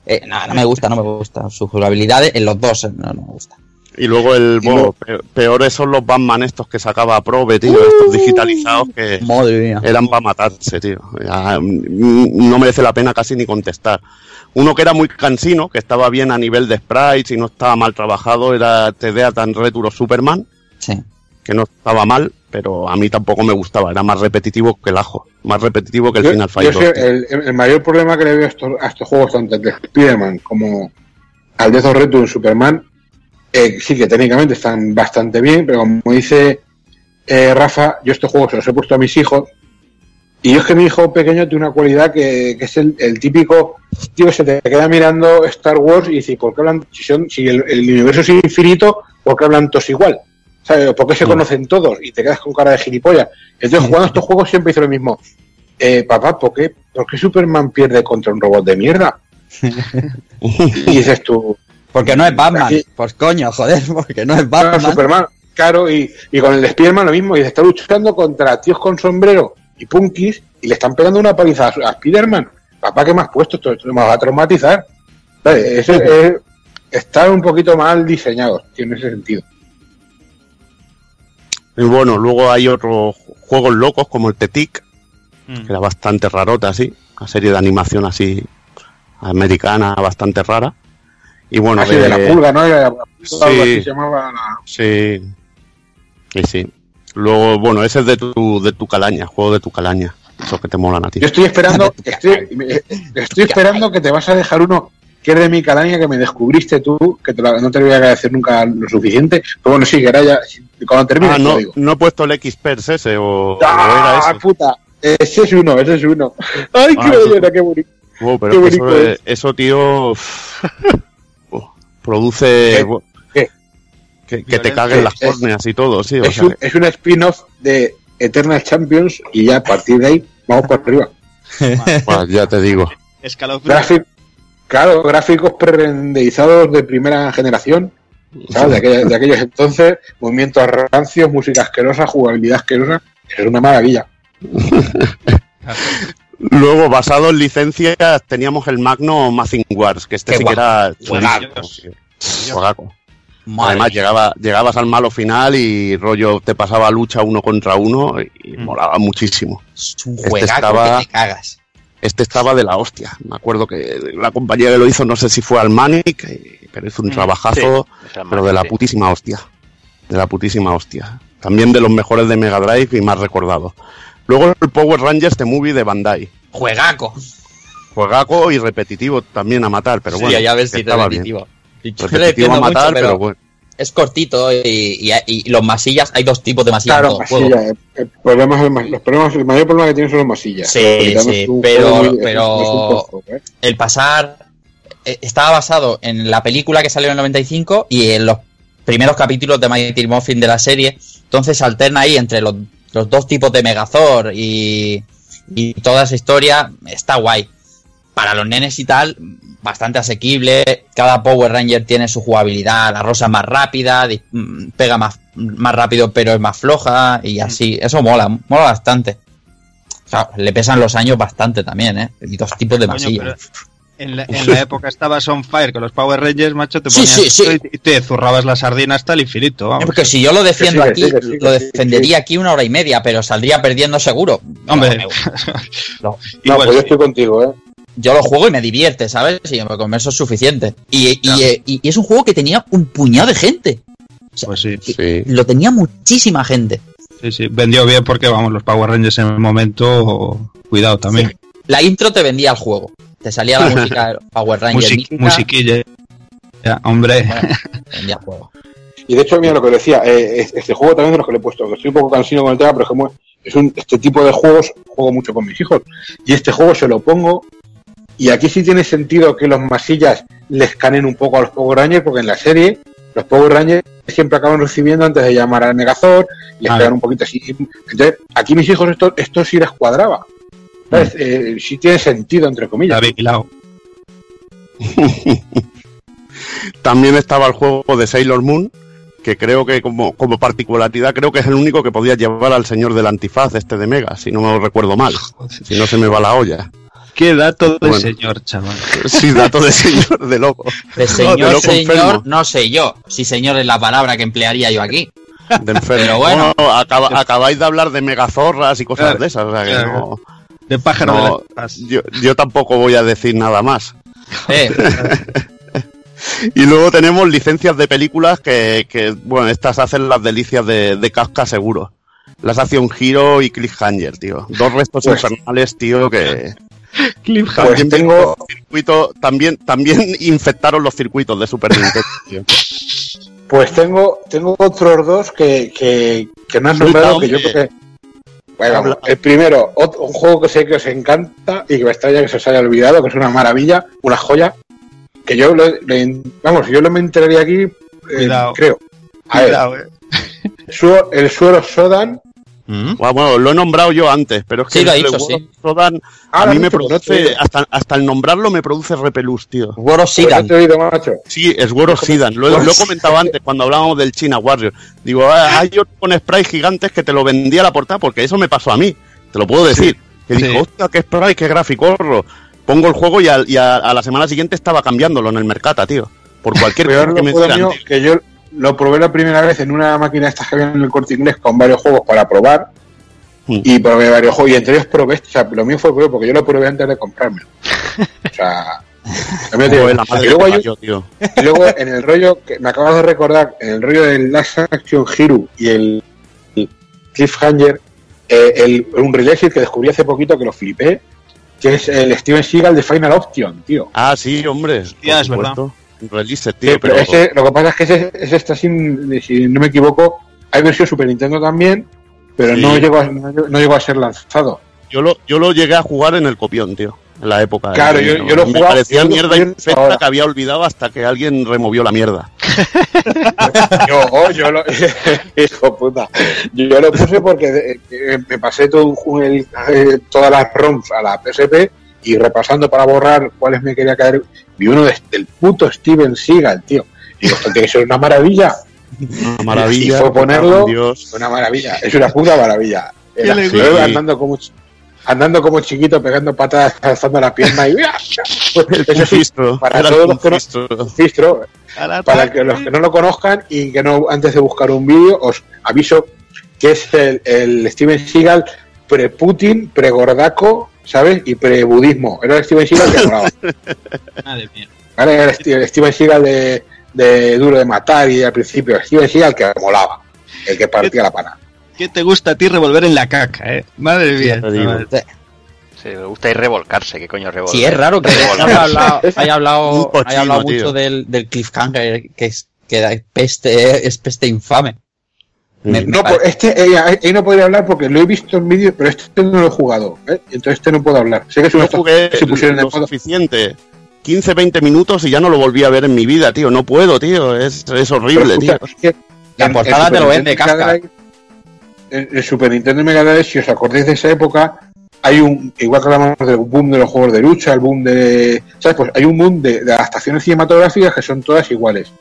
Eh, no, no me gusta, no me gusta. Sus jugabilidades en los dos, eh, no, no me gusta. Y luego el Y bueno, luego- pe- peores son los Batman estos que sacaba Probe, tío, estos digitalizados que Madre mía. eran para matarse, tío. Ya, mm, no merece la pena casi ni contestar. Uno que era muy cansino, que estaba bien a nivel de sprites y no estaba mal trabajado, era TDA tan Retro Superman, Sí. Que no estaba mal, pero a mí tampoco me gustaba, era más repetitivo que el ajo, más repetitivo que el Yo- Final yo Fight 2. sé, el, el mayor problema que le veo a estos, a estos juegos, tanto el de Spider-Man como al Death of Return Superman, eh, sí que técnicamente están bastante bien, pero como dice eh, Rafa, yo estos juegos se los he puesto a mis hijos. Y yo es que mi hijo pequeño tiene una cualidad que, que es el, el típico tío que se te queda mirando Star Wars y dice, ¿por qué hablan? Si, son, si el, el universo es infinito, ¿por qué hablan todos igual? ¿Sabes? ¿Por qué se conocen todos? Y te quedas con cara de gilipollas. Entonces, jugando estos juegos siempre dice lo mismo. Eh, papá, ¿por qué, ¿por qué Superman pierde contra un robot de mierda? y dices tú, Porque no es Batman. Aquí- Pues coño, joder, porque no es Batman. Superman, claro, y, y con el de Spiderman lo mismo, y está luchando contra tíos con sombrero y punkis y le están pegando una paliza a, a Spiderman. Papá, ¿qué me has puesto? Esto, esto me va a traumatizar. ¿Vale? Eso es- están un poquito mal diseñados, tío, en ese sentido. Y bueno, luego hay otros juegos locos como el Tetic, Mm. que era bastante rarota así, una serie de animación así americana bastante rara. Y bueno, Así de la pulga, ¿no? Sí. así se llamaba la- Sí. Y sí. Luego, bueno, ese es de tu, de tu calaña, juego de tu calaña. Esos que te molan a ti. Yo estoy esperando, estoy, me- estoy esperando que te vas a dejar uno que es de mi calaña que me descubriste tú, que te no te lo voy a agradecer nunca lo suficiente. Pero bueno, sí, que ahora ya, cuando termine, Ah, no, digo. no he puesto el X-Pers ese o, o era ¡Ah, ese. puta! Ese es uno, ese es uno. ¡Ay, Ah, qué belleza, qué bonito! Oh, pero qué bonito eso, es. eso, tío, oh, produce ¿Qué? que, que te caguen las córneas y todo, sí. o Es sea, un, es un spin-off de Eternal Champions y ya a partir de ahí vamos por arriba. pues ya te digo. Escalofrío. Claro, gráficos pre-renderizados de primera generación, ¿sabes? De, aquella- de aquellos entonces, movimientos rancios, música asquerosa, jugabilidad asquerosa, es una maravilla. Luego, basado en licencias, teníamos el Magno Mazing Wars, que este Qué sí que era Juegaco. Además, llegaba, llegabas al malo final y rollo te pasaba lucha uno contra uno y Mm. molaba muchísimo. Es un Este estaba- que te cagas. Este estaba de la hostia. Me acuerdo que la compañía que lo hizo, no sé si fue Almanic, eh, pero hizo un Mm, trabajazo, sí, pero de la putísima hostia. De la putísima hostia. También de los mejores de Mega Drive y más recordados. Luego el Power Rangers The Movie de Bandai. Juegaco. Juegaco y repetitivo también a matar, pero Sí, bueno. ya ves si te estaba bien. repetitivo. Repetitivo a mucho, matar, pero pero bueno. Es cortito y, y- y los masillas, hay dos tipos de masillas en Claro, todo masilla, eh, el, problema es el, los problemas, el mayor problema que tienen son los masillas. Sí, sí, pero- muy- pero- es ¿eh? El pasar eh, estaba basado en la película que salió en el 95 y en los primeros capítulos de Mighty Morphin de la serie. Entonces alterna ahí entre los, los dos tipos de Megazord y, y toda esa historia. Está guay. Para los nenes y tal, bastante asequible. Cada Power Ranger tiene su jugabilidad. La rosa es más rápida, mm, pega más, más rápido, pero es más floja. Y así, eso mola, mola bastante. O sea, le pesan los años bastante también, ¿eh? Y dos tipos de masillas. en, la, en la época estabas on fire con los Power Rangers, macho, te Sí, ponías sí, sí. esto y te zurrabas la sardina hasta el infinito, vamos. Porque si yo lo defiendo sí, aquí, sí, sí, lo sí, defendería aquí una hora y media, pero saldría perdiendo seguro. Hombre, No, no. No, igual pues yo sí. estoy contigo, ¿eh? Yo lo juego y me divierte, ¿sabes? Y con eso es suficiente. Y, y, Claro. eh, y- y es un juego que tenía un puñado de gente. Pues sí, Sí. Lo tenía muchísima gente. sí, sí. Vendió bien porque, vamos, los Power Rangers en el momento, cuidado también. La intro te vendía el juego. Te salía la música de Power Ranger. Music- mítica, musiquilla. Ya, hombre. vendía el juego. Y de hecho, mira lo que decía, eh, es- este juego también de los que le he puesto, que estoy un poco cansino con el tema, pero es como es un, este tipo de juegos juego mucho con mis hijos. Y este juego se lo pongo, y aquí sí tiene sentido que los masillas le escanen un poco a los Power Rangers, porque en la serie los Power Rangers siempre acaban recibiendo antes de llamar al Megazord, y les Ah. pegan un poquito así. Entonces, aquí mis hijos esto, esto sí les cuadraba. ¿Sabes? Eh, sí tiene sentido, entre comillas. Está. También estaba el juego de Sailor Moon, que creo que como, como particularidad, creo que es el único que podía llevar al señor del antifaz este de Mega, si no me lo recuerdo mal, si no se me va la olla. Qué dato de Bueno. señor, chaval. Sí, dato de señor de loco. De de señor, loco señor, enfermo. no sé yo. Si señor es la palabra que emplearía yo aquí. De enfermo. Pero bueno. acaba- acabáis de hablar de megazorras y cosas Claro, de esas, o sea que claro. no, De pájaro no, de las yo, yo tampoco voy a decir nada más. Eh, Y luego tenemos licencias de películas que, que, bueno, estas hacen las delicias de, de Kafka seguro. Las hace un giro y Cliffhanger, tío. Dos restos Pues- infernales, tío, que Cliffhanger. Pues tengo, circuitos, también, también infectaron los circuitos de Super Nintendo. Pues tengo, tengo otros dos que, que, que no has Suelta, nombrado que yo creo que. Bueno, Habla. el primero, ot- un juego que sé que os encanta y que me extraña que se os haya olvidado, que es una maravilla, una joya, que yo lo- vamos, yo lo me enteraría aquí, eh, Cuidado. creo. A ver, Cuidado, eh. El suero Sodan, ¿Mm? Bueno, bueno, lo he nombrado yo antes, pero es que Sí, lo ha el dicho, World sí. of Sodan a mí me produce, hasta, hasta el nombrarlo me produce repelús, tío. Of macho. Sí, es World of Sidan. Lo, he- lo he comentado antes cuando hablábamos del China Warrior. Digo, ah, hay otro con sprays gigantes que te lo vendía a la portada porque eso me pasó a mí. Te lo puedo decir. Que Sí. dijo, hostia, qué spray, qué gráfico. Pongo el juego y, al- y a, a la semana siguiente estaba cambiándolo en el Mercata, tío. Por cualquier cosa que me mío, tío. que yo lo probé la primera vez en una máquina estas que había en el corte inglés con varios juegos para probar. Mm. Y probé varios juegos. Y entre ellos probé este. O sea, lo mío fue prueba porque yo lo probé antes de comprármelo. O sea. también te digo, y luego hay tío. y luego en el rollo que me acabas de recordar, en el rollo del Last Action Hero y el, el Cliffhanger, eh, el, un release que descubrí hace poquito que lo flipé, que es el Steven Seagal de Final Option, tío. Ah, sí, hombre. Hostia, es verdad. Sí, tío, pero pero... ese, lo que pasa es que ese, ese está sin, si no me equivoco, hay versión Super Nintendo también, pero Sí. no, llegó a, no, no llegó a ser lanzado. Yo lo, yo lo llegué a jugar en el copión, tío. En la época. Claro, yo- yo lo Me jugaba- parecía mierda infecta que había olvidado hasta que alguien removió la mierda. Yo, oh, yo lo, hijo puta, yo lo puse porque eh, eh, me pasé todo el- eh, todas las ROMs a la PSP y repasando para borrar cuáles me quería caer, vi uno de- del puto Steven Seagal, tío. Y digo, esto tiene que ser una maravilla, Una maravilla. Y fue ponerlo- Dios. una maravilla, es una puta maravilla. Era- andando como andando como chiquito, pegando patadas, alzando la pierna y Pues, eso sí, para era todos los que no- fistro. Para que los que no lo conozcan y que no antes de buscar un vídeo os aviso que es el, el Steven Seagal pre-Putin, pre-Gordaco, ¿sabes? Y pre-budismo. Era el Steven Seagal que molaba. Madre mía. ¿vale? Era el Steve- el Steven Seagal de, de Duro de Matar y al principio. El Steven Seagal que molaba. El que partía la pana. ¿Qué te gusta a ti revolver en la caca, eh? Madre mía. Sí, me gusta ir revolcarse, qué coño revolver. Sí, es raro que haya hablado, haya hablado, haya hablado mucho del, del cliffhanger, que es, que es peste, es peste infame. Me- me No, parece- pues este eh, ahí no podría hablar porque lo he visto en vídeo, pero este no lo he jugado. ¿eh? Entonces este no puedo hablar. Sé que es estos jugué que se pusieron en lo modo. suficiente. 15, 20 minutos y ya no lo volví a ver en mi vida, tío. No puedo, tío. Es, es horrible, Pero, tío. escucha, es que La en- portada te lo vende, En el Super Nintendo Mega Drive, si os acordáis de esa época, hay un, igual que hablamos del boom de los juegos de lucha, el boom de, ¿sabes? Pues hay un boom de, de adaptaciones cinematográficas que son todas iguales.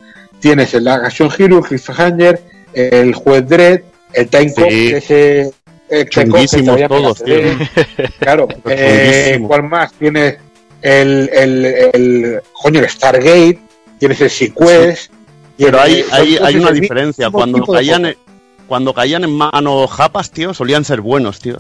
Tienes el Action Hero, el Cliffhanger, el Juez Dredd, el Time Cop, Sí. que ese eh, Chunguísimos que todos, CD. Claro, eh. ¿cuál más? Tienes el, el, el, coño, el Stargate, tienes el Sequest. Pero hay, hay, hay una diferencia. Cuando caían, cuando caían en manos japas, tío, solían ser buenos, tío.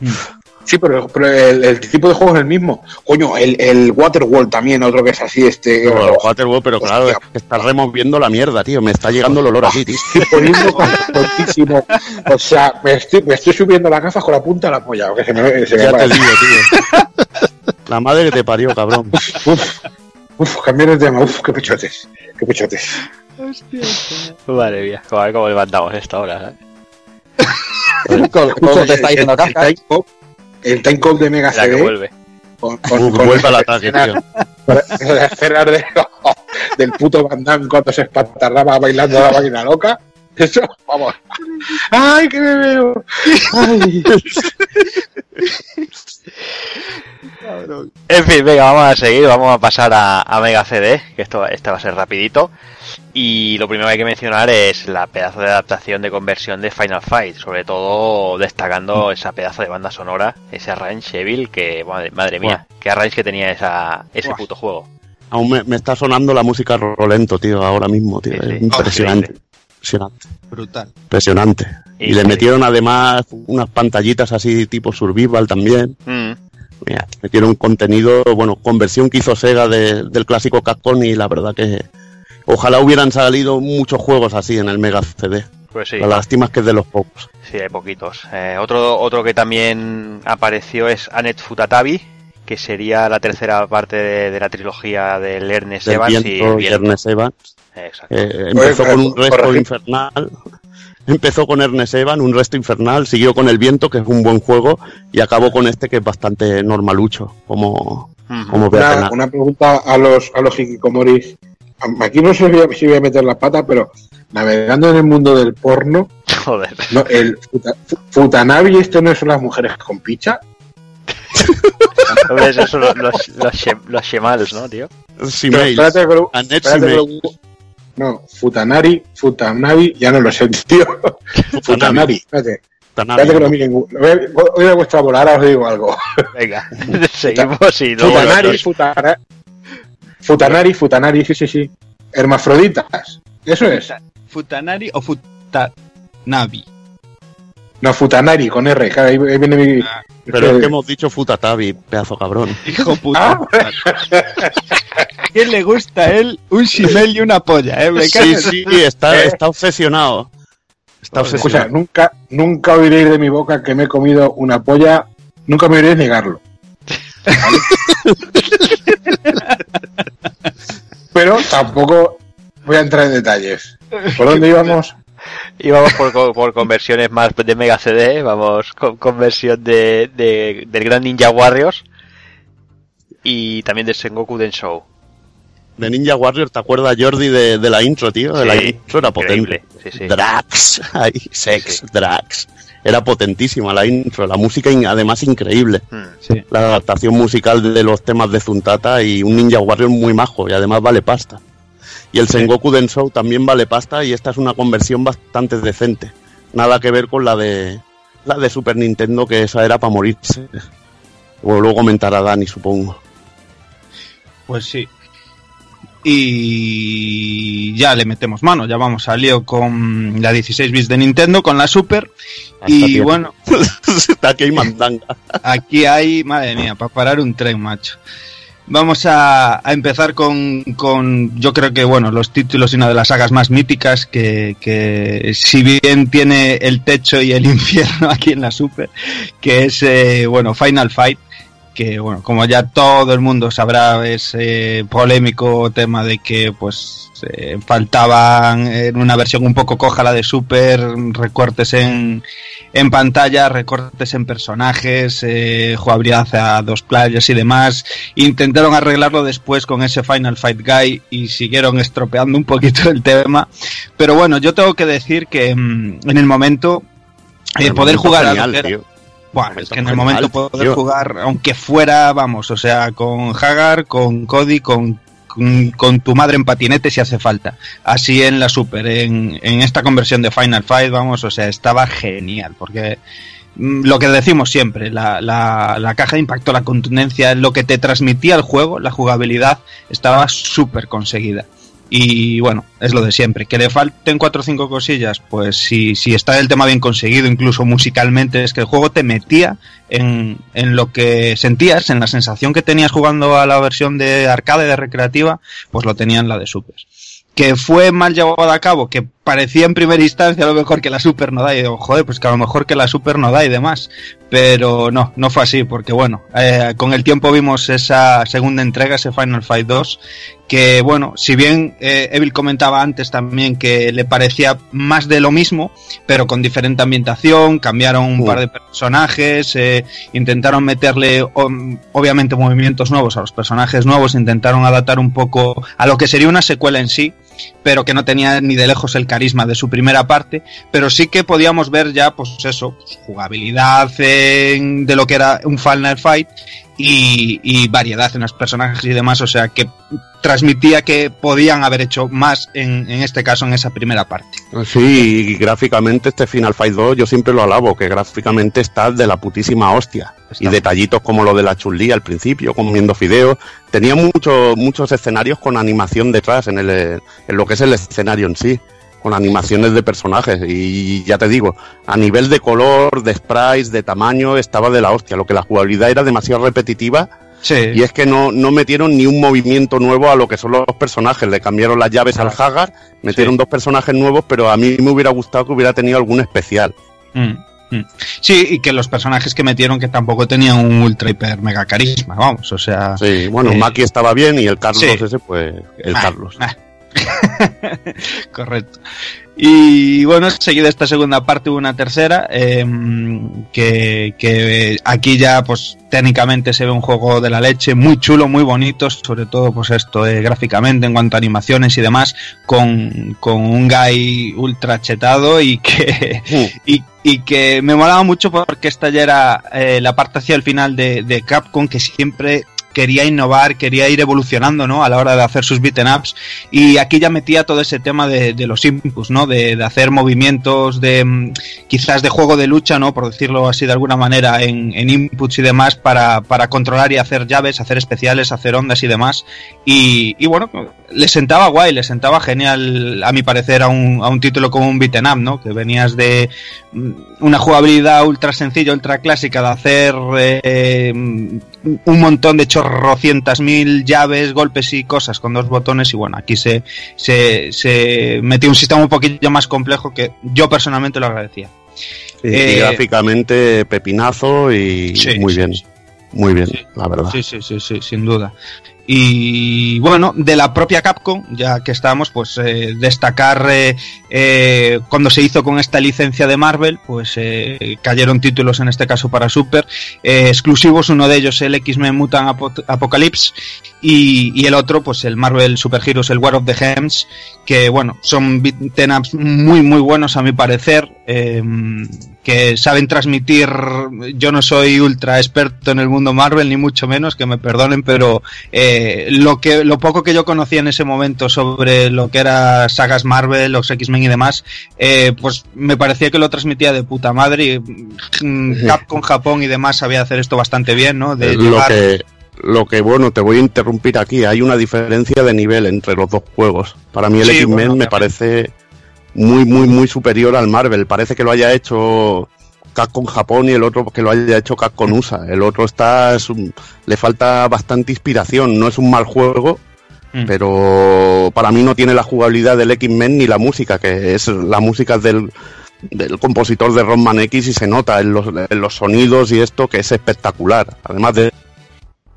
Sí, pero, pero el, el tipo de juego es el mismo. Coño, el, el Waterworld también, otro que es así, este. Pero, los Waterworld, pero claro, Hostia. es que está removiendo la mierda, tío. Me está llegando el olor así, tío. estoy poniendo. O sea, me estoy, me estoy subiendo las gafas con la punta de la polla, que se me, se me Ya va. te digo, tío. La madre que te parió, cabrón. Uf, uf, cambiar de tema, uf, qué pechotes, qué pechotes. Madre mía, a ver cómo levantamos esto ahora. ¿Cómo te está diciendo el, el, time cop de Mega La que CD vuelve. con, con, Uf, con vuelve al ataque, tío. con las escenas de- del puto Van Damme cuando se espantarraba bailando la máquina loca. Eso, vamos. ¡Ay, que me veo! ¡Ay! En fin, venga, vamos a seguir, vamos a pasar a, a Mega CD, que esto este va a ser rapidito. Y lo primero que hay que mencionar es la pedazo de adaptación de conversión de Final Fight, sobre todo destacando esa pedazo de banda sonora, ese arrange Evil, que madre, madre mía, qué arrange que tenía esa, ese Buah. puto juego. Aún me, me está sonando la música rolento, tío, ahora mismo, tío. Sí, sí. Es impresionante. Increíble. Impresionante. Brutal. Impresionante. Y le metieron además unas pantallitas así tipo survival también. Mm, Mira, metieron contenido, bueno, conversión que hizo Sega de- del clásico Capcom y la verdad que ojalá hubieran salido muchos juegos así en el Mega CD. pues sí. La lástima es que es de los pocos. Sí, hay poquitos. Eh, otro, otro que también apareció es Anet Futatabi, que sería la tercera parte de, de la trilogía del Ernest Del Evans y el viento y viento. Ernest Evans. Exacto. Eh, empezó con un resto infernal. Empezó con Ernest Evan, un resto infernal, siguió con El Viento, que es un buen juego, y acabó con este que es bastante normalucho, como, como Una, una pregunta a los, a los hikikomoris. Aquí no sé si voy a- meter la pata, pero navegando en el mundo del porno, Joder. no, el futa- fu- Futanavi, ¿esto no son las mujeres con picha? Hombre, esos son los, los, los, shem- los shemals, ¿no, tío? Simails. Espérate Simails. No, Futanari, Futanavi, ya no lo sé, tío. Futanari, espérate, Tanami. espérate que lo miren. Voy a, voy a vuestra ahora os digo algo. Venga, seguimos y luego Futanari, los- Futana- Futanari, Futanari, sí, sí, sí. Hermafroditas, eso es. ¿Futanari o Futanavi? No, Futanari, con R, claro, ahí, ahí viene mi... Pero es que hemos dicho Futatabi, pedazo cabrón. Hijo puta. Ah. ¿Quién le gusta a él un shimel y una polla, eh? Me Sí, sí, está, está obsesionado. Está Escucha, obsesionado. nunca, nunca oiréis de mi boca que me he comido una polla, nunca me oiréis negarlo. Pero tampoco voy a entrar en detalles. ¿Por dónde íbamos? Y vamos por, co- por conversiones más de Mega CD, vamos con conversión de, de- del Gran Ninja Warriors y también de Sengoku Densho. De Ninja Warrior, ¿te acuerdas, Jordi, de, de la intro, tío? De la Sí, intro era potente. sí, sí. Drax, ay, sex, Sí. Drax. Era potentísima la intro, la música además increíble. Sí. La adaptación musical de los temas de Zuntata y un Ninja Warrior muy majo y además vale pasta. Y el Sengoku Densho también vale pasta y esta es una conversión bastante decente. Nada que ver con la de la de Super Nintendo que esa era para morirse. O luego comentará Dani, supongo. Pues sí. Y ya le metemos mano, ya vamos al lío con la 16 bits de Nintendo, con la Super. Hasta Y bueno, aquí hay mandanga. aquí hay, madre mía, para parar un tren, macho. Vamos a, a empezar con, con, yo creo que, bueno, los títulos y una de las sagas más míticas que, que si bien tiene el techo y el infierno aquí en la Super, que es, eh, bueno, Final Fight, que, bueno, como ya todo el mundo sabrá, es eh, polémico tema de que, pues, eh, faltaban en una versión un poco coja la de Super, recortes en, en pantalla, recortes en personajes, eh, jugabilidad a dos playas y demás. Intentaron arreglarlo después con ese Final Fight Guy y siguieron estropeando un poquito el tema. Pero bueno, yo tengo que decir que mm, en el momento eh, El poder momento jugar a genial, lo que era- es que en el momento poder tío. jugar, aunque fuera, vamos, o sea, con Hagar, con Cody, con, con, con tu madre en patinete si hace falta. Así en la Super, en, en esta conversión de Final Fight, vamos, o sea, estaba genial, porque mm, lo que decimos siempre, la, la, la caja de impacto, la contundencia, lo que te transmitía el juego, la jugabilidad, estaba súper conseguida. Y bueno, es lo de siempre. Que le falten cuatro o cinco cosillas, pues si, si está el tema bien conseguido, incluso musicalmente, es que el juego te metía en, en lo que sentías, en la sensación que tenías jugando a la versión de arcade, de recreativa, pues lo tenía en la de Super. Que fue mal llevado a cabo, que parecía en primera instancia a lo mejor que la Super no da, y digo, joder, pues que a lo mejor que la Super no da y demás. Pero no, no fue así, porque bueno, eh, con el tiempo vimos esa segunda entrega, ese Final Fight 2, que bueno, si bien eh, Evil comentaba antes también que le parecía más de lo mismo, pero con diferente ambientación, cambiaron un Uh. par de personajes, eh, intentaron meterle obviamente movimientos nuevos a los personajes nuevos, intentaron adaptar un poco a lo que sería una secuela en sí, pero que no tenía ni de lejos el carisma de su primera parte, pero sí que podíamos ver ya, pues eso, pues, jugabilidad de lo que era un Final Fight y, y variedad en los personajes y demás, o sea que transmitía que podían haber hecho más en, en este caso en esa primera parte. Sí, y gráficamente este Final Fight 2 yo siempre lo alabo, que gráficamente está de la putísima hostia. Está y detallitos como lo de la chulí al principio, comiendo fideos. Tenía muchos muchos escenarios con animación detrás en, el, en lo que es el escenario en sí, con animaciones de personajes. Y ya te digo, a nivel de color, de sprites, de tamaño, estaba de la hostia. Lo que la jugabilidad era demasiado repetitiva Sí, y es que no, no metieron ni un movimiento nuevo a lo que son los personajes. Le cambiaron las llaves al Hagar, metieron Sí. dos personajes nuevos, pero a mí me hubiera gustado que hubiera tenido algún especial. Mm, mm. Sí, y que los personajes que metieron que tampoco tenían un ultra hiper mega carisma, vamos, o sea... Sí, bueno, Eh, Maki estaba bien y el Carlos sí. ese, pues, el Ah, Carlos. ah. Correcto. Y bueno, seguida esta segunda parte hubo una tercera, eh, que, que aquí ya pues técnicamente se ve un juego de la leche, muy chulo, muy bonito, sobre todo pues esto eh, gráficamente en cuanto a animaciones y demás, con, con un guy ultra chetado y que, y, y que me molaba mucho porque esta ya era eh, la parte hacia el final de, de Capcom que siempre quería innovar, quería ir evolucionando, ¿no? A la hora de hacer sus beaten ups y aquí ya metía todo ese tema de, los inputs, ¿no? De, de hacer movimientos de mm, quizás de juego de lucha, ¿no? Por decirlo así de alguna manera en, en inputs y demás para, para controlar y hacer llaves, hacer especiales, hacer ondas y demás y bueno, le sentaba guay, le sentaba genial a mi parecer a un, a un título como un beaten up, ¿no? Que venías de mm, una jugabilidad ultra sencilla, ultra clásica de hacer eh, un montón de chorrocientas mil llaves, golpes y cosas con dos botones y bueno, aquí se, se, se metió un sistema un poquillo más complejo que yo personalmente lo agradecía. Sí, Eh, y gráficamente pepinazo y Sí, muy sí, bien, muy bien, la verdad. Sí, sí, sí, sí, sin duda. Y bueno, de la propia Capcom, ya que estamos, pues eh, destacar eh, eh, cuando se hizo con esta licencia de Marvel, pues eh, cayeron títulos en este caso para Super, exclusivos, uno de ellos el X-Men Mutant Apo- Apocalypse y, el otro, pues el Marvel Super Heroes, el War of the Gems, que bueno, son beat'em muy muy buenos a mi parecer, eh, que saben transmitir, yo no soy ultra experto en el mundo Marvel, ni mucho menos, que me perdonen, pero eh, lo que lo poco que yo conocía en ese momento sobre lo que era sagas Marvel, los X-Men y demás, eh, pues me parecía que lo transmitía de puta madre y mm, Capcom Japón y demás sabía hacer esto bastante bien, ¿no? De lo llevar- que lo que bueno, te voy a interrumpir aquí, hay una diferencia de nivel entre los dos juegos. Para mí el Sí, X-Men bueno, me parece muy muy muy superior al Marvel, parece que lo haya hecho Capcom Japón y el otro que lo haya hecho Capcom USA. El otro está es un- le falta bastante inspiración, no es un mal juego, Mm. pero para mí no tiene la jugabilidad del X-Men ni la música, que es la música del, del compositor de Rockman X y se nota en los, en los sonidos y esto que es espectacular. Además de, de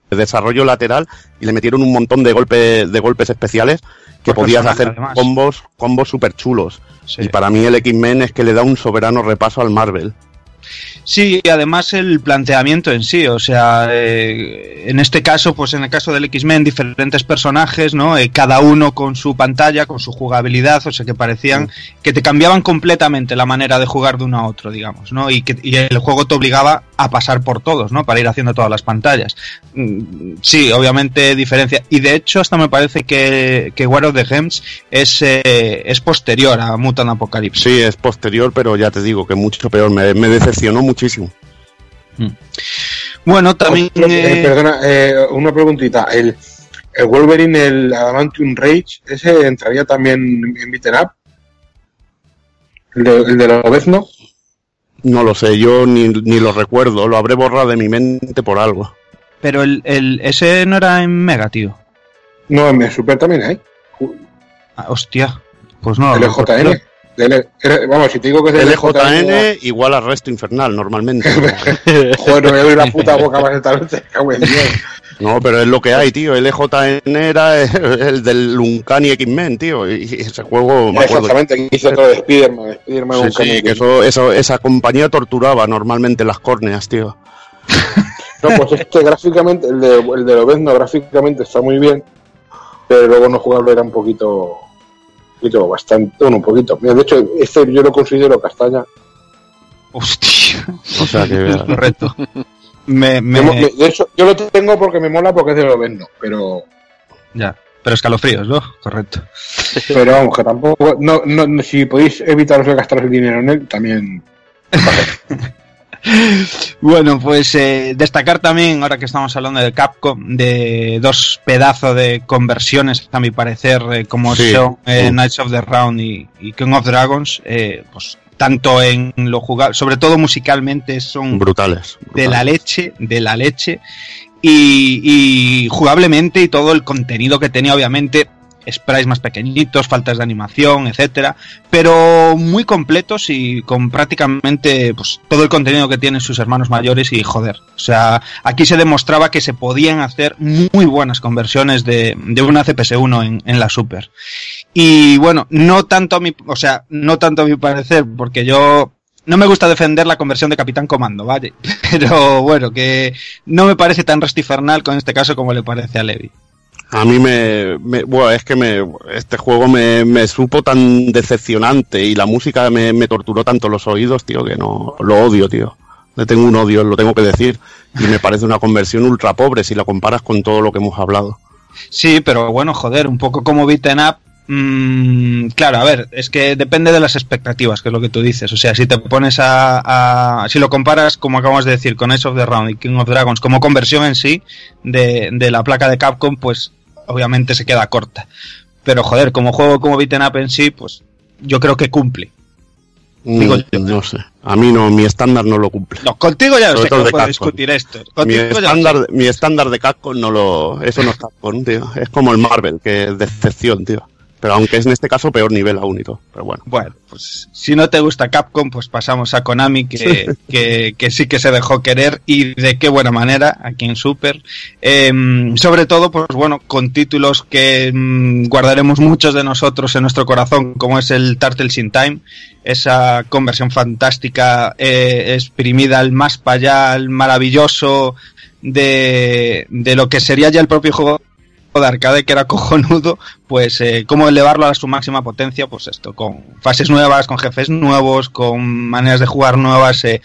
desarrollo lateral y le metieron un montón de golpes de golpes especiales que Por podías hacer además. combos combos super chulos. Sí. Y para mí el X-Men es que le da un soberano repaso al Marvel. Sí, y además el planteamiento en sí, o sea, eh, en este caso, pues en el caso del X-Men, diferentes personajes, ¿no? Eh, cada uno con su pantalla, con su jugabilidad, o sea, que parecían que te cambiaban completamente la manera de jugar de uno a otro, digamos, ¿no? Y que y el juego te obligaba a pasar por todos, ¿no? Para ir haciendo todas las pantallas. Mm, Sí, obviamente diferencia. Y de hecho, hasta me parece que, que War of the Gems es, eh, es posterior a Mutant Apocalypse. Sí, es posterior, pero ya te digo que mucho peor. Me, me decepcionó muchísimo. Bueno, también. Eh, eh, perdona, eh, una preguntita. El, el Wolverine, el Adamantium Rage, ¿ese entraría también en Beaten Up? ¿El de, el de Lobezno? No lo sé, yo ni, ni lo recuerdo. Lo habré borrado de mi mente por algo. pero el, el, ese no era en Mega, tío. No, en Super también hay. Ah, hostia. Pues no. el lo recuerdo. LJN. Del- era- vamos, si te digo que es del LJN igual a resto infernal, normalmente. Joder, no me abrir la puta boca más esta noche. No, pero es lo que hay, tío. LJN era el del Uncanny X-Men, tío. Y ese juego, me. Exactamente, hizo todo de Spider-Man. Spider-Man Sí, sí, que eso, eso, esa compañía torturaba normalmente las córneas, tío. No, pues este gráficamente, el de, el de Lobezno gráficamente está muy bien, pero luego no jugarlo era un poquito, poquito bastante, bueno, un poquito. Mira, de hecho, este yo lo considero castaña. Hostia. O sea que. Correcto. Me, me- Me mo- me- de hecho, yo lo tengo porque me mola porque es de Lobezno, pero, Ya. Pero escalofríos, ¿no? Correcto. pero vamos, que tampoco, no, no, no, si podéis evitaros de gastar el dinero en él, también. Bueno, pues eh, destacar también, ahora que estamos hablando de Capcom, de dos pedazos de conversiones, a mi parecer, eh, como Sí. son eh. Knights of the Round y, y King of Dragons, pues tanto en lo jugable, sobre todo musicalmente, son Brutales. de la leche, de la leche. Y, y jugablemente y todo el contenido que tenía, obviamente, sprites más pequeñitos, faltas de animación, etcétera, pero muy completos y con prácticamente pues, todo el contenido que tienen sus hermanos mayores y joder. O sea, aquí se demostraba que se podían hacer muy buenas conversiones de, de una CPS1 en, en la Super. Y bueno, no tanto a mi, o sea, no tanto a mi parecer, porque yo no me gusta defender la conversión de Capitán Comando, ¿vale? Pero bueno, que no me parece tan restifernal con este caso como le parece a Levi. A mí me, bueno, es que me, este juego me, supo tan decepcionante y la música me, me torturó tanto los oídos, tío, que no, lo odio, tío. Le tengo un odio, lo tengo que decir. Y me parece una conversión ultra pobre si la comparas con todo lo que hemos hablado. Sí, pero bueno, joder, un poco como beaten up. Mm, claro, a ver, es que depende de las expectativas, que es lo que tú dices. O sea, si te pones a. a- si lo comparas, como acabamos de decir, con Ace of the Round y King of Dragons, como conversión en sí de, de la placa de Capcom, pues obviamente se queda corta. Pero joder, como juego como beaten up en sí, pues yo creo que cumple. Digo Mm, yo. no sé. A mí no, mi estándar no lo cumple. No, contigo ya no Sobre sé cómo de puedo discutir esto. Mi no estándar, mi estándar de Capcom no lo, eso no es Capcom, tío. Es como el Marvel, que es decepción, tío. Pero aunque es en este caso peor nivel aún y todo. Pero bueno. Bueno, pues si no te gusta Capcom, pues pasamos a Konami, que, que, que sí que se dejó querer y de qué buena manera aquí en Super. Em, sobre todo, pues bueno, con títulos que mm, guardaremos muchos de nosotros en nuestro corazón, como es el Turtles in Time, esa conversión fantástica, eh, exprimida al más para allá, al maravilloso de, de lo que sería ya el propio juego de arcade que era cojonudo, pues eh, cómo elevarlo a su máxima potencia, pues esto, con fases nuevas, con jefes nuevos, con maneras de jugar nuevas, eh,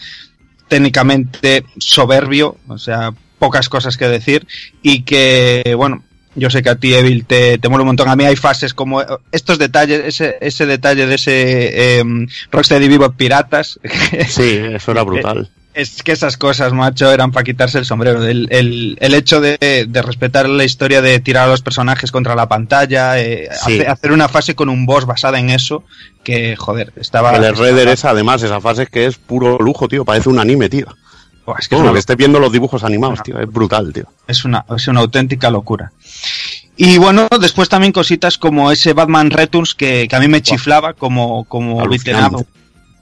técnicamente soberbio, o sea, pocas cosas que decir, y que, bueno, yo sé que a ti, Evil, te, mola un montón. A mí hay fases como eh, estos detalles, ese, ese detalle de ese eh, Rocksteady Vivo Piratas, Sí, eso era brutal. Es que esas cosas, macho, eran para quitarse el sombrero. El, el, el hecho de, de respetar la historia de tirar a los personajes contra la pantalla, eh, Sí. hace- hacer una fase con un boss basada en eso, que joder, estaba. El Redder es además, esa fase es que es puro lujo, tío. Parece un anime, tío. Buah, es que es Todo, una, que estés viendo los dibujos animados, tío. Es brutal, tío. es una, es una auténtica locura. Y bueno, después también cositas como ese Batman Returns que, que a mí me chiflaba como, como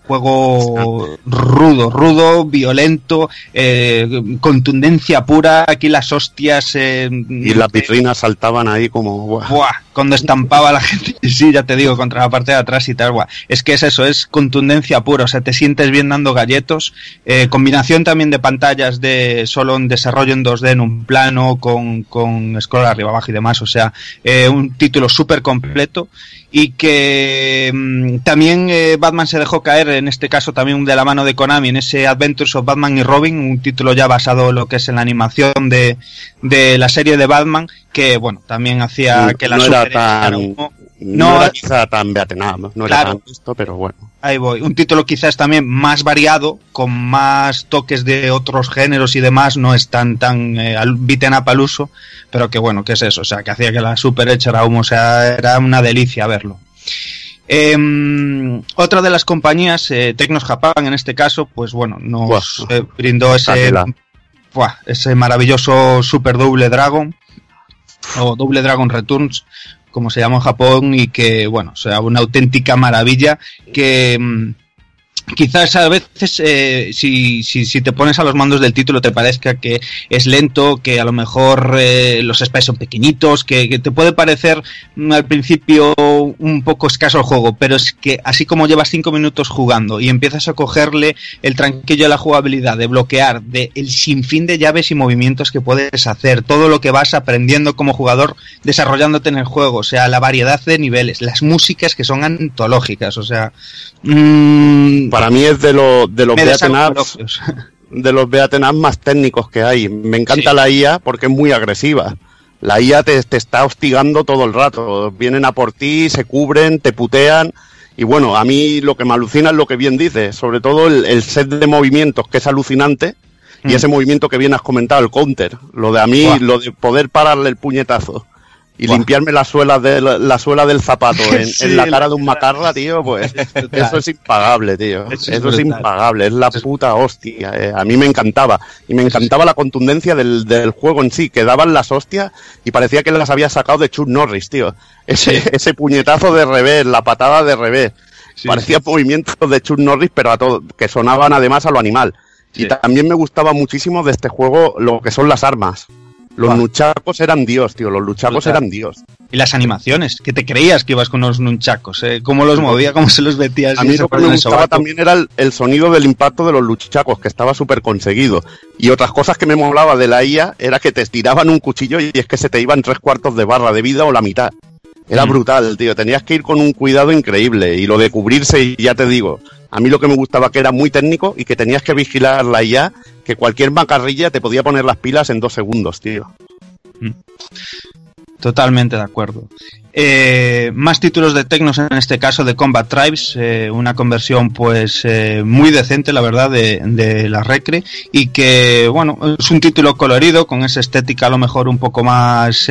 juego rudo, rudo, violento, eh, contundencia pura, aquí las hostias... eh, Y las vitrinas saltaban ahí como... buah. Buah, cuando estampaba a la gente, sí, ya te digo, contra la parte de atrás y tal. Es que es eso, es contundencia pura, o sea, te sientes bien dando galletos. Eh, combinación también de pantallas de solo en desarrollo en 2D en un plano, con, con scroll arriba, abajo y demás, o sea, eh, un título súper completo. y que mm, también eh, Batman se dejó caer, en este caso también de la mano de Konami, en ese Adventures of Batman y Robin, un título ya basado en lo que es en la animación de, de la serie de Batman, que bueno, también hacía No- que la no era tan- era. No, No, era quizá tan beatenado, no era tan esto, pero bueno. Ahí voy. Un título quizás también más variado, con más toques de otros géneros y demás, no es tan tan eh, beaten up al uso, pero que bueno, que es eso, o sea, que hacía que la super echara humo, o sea, era una delicia verlo. Em, otra de las compañías, eh, Tecnos Japan en este caso, pues bueno, nos eh, brindó ese, buah, ese maravilloso Super Double Dragon, o Double Dragon Returns, como se llama en Japón, y que, bueno, sea, una auténtica maravilla que mm, quizás a veces eh, si, si, si te pones a los mandos del título te parezca que es lento, que a lo mejor eh, los sprites son pequeñitos, que, que te puede parecer mm, al principio un poco escaso el juego, pero es que así como llevas cinco minutos jugando y empiezas a cogerle el tranquillo de la jugabilidad, de bloquear, de el sinfín de llaves y movimientos que puedes hacer, todo lo que vas aprendiendo como jugador desarrollándote en el juego, o sea, la variedad de niveles, las músicas que son antológicas, o sea, mm, Para mí es de, los de los beaten de los beaten ups más técnicos que hay. Me encanta Sí. la IA porque es muy agresiva. La IA te, te está hostigando todo el rato. Vienen a por ti, se cubren, te putean. Y bueno, a mí lo que me alucina es lo que bien dices, sobre todo el, el set de movimientos que es alucinante y Mm. ese movimiento que bien has comentado, el counter. Lo de a mí, lo de poder pararle el puñetazo y limpiarme la suela, de la, la suela del zapato en, Sí, en la cara de un macarra, tío, pues eso es impagable, tío. Eso es Eso es, brutal. impagable, es la puta hostia. eh. A mí me encantaba. Y me encantaba la contundencia del, del juego en sí, que daban las hostias y parecía que las había sacado de Chuck Norris, tío. Ese, puñetazo de revés, la patada de revés. Sí, parecía sí. movimientos de Chuck Norris, pero a todo, que sonaban además a lo animal. Y también me gustaba muchísimo de este juego lo que son las armas. Los luchacos eran Dios, tío. Los luchacos eran Dios. Y las animaciones, que te creías que ibas con unos nunchacos, ¿eh? cómo los movía, cómo se los metía A mí lo que me gustaba también era el, el sonido del impacto de los luchacos, que estaba súper conseguido. Y otras cosas que me molaba de la IA era que te estiraban un cuchillo y es que se te iban tres cuartos de barra de vida o la mitad. Era brutal, tío. Tenías que ir con un cuidado increíble. Y lo de cubrirse, ya te digo, a mí lo que me gustaba que era muy técnico y que tenías que vigilar la IA, que cualquier macarrilla te podía poner las pilas en dos segundos, tío. Totalmente de acuerdo. Eh, más títulos de Tecnos, en este caso de Combat Tribes, eh, una conversión pues eh, muy decente, la verdad, de, de la Recre y que, bueno, es un título colorido con esa estética a lo mejor un poco más...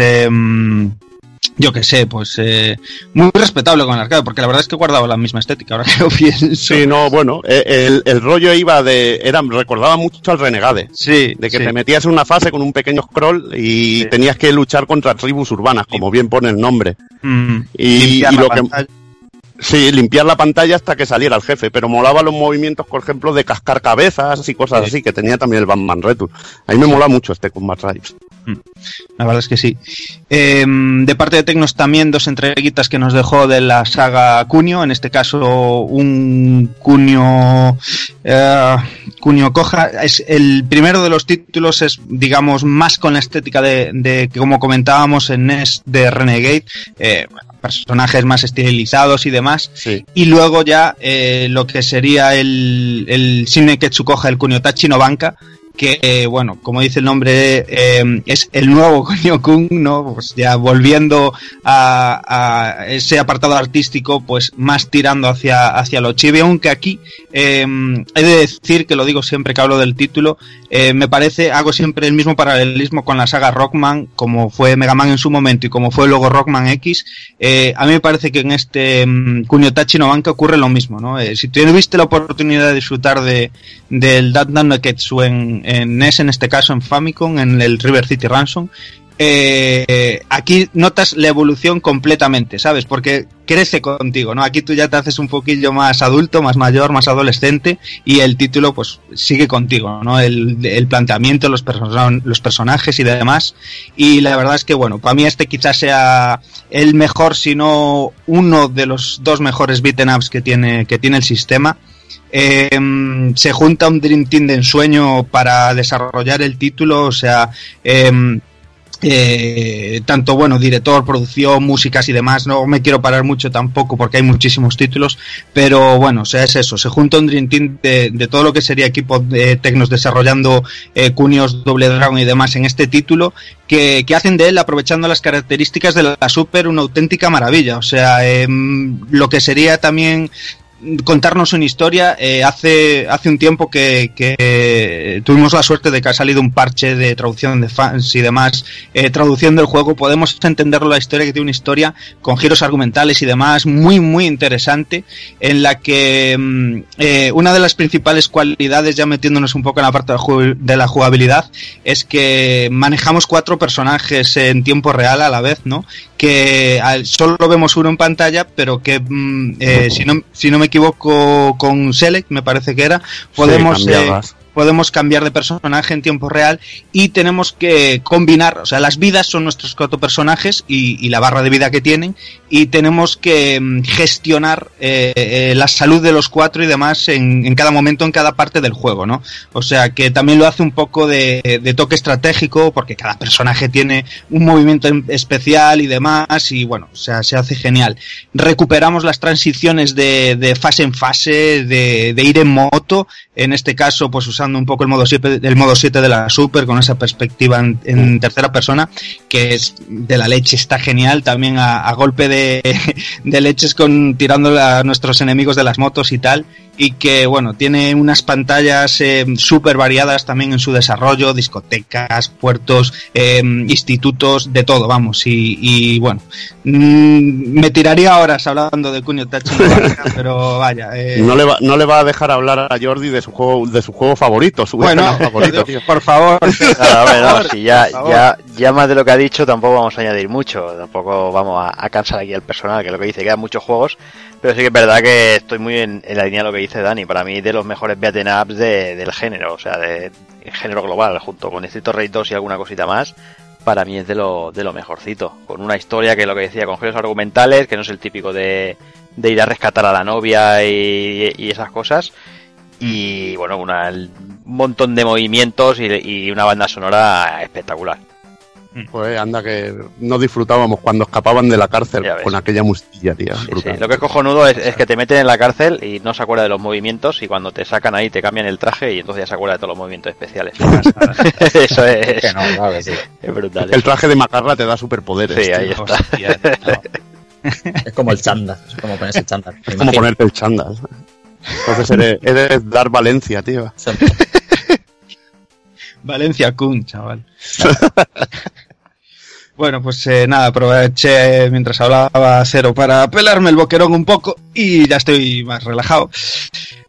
yo que sé, pues eh, muy respetable con el arcade, porque la verdad es que guardaba la misma estética, ahora que lo pienso. Sí, no, bueno, eh, el, el rollo iba de. Era, recordaba mucho al Renegade. Sí, De que sí. te metías en una fase con un pequeño scroll y Sí. tenías que luchar contra tribus urbanas, como bien pone el nombre. Mm, Y, limpiar y la lo que. pantalla. Sí, limpiar la pantalla hasta que saliera el jefe, pero molaba los movimientos, por ejemplo, de cascar cabezas y cosas Sí. así, que tenía también el Batman Return. A mí me mola mucho este Combat Tribes. La verdad es que sí. Eh, de parte de Tecnos también dos entreguitas que nos dejó de la saga Cunio, en este caso un Cunio eh, Cunio Coja. Es el primero de los títulos es, digamos, más con la estética de, de que como comentábamos en NES de Renegade, eh, personajes más estilizados y demás. Sí. Y luego ya eh, lo que sería el, el Shine Ketsukoja, el Kuniotachi no Banka, que, eh, bueno, como dice el nombre, eh, es el nuevo Kunio-kun, ¿no? Pues ya volviendo a, a ese apartado artístico, pues más tirando hacia, hacia lo chibi, aunque aquí eh, he de decir que lo digo siempre que hablo del título, eh, me parece, hago siempre el mismo paralelismo con la saga Rockman, como fue Mega Man en su momento y como fue luego Rockman X, a mí me parece que en este mm, Kunio-Tachi no Banka ocurre lo mismo, ¿no? Si tuviste la oportunidad de disfrutar de, del Dandan no Ketsu en, en NES, en este caso en Famicom, en el River City Ransom, eh, aquí notas la evolución completamente, ¿sabes? Porque crece contigo, ¿no? Aquí tú ya te haces un poquillo más adulto, más mayor, más adolescente y el título pues sigue contigo, ¿no? El, el planteamiento, los, perso- los personajes y demás. Y la verdad es que, bueno, para mí este quizás sea el mejor, si no uno de los dos mejores beaten ups que tiene, que tiene el sistema. Eh, se junta un Dream Team de ensueño para desarrollar el título, o sea, eh, eh, tanto bueno director producción músicas y demás no me quiero parar mucho tampoco porque hay muchísimos títulos pero bueno o sea es eso se junta un dream team de, todo lo que sería equipo de tecnos desarrollando eh, Cunios Double Dragon y demás en este título que, que hacen de él aprovechando las características de la Super una auténtica maravilla. O sea em, lo que sería también contarnos una historia. Eh, hace, hace un tiempo que, tuvimos la suerte de que ha salido un parche de traducción de fans y demás, eh, traduciendo el juego. Podemos entender la historia, que tiene una historia con giros argumentales y demás, muy, muy interesante, en la que mm, eh, una de las principales cualidades, ya metiéndonos un poco en la parte de la jugabilidad, es que manejamos cuatro personajes en tiempo real a la vez, ¿no? Que solo vemos uno en pantalla, pero que, mm, eh, si, no, si no me equivoco, con Select, me parece que era, podemos, Sí, eh. Podemos cambiar de personaje en tiempo real y tenemos que combinar, o sea, las vidas son nuestros cuatro personajes y, la barra de vida que tienen y tenemos que mm, gestionar eh, eh, la salud de los cuatro y demás en, cada momento, en cada parte del juego, ¿no? O sea, que también lo hace un poco de, toque estratégico porque cada personaje tiene un movimiento en- especial y demás y bueno, o sea, se hace genial. Recuperamos las transiciones de, de fase en fase, de, de ir en moto, en este caso pues usando un poco el modo 7, el modo 7 de la Super con esa perspectiva en, en tercera persona que es de la leche, está genial. También a, a golpe de, de leches con tirando a nuestros enemigos de las motos y tal y que bueno tiene unas pantallas eh, súper variadas también en su desarrollo discotecas puertos eh, institutos de todo vamos y, y, bueno mm, me tiraría horas hablando de Kunio Tachi pero vaya eh, No le, va, no le va a dejar hablar a Jordi de su juego, de su juego favorito, su bueno favorito, por favor. Claro, a ver, no, si ya, ya, ya más de lo que ha dicho tampoco vamos a añadir mucho, tampoco vamos a, a cansar aquí al personal, que lo que dice, quedan muchos juegos, pero sí que es verdad que estoy muy en, en la línea de lo que dice Dani, para mí de los mejores beaten ups de, del género, o sea, de, género global, junto con Street Raid 2 y alguna cosita más, para mí es de lo, de lo mejorcito, con una historia que lo que decía, con giros argumentales, que no es el típico de, de ir a rescatar a la novia y, y esas cosas, y bueno, una, un montón de movimientos y, y una banda sonora espectacular. Pues anda que no disfrutábamos cuando escapaban de la cárcel con aquella musilla, tío. Sí. Lo que es cojonudo es, es que te meten en la cárcel y no se acuerda de los movimientos y cuando te sacan ahí te cambian el traje y entonces ya se acuerda de todos los movimientos especiales. Eso es, Que no, claro que sí. es brutal. El traje de Macarra te da superpoderes. Sí, tío. ahí está. Hostia, tío. Es como el chándal. Es como ponerse el chándal. Es como ponerte el chándal. Entonces eres, eres dar Valencia, tío. Valencia Kun, chaval. Bueno, pues eh, nada, aproveché mientras hablaba Cero para pelarme el boquerón un poco y ya estoy más relajado.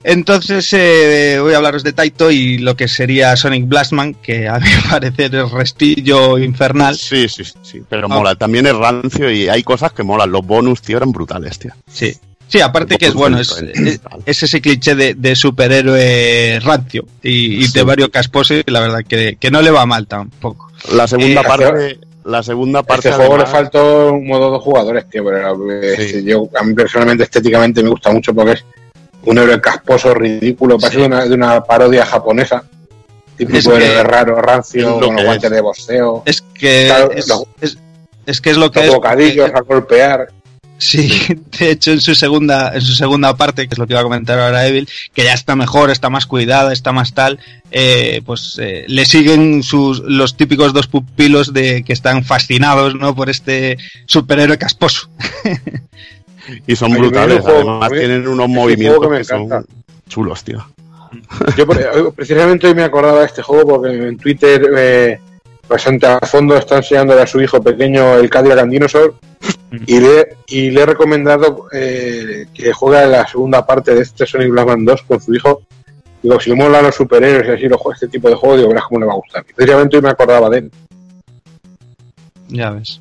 Entonces eh, voy a hablaros de Taito y lo que sería Sonic Blastman, que a mi parecer es restillo infernal. Sí, sí, sí. Pero Ah. mola. También es rancio y hay cosas que molan. Los bonus, tío, eran brutales, tío. Sí. Sí, aparte que es bueno, es, es, es ese cliché de, de superhéroe rancio y, y Sí. de varios casposo y la verdad que, que no le va mal tampoco. La segunda Eh, parte. La segunda parte. este juego le faltó un modo de jugadores, tío, pero eh, Sí. yo a mí personalmente estéticamente me gusta mucho porque es un héroe casposo, ridículo, parece Sí. de, una, de una parodia japonesa. Típico Es héroe que- raro, rancio, con los guantes es. de boxeo, Es que Claro, es, los- es- es que es lo que los es. bocadillos porque- a golpear. Sí, de hecho en su segunda, en su segunda parte, que es lo que iba a comentar ahora Evil, que ya está mejor, está más cuidada, está más tal, eh, pues eh, le siguen sus los típicos dos pupilos de que están fascinados, ¿no? por este superhéroe casposo. Y son brutales. juego- Además mí- tienen unos es un movimientos que son chulos, tío. Yo precisamente hoy me acordaba de este juego porque en Twitter eh, bastante a fondo está enseñándole a su hijo pequeño el Cadillac and Dinosaur y le, y le he recomendado eh, que juegue la segunda parte de este Sonic Blastman 2 con su hijo. Digo, si le molan los superhéroes y así lo juega este tipo de juego, digo, verás cómo le va a gustar. Y precisamente hoy me acordaba de él. Ya ves.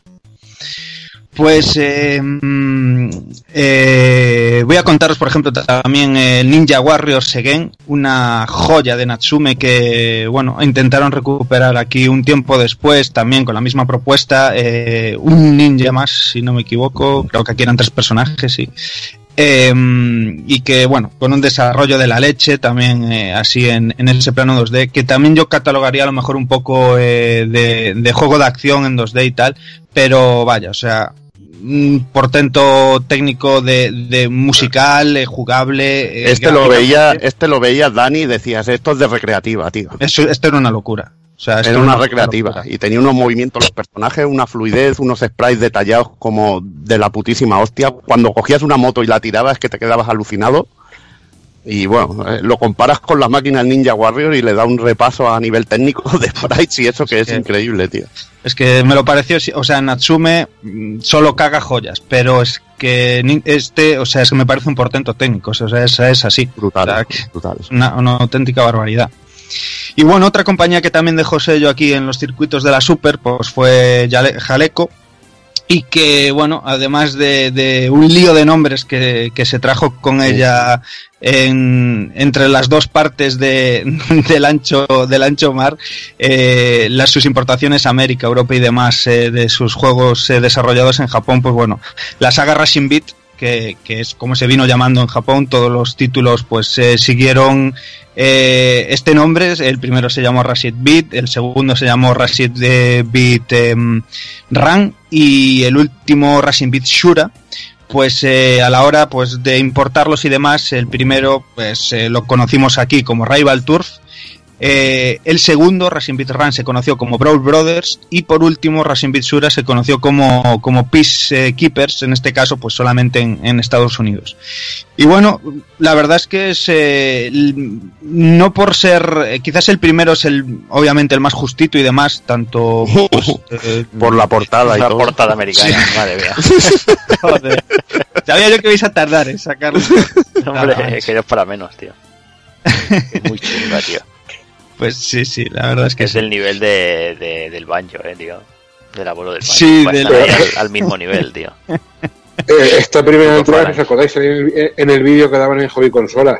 Pues eh, mm, eh, voy a contaros, por ejemplo, también el Ninja Warrior Segen, una joya de Natsume que, bueno, intentaron recuperar aquí un tiempo después, también con la misma propuesta, eh, un ninja más, si no me equivoco, creo que aquí eran tres personajes, sí. Eh, y que, bueno, con un desarrollo de la leche también eh, así en, en, ese plano 2D, que también yo catalogaría a lo mejor un poco eh, de, de, juego de acción en 2D y tal, pero vaya, o sea, un portento técnico de, de musical, eh, jugable. este lo veía, este lo veía Dani y decías, esto es de recreativa, tío. Eso, esto era una locura. O sea, era una, una recreativa y tenía unos movimientos los personajes, una fluidez, unos sprites detallados como de la putísima hostia. Cuando cogías una moto y la tirabas es que te quedabas alucinado. Y bueno, eh, lo comparas con las máquinas Ninja Warrior y le da un repaso a nivel técnico de sprites y eso que es, es que, increíble, tío. Es que me lo pareció, o sea, Natsume solo caga joyas, pero es que este, o sea, es que me parece un portento técnico, o sea, es, es así. Brutal, o sea, brutal. Una, una auténtica barbaridad. Y bueno, otra compañía que también dejó sello aquí en los circuitos de la Super, pues fue Jaleco. Y que, bueno, además de, de un lío de nombres que, que, se trajo con ella en, entre las dos partes de, del, ancho, del ancho mar, eh, las, sus importaciones a América, Europa y demás eh, de sus juegos eh, desarrollados en Japón, pues bueno, la saga Racing Beat, que, es como se vino llamando en Japón, todos los títulos pues eh, siguieron eh, este nombre, el primero se llamó Rashid Beat, el segundo se llamó Rashid Beat eh, Run y el último Rashid Beat Shura. Pues eh, a la hora pues de importarlos y demás, el primero pues lo conocimos aquí como Rival Turf, eh, el segundo, Racing Beat Run, se conoció como Brawl Brothers y por último, Racing Beat Sura se conoció como, como Peacekeepers, en este caso, pues solamente en, en, Estados Unidos. Y bueno, la verdad es que es, eh, no por ser, eh, quizás el primero es el, obviamente el más justito y demás, tanto pues, eh, por la portada y la todo. portada americana, sí. madre mía. Joder. Sabía yo que vais a tardar en sacarlo. Hombre, que no es para menos, tío. Es muy chunga, tío. Pues sí, sí, la verdad es que es sí. del nivel de, de, del banjo, eh, tío. Del abuelo del banjo. Sí, del... al, al, mismo nivel, tío. Eh, esta primera entrada, ¿os acordáis en el, en el vídeo que daban en Hobby Consolas?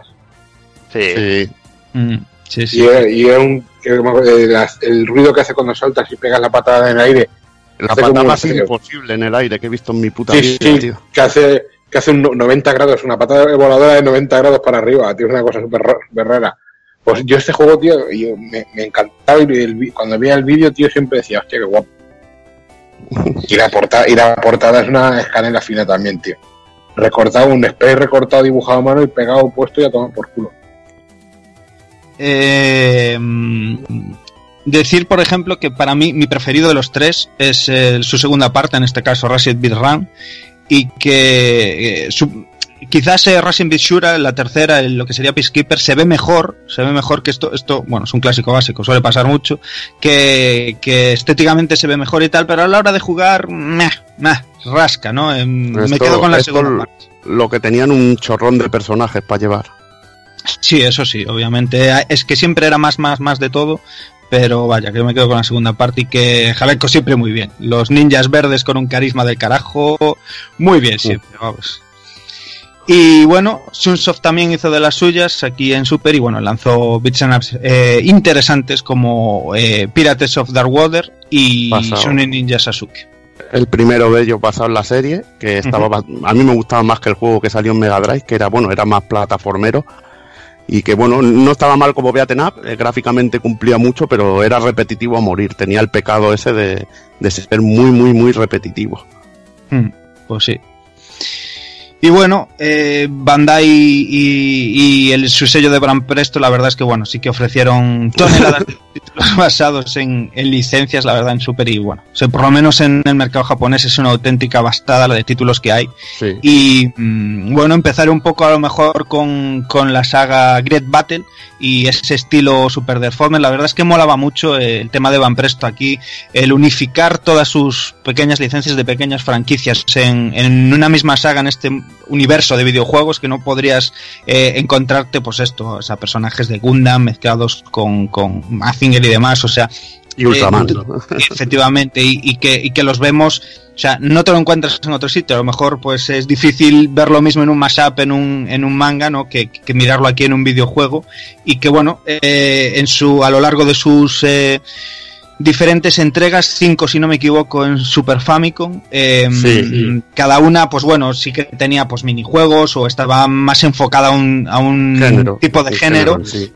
Sí. Sí. Mm, sí, sí. Y, era, y era un, el, el, ruido que hace cuando saltas y pegas la patada en el aire. La patada más imposible en el aire que he visto en mi puta sí, vida, sí, tío. Que hace, que hace un 90 grados, una patada voladora de 90 grados para arriba, tío, es una cosa súper rara. Pues yo este juego, tío, me, encantaba y cuando veía el vídeo, tío, siempre decía, hostia, qué guapo. Y la, portada, y la portada es una escalera fina también, tío. Recortado, un spray recortado, dibujado a mano y pegado, puesto y a tomar por culo. Eh, decir, por ejemplo, que para mí mi preferido de los tres es eh, su segunda parte, en este caso Rashid Beat Run, y que eh, su, quizás eh, Racing Beat Shura, la tercera, lo que sería Peacekeeper, se ve mejor, se ve mejor que esto, esto, bueno, es un clásico básico, suele pasar mucho, que, que estéticamente se ve mejor y tal, pero a la hora de jugar, meh, meh, rasca, ¿no? Eh, esto, me quedo con la segunda parte. Lo que tenían un chorrón de personajes para llevar. Sí, eso sí, obviamente. Es que siempre era más, más, más de todo. Pero vaya, que me quedo con la segunda parte y que Jaleco siempre muy bien. Los ninjas verdes con un carisma del carajo, muy bien siempre, vamos. Y bueno, Sunsoft también hizo de las suyas aquí en Super y bueno, lanzó bits and apps eh, interesantes como eh, Pirates of Dark Water y Shonen Ninja Sasuke. El primero de ellos pasado en la serie, que estaba uh -huh. a mí me gustaba más que el juego que salió en Mega Drive, que era bueno, era más plataformero y que bueno, no estaba mal como Beaten Up, eh, gráficamente cumplía mucho, pero era repetitivo a morir, tenía el pecado ese de, de ser muy, muy, muy repetitivo. Hmm, pues sí. Y bueno, eh, Bandai y, y, el, su sello de Bran Presto, la verdad es que bueno, sí que ofrecieron toneladas de títulos basados en, en, licencias, la verdad, en Super y bueno, o sea, por lo menos en el mercado japonés es una auténtica bastada la de títulos que hay. Sí. Y mmm, bueno, empezar un poco a lo mejor con, con, la saga Great Battle y ese estilo Super Deformer, la verdad es que molaba mucho eh, el tema de Van Presto aquí, el unificar todas sus pequeñas licencias de pequeñas franquicias en, en una misma saga en este universo de videojuegos que no podrías eh, encontrarte, pues esto, o sea, personajes de Gundam mezclados con, con Mazinger y demás, o sea. Y Ultraman. Eh, efectivamente, y, y, que, y que los vemos, o sea, no te lo encuentras en otro sitio, a lo mejor pues es difícil ver lo mismo en un mashup, en un, en un manga, ¿no? Que, que mirarlo aquí en un videojuego, y que bueno, eh, en su, a lo largo de sus diferentes entregas, cinco si no me equivoco en Super Famicom. Eh, Sí. Cada una, pues bueno, sí que tenía pues minijuegos o estaba más enfocada a un, a un Género. tipo de género. sí.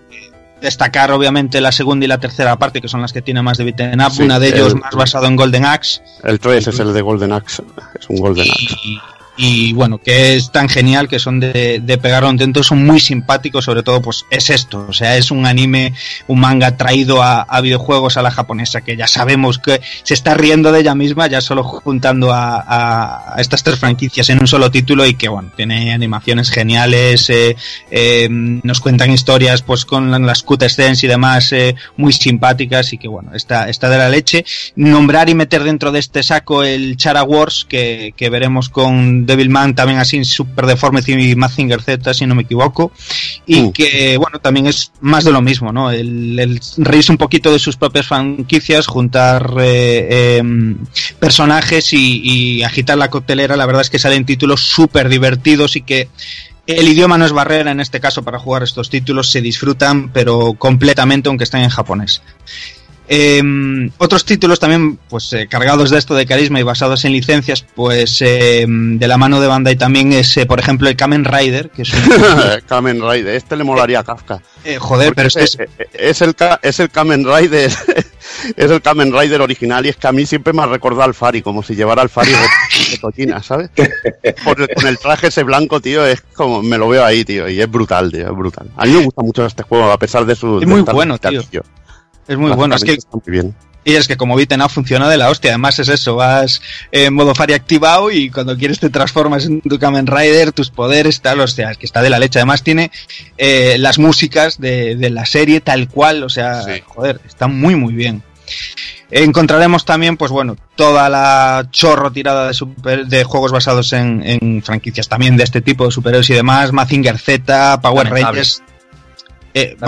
Destacar obviamente la segunda y la tercera parte, que son las que tiene más de beat'em up, una de ellos el- más basado en Golden Axe. El 3 es el de Golden Axe. Es un Golden Axe. y, y, bueno, que es tan genial que son de, de pegar contento, son muy simpáticos, sobre todo pues es esto, o sea, es un anime, un manga traído a, videojuegos a la japonesa, que ya sabemos que se está riendo de ella misma, ya solo juntando a estas tres franquicias en un solo título y que bueno, tiene animaciones geniales, eh, eh, nos cuentan historias pues con las cutscenes y demás eh, muy simpáticas y que bueno, está, está de la leche. Nombrar y meter dentro de este saco el Chara Wars que, que veremos con Devilman también así super deforme y Mazinger Z si no me equivoco y Mm. que bueno también es más de lo mismo no el, el reírse un poquito de sus propias franquicias juntar eh, em, personajes y, y agitar la coctelera la verdad es que salen títulos súper divertidos y que el idioma no es barrera en este caso para jugar estos títulos, se disfrutan pero completamente aunque estén en japonés. Eh, otros títulos también pues eh, cargados de esto de carisma y basados en licencias pues eh, de la mano de Bandai también es eh, por ejemplo el Kamen Rider que es un, Kamen Rider. Este le molaría a Kafka. eh, joder pero Porque este es, es, es el, es el Kamen Rider. es el Kamen Rider original y es que a mí siempre me ha recordado al Fari, como si llevara al Fari de, cochina, ¿sabes? Con el traje ese blanco, tío, es como, me lo veo ahí, tío, y es brutal, tío, es brutal. A mí me gusta mucho este juego, a pesar de su... Es muy bueno, limitado, tío. Es muy bueno es que Está muy bien. Y es que como Beaten Up funciona de la hostia, además es eso, vas en modo Fari activado y cuando quieres te transformas en tu Kamen Rider, tus poderes, tal, o sea, es que está de la leche. Además tiene eh, las músicas de, de la serie tal cual, o sea, Sí. joder, está muy muy bien. Encontraremos también, pues bueno, toda la chorro tirada de, super- de juegos basados en, en franquicias también de este tipo de superhéroes y demás, Mazinger Z, Power Lamentable. Rangers. Eh,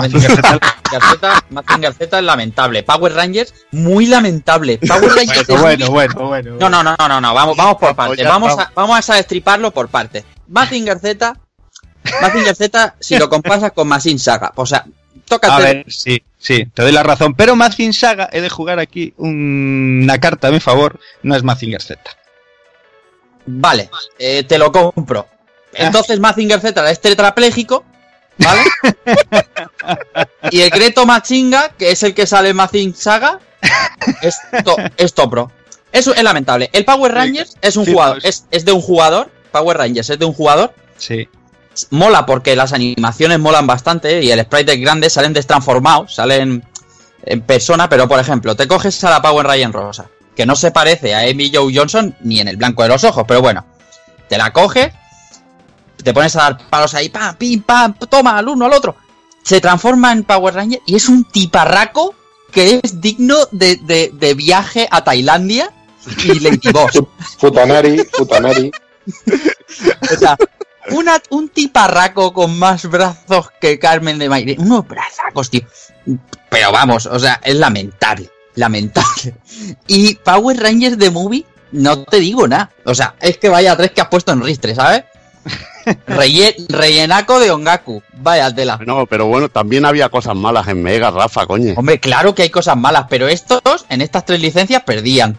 Z es lamentable. Power Rangers, muy lamentable. Power Rangers es bueno, bueno, bueno, bueno. No, no, no, no, no, vamos, vamos por partes. Vamos a, vamos a destriparlo por partes. Mazinger Z, Mazinger Z, si lo comparas con Masin Saga, o sea, A tócate. ver, sí, sí, te doy la razón. Pero Mazin Saga, he de jugar aquí un- una carta a mi favor, no es Mazinger Z. Vale, eh, te lo compro. Entonces Mazinger Z es tetrapléjico, ¿vale? y el Greto Machinga, que es el que sale en Mazin Saga, es, to- es Topro. Es lamentable. El Power Rangers es un sí, jugador, pues. es, es de un jugador. Power Rangers es de un jugador. Sí. Mola porque las animaciones molan bastante y el sprite es grande, salen destransformados, salen en persona, pero por ejemplo, te coges a la Power Ranger rosa, que no se parece a Amy Joe Johnson ni en el blanco de los ojos, pero bueno, te la coges, te pones a dar palos ahí, pam, pim, pam, toma al uno al otro, se transforma en Power Ranger y es un tiparraco que es digno de, de- de viaje a Tailandia y Lady Boss. Futanari, Futanari. O sea, una- un tiparraco con más brazos que Carmen de Maire. Unos brazacos, tío. Pero vamos, o sea, es lamentable. Lamentable. Y Power Rangers de Movie, no te digo nada. O sea, es que vaya tres que has puesto en ristre, ¿sabes? Relle- rellenaco de Ongaku. Vaya tela. No, pero bueno, también había cosas malas en Mega, Rafa, coño. Hombre, claro que hay cosas malas, pero estos, en estas tres licencias, perdían.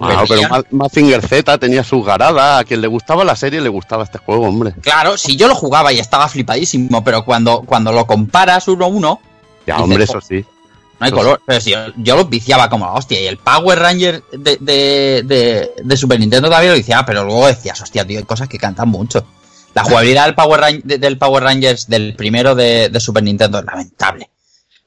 Ah, pero Mazinger Z tenía sus garadas. A quien le gustaba la serie le gustaba este juego, hombre. Claro, si yo lo jugaba y estaba flipadísimo, pero cuando, cuando lo comparas uno a uno, Ya, hombre, "Jo, eso sí. No hay Pues- color, pero si yo, yo los viciaba como la hostia. Y el Power Ranger de, de, de, de Super Nintendo también lo viciaba, pero luego decías, hostia, tío, hay cosas que cantan mucho. La jugabilidad del Power, Ran- de- del Power Rangers del primero de, de Super Nintendo es lamentable.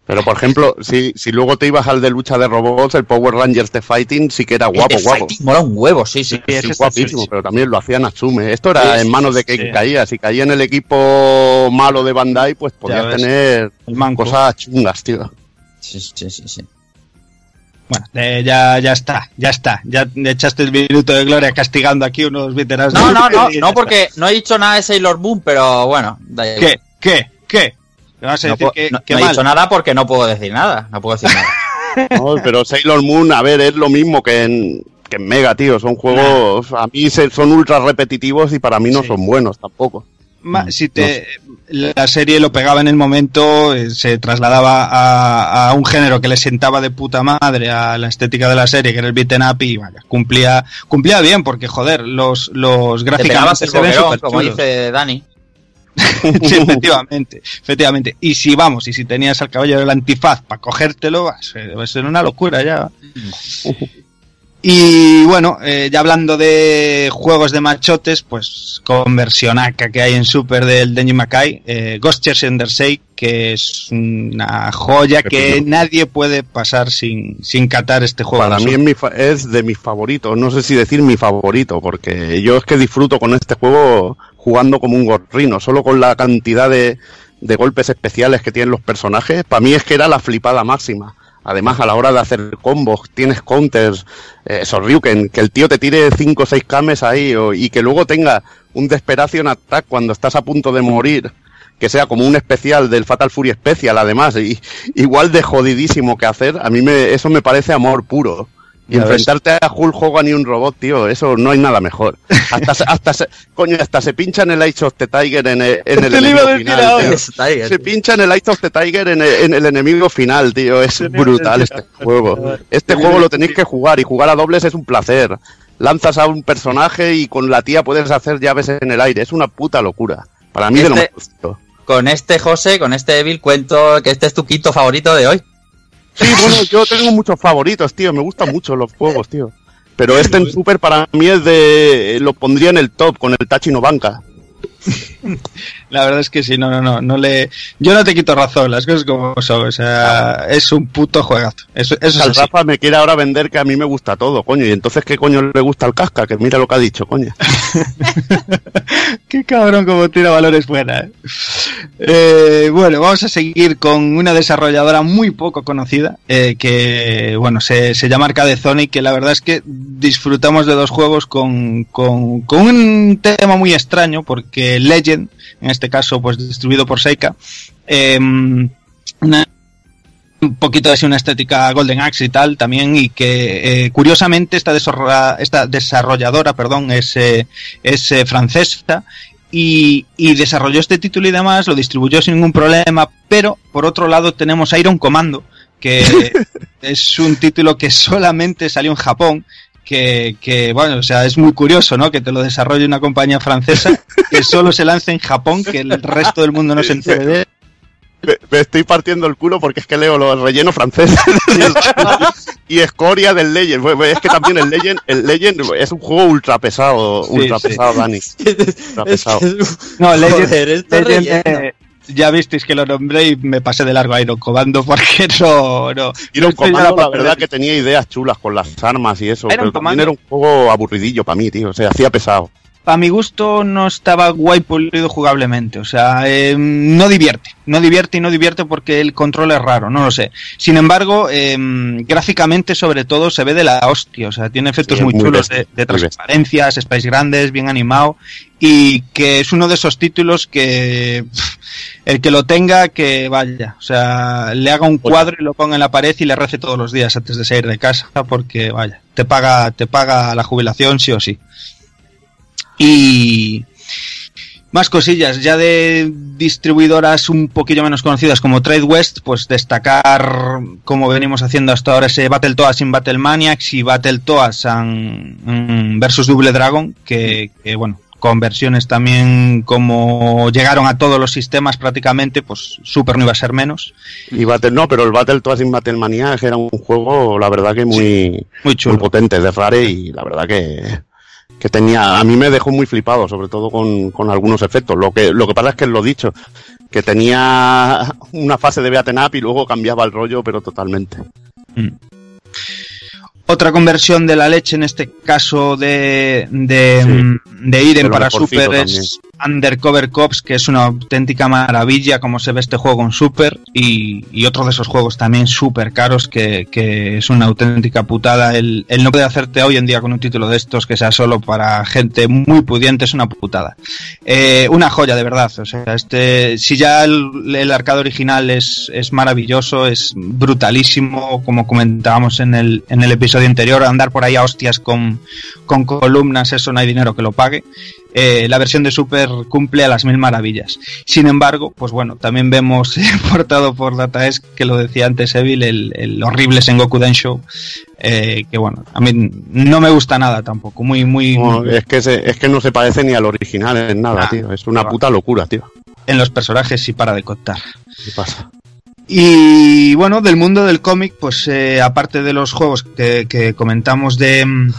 Pero por ejemplo, si, si luego te ibas al de lucha de robots, el Power Rangers de Fighting sí que era guapo, El de guapo. Fighting mola un huevo, sí, sí. Sí, Sí, está guapísimo, pero también lo hacían Natsume. Esto era Sí, en sí, manos de sí. que caía. Si caía en el equipo malo de Bandai, pues podías tener cosas chungas, tío. Sí, sí, sí, sí. Bueno, eh, ya, ya está, ya está. Ya echaste el minuto de gloria castigando aquí unos veteranos. No, no, no, no, porque no he dicho nada de Sailor Moon, pero bueno. da igual. ¿Qué? ¿Qué? ¿Qué? ¿Me vas a No, decir puedo- que, no- que no he dicho nada porque no puedo decir nada. No puedo decir nada. No, pero Sailor Moon, a ver, es lo mismo que en, que en Mega, tío. Son juegos, a mí se- son ultra repetitivos y para mí no Sí. son buenos tampoco. Ma- Mm, si te la serie lo pegaba en el momento, eh, se trasladaba a, a un género que le sentaba de puta madre a la estética de la serie, que era el beaten up, y vaya, cumplía, cumplía bien, porque joder, los, los gráficamente el se ven boquerón, como dice Dani. Sí, efectivamente, efectivamente. Y si vamos, y si tenías al caballero del antifaz para cogértelo, va a ser, va a ser una locura ya. Y bueno, eh, ya hablando de juegos de machotes, pues con versionaca que hay en Super del Denji Makai, eh, Ghost Chess Undersea, que es una joya que nadie puede pasar sin, sin catar este juego. Para mí es, mi fa- es de mis favoritos, no sé si decir mi favorito, porque yo es que disfruto con este juego jugando como un gorrino, solo con la cantidad de, de golpes especiales que tienen los personajes, para mí es que era la flipada máxima. Además, a la hora de hacer combos, tienes counters, eh, Sorryuken, que el tío te tire 5 o 6 kames ahí o- y que luego tenga un Desperation Attack cuando estás a punto de morir, que sea como un especial del Fatal Fury Special, además, y igual de jodidísimo que hacer, a mí me, eso me parece amor puro. Y Ya ves. enfrentarte a Hulk Hogan y un robot, tío, eso no hay nada mejor. Hasta, se- hasta se, coño, hasta se pincha en el Age of the Tiger en el, en el Te lo iba a enemigo final, tío. Se pincha en el Eye of the Tiger en el, en el enemigo final, tío. Es brutal este juego. Este juego lo tenéis que jugar y jugar a dobles es un placer. Lanzas a un personaje y con la tía puedes hacer llaves en el aire. Es una puta locura. Para mí de lo Este- más justo. Con este José, con este Evil, cuento que este es tu quinto favorito de hoy. Sí, bueno, yo tengo muchos favoritos, tío. Me gustan mucho los juegos, tío. Pero este en Super para mí es de... Lo pondría en el top con el Tachi no Banca. La verdad es que sí, no, no, no, no le, yo no te quito razón, las cosas como son, o sea, es un puto juegazo, eso, eso es Al así. Rafa me quiere ahora vender que a mí me gusta todo, coño. Y entonces, ¿qué coño le gusta al casca? Que mira lo que ha dicho, coño. Qué cabrón como tira valores fuera. ¿eh? Eh, bueno, vamos a seguir con una desarrolladora muy poco conocida, eh, que bueno, se, se llama Arcade Zone, que la verdad es que disfrutamos de dos juegos con, con, con un tema muy extraño, porque Legend, en este caso, pues distribuido por Seika, eh, una- un poquito así una estética Golden Axe y tal también y que eh, curiosamente esta, esta desarrolladora perdón es, eh, es eh, francesa y, y desarrolló este título y demás, lo distribuyó sin ningún problema, pero por otro lado tenemos Iron Commando, que es un título que solamente salió en Japón, que, que, bueno, o sea, es muy curioso, ¿no? Que te lo desarrolle una compañía francesa, que solo se lance en Japón, que el resto del mundo no se entere de él. Me, me estoy partiendo el culo porque es que leo los rellenos franceses y escoria del Legend. Es que también el Legend, el Legend es un juego ultra pesado, ultra sí. pesado, Dani. Ultra pesado. No, Legend, Joder, Legend, eh, ya visteis que lo nombré y me pasé de largo a Iron Commando porque no, no. Ya comando, la verdad que tenía ideas chulas con las armas y eso, Era un pero también Commando. era un juego aburridillo para mí, tío. Se hacía pesado. A mi gusto no estaba guay pulido jugablemente. O sea, eh, no divierte. No divierte y no divierte porque el control es raro, no lo sé. Sin embargo, eh, gráficamente sobre todo se ve de la hostia. O sea, tiene efectos Sí, muy, muy chulos bestia, de, de muy bestia. transparencias, grandes, bien animado. Y que es uno de esos títulos que pff, el que lo tenga, que vaya. O sea, le haga un cuadro y lo ponga en la pared y le rece todos los días antes de salir de casa porque vaya, te paga, te paga la jubilación sí o sí. Y más cosillas, ya de distribuidoras un poquillo menos conocidas como Trade West, pues destacar, como venimos haciendo hasta ahora, ese Battletoads sin Battle Maniacs y Battletoads en- en versus Double Dragon, que, que, bueno, con versiones también como llegaron a todos los sistemas prácticamente, pues Super no iba a ser menos. Y Battle, no, pero el Battle Toads in Battle Maniac era un juego, la verdad que muy, Muy muy chulo. potente de Rare y la verdad que, que tenía, a mí me dejó muy flipado, sobre todo con, con algunos efectos. Lo que, lo que pasa es que lo dicho, que tenía una fase de beaten up y luego cambiaba el rollo, pero totalmente. Otra conversión de la leche, en este caso de, de, Sí. mm, de lo para Super, es Undercover Cops, que es una auténtica maravilla como se ve este juego en Super, y, y otro de esos juegos también súper caros que, es una auténtica putada. El, el no poder hacerte hoy en día con un título de estos que sea solo para gente muy pudiente es una putada. Eh, una joya, de verdad. O sea, este, si ya el, el arcade original es, es maravilloso, es brutalísimo, como comentábamos en el, en el episodio anterior, andar por ahí a hostias con, con columnas, eso no hay dinero que lo pague. Eh, la versión de Super cumple a las mil maravillas. Sin embargo, pues bueno, también vemos portado por Dataesk, que lo decía antes Evil, el, el horrible Sengoku Densho, eh, que bueno, a mí no me gusta nada tampoco, muy, muy... No, es, que se- es que no se parece ni al original en nada, Ah, tío. Es una puta locura, tío. En los personajes sí para de contar. ¿Qué pasa? Y bueno, del mundo del cómic, pues eh, aparte de los juegos que, que comentamos de, mm,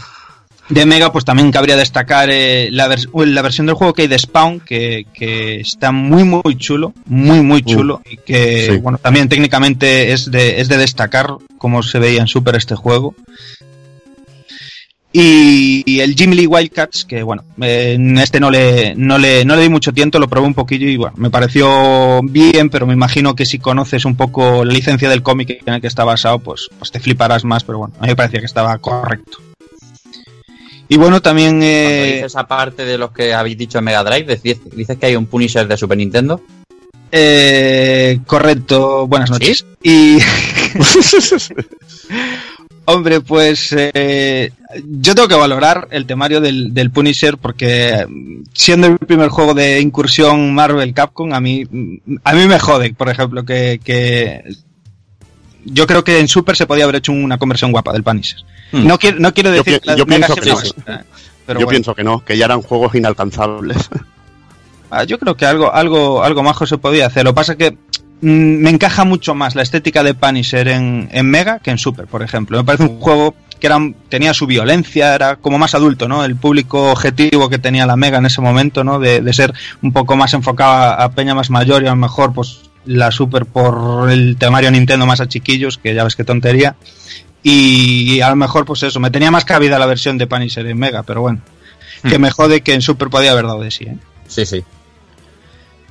de Mega, pues también cabría destacar eh, la, vers- la versión del juego que hay de Spawn, que, que está muy, muy chulo, muy, muy chulo, y que, sí. bueno, también técnicamente es de, es de destacar cómo se veía en Super este juego. Y, y el Jim Lee Wildcats, que bueno, eh, en este no le, no, le, no le di mucho tiempo, lo probé un poquillo y bueno, me pareció bien, pero me imagino que si conoces un poco la licencia del cómic en el que está basado, pues, pues te fliparás más, pero bueno, a mí me parecía que estaba correcto. Y bueno, también... Eh, dices aparte de los que habéis dicho en Mega Drive, dices, que hay un Punisher de Super Nintendo. Eh, correcto, buenas noches. Y. Hombre, pues eh, yo tengo que valorar el temario del, del Punisher porque siendo el primer juego de incursión Marvel Capcom, a mí, a mí me jode, por ejemplo, que, que yo creo que en Super se podía haber hecho una conversión guapa del Punisher. Hmm. No, quiero, no quiero decir yo Mega pienso que sí. esta, pero Yo bueno. pienso que no, que ya eran juegos inalcanzables. Ah, Yo creo que algo, algo, algo majo se podía hacer. Lo que pasa es que mm, me encaja mucho más la estética de Punisher en, en Mega que en Super, por ejemplo. Me parece un juego que era, tenía su violencia, era como más adulto, ¿no? El público objetivo que tenía la Mega en ese momento, ¿no? De, de ser un poco más enfocado a, a Peña más mayor y a lo mejor, pues, la Super por el temario Nintendo más a chiquillos, que ya ves qué tontería. Y a lo mejor, pues eso, me tenía más cabida la versión de Punisher en Mega, pero bueno. Que me jode que en Super podía haber dado de sí, ¿eh? Sí, sí.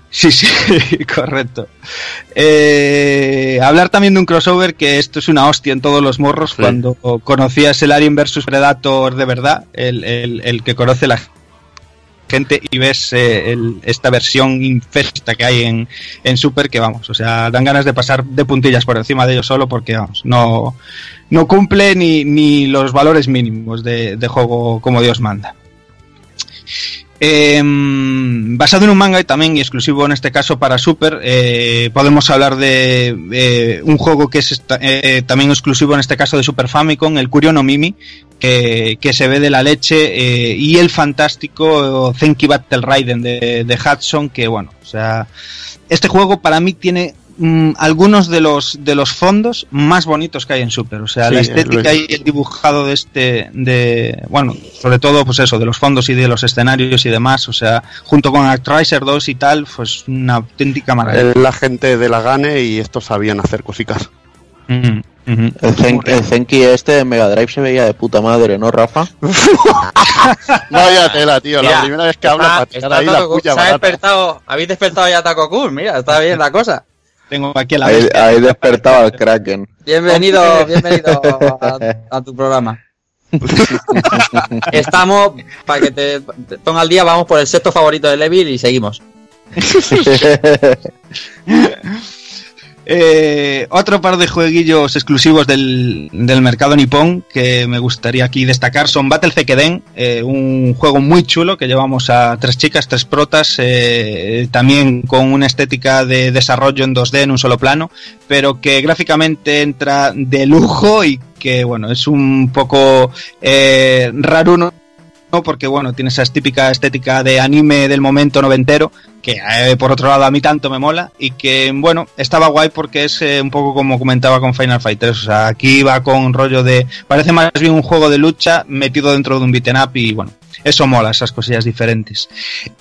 Sí, sí, correcto. Eh, hablar también de un crossover que esto es una hostia en todos los morros Sí. cuando conocías el Alien vs Predator de verdad, el, el- el que conoce la gente y ves eh, el- esta versión infesta que hay en, en Super que vamos, o sea, dan ganas de pasar de puntillas por encima de ellos solo porque vamos, no, no cumple ni, ni los valores mínimos de, de juego como Dios manda. Eh, basado en un manga y también y exclusivo en este caso para Super, eh, podemos hablar de eh, un juego que es eh, también exclusivo en este caso de Super Famicom, el Curio no Mimi, que, que se ve de la leche, y el fantástico Zenki Battle Raiden de, de Hudson, que bueno, o sea, este juego para mí tiene mm, algunos de los de los fondos más bonitos que hay en Super, o sea, Sí, la es estética y el dibujado de este de bueno, sobre todo pues eso, de los fondos y de los escenarios y demás, o sea, junto con Actraiser 2 y tal, pues una auténtica maravilla. Es la gente de la Gane y estos sabían hacer cositas. Ujú. El, Zen- el Zenki este de Mega Drive se veía de puta madre, ¿no, Rafa? Vaya tela, tío. Mira, la primera vez que hablas está- para tirar está ahí la Taco Kun. puya Se ha despertado, habéis despertado ya a Taco Kun, mira, está bien la cosa. Tengo aquí a la Ahí, despertaba el Kraken. Bienvenido, bienvenido a, a tu programa. Estamos, para que te, te ponga al día, vamos por el sexto favorito de Levil y seguimos. Eh, otro par de jueguillos exclusivos del, del mercado nipón que me gustaría aquí destacar son Battle Zekeden, eh, un juego muy chulo que llevamos a tres chicas, tres protas, eh, también con una estética de desarrollo en 2D en un solo plano, pero que gráficamente entra de lujo y que bueno, es un poco eh, raro ¿no? porque bueno, tiene esa típica estética de anime del momento noventero, que eh, por otro lado a mí tanto me mola, y que bueno, estaba guay porque es eh, un poco como comentaba con Final Fight 3, o sea, aquí va con rollo de, parece más bien un juego de lucha metido dentro de un beaten up y bueno, eso mola, esas cosillas diferentes.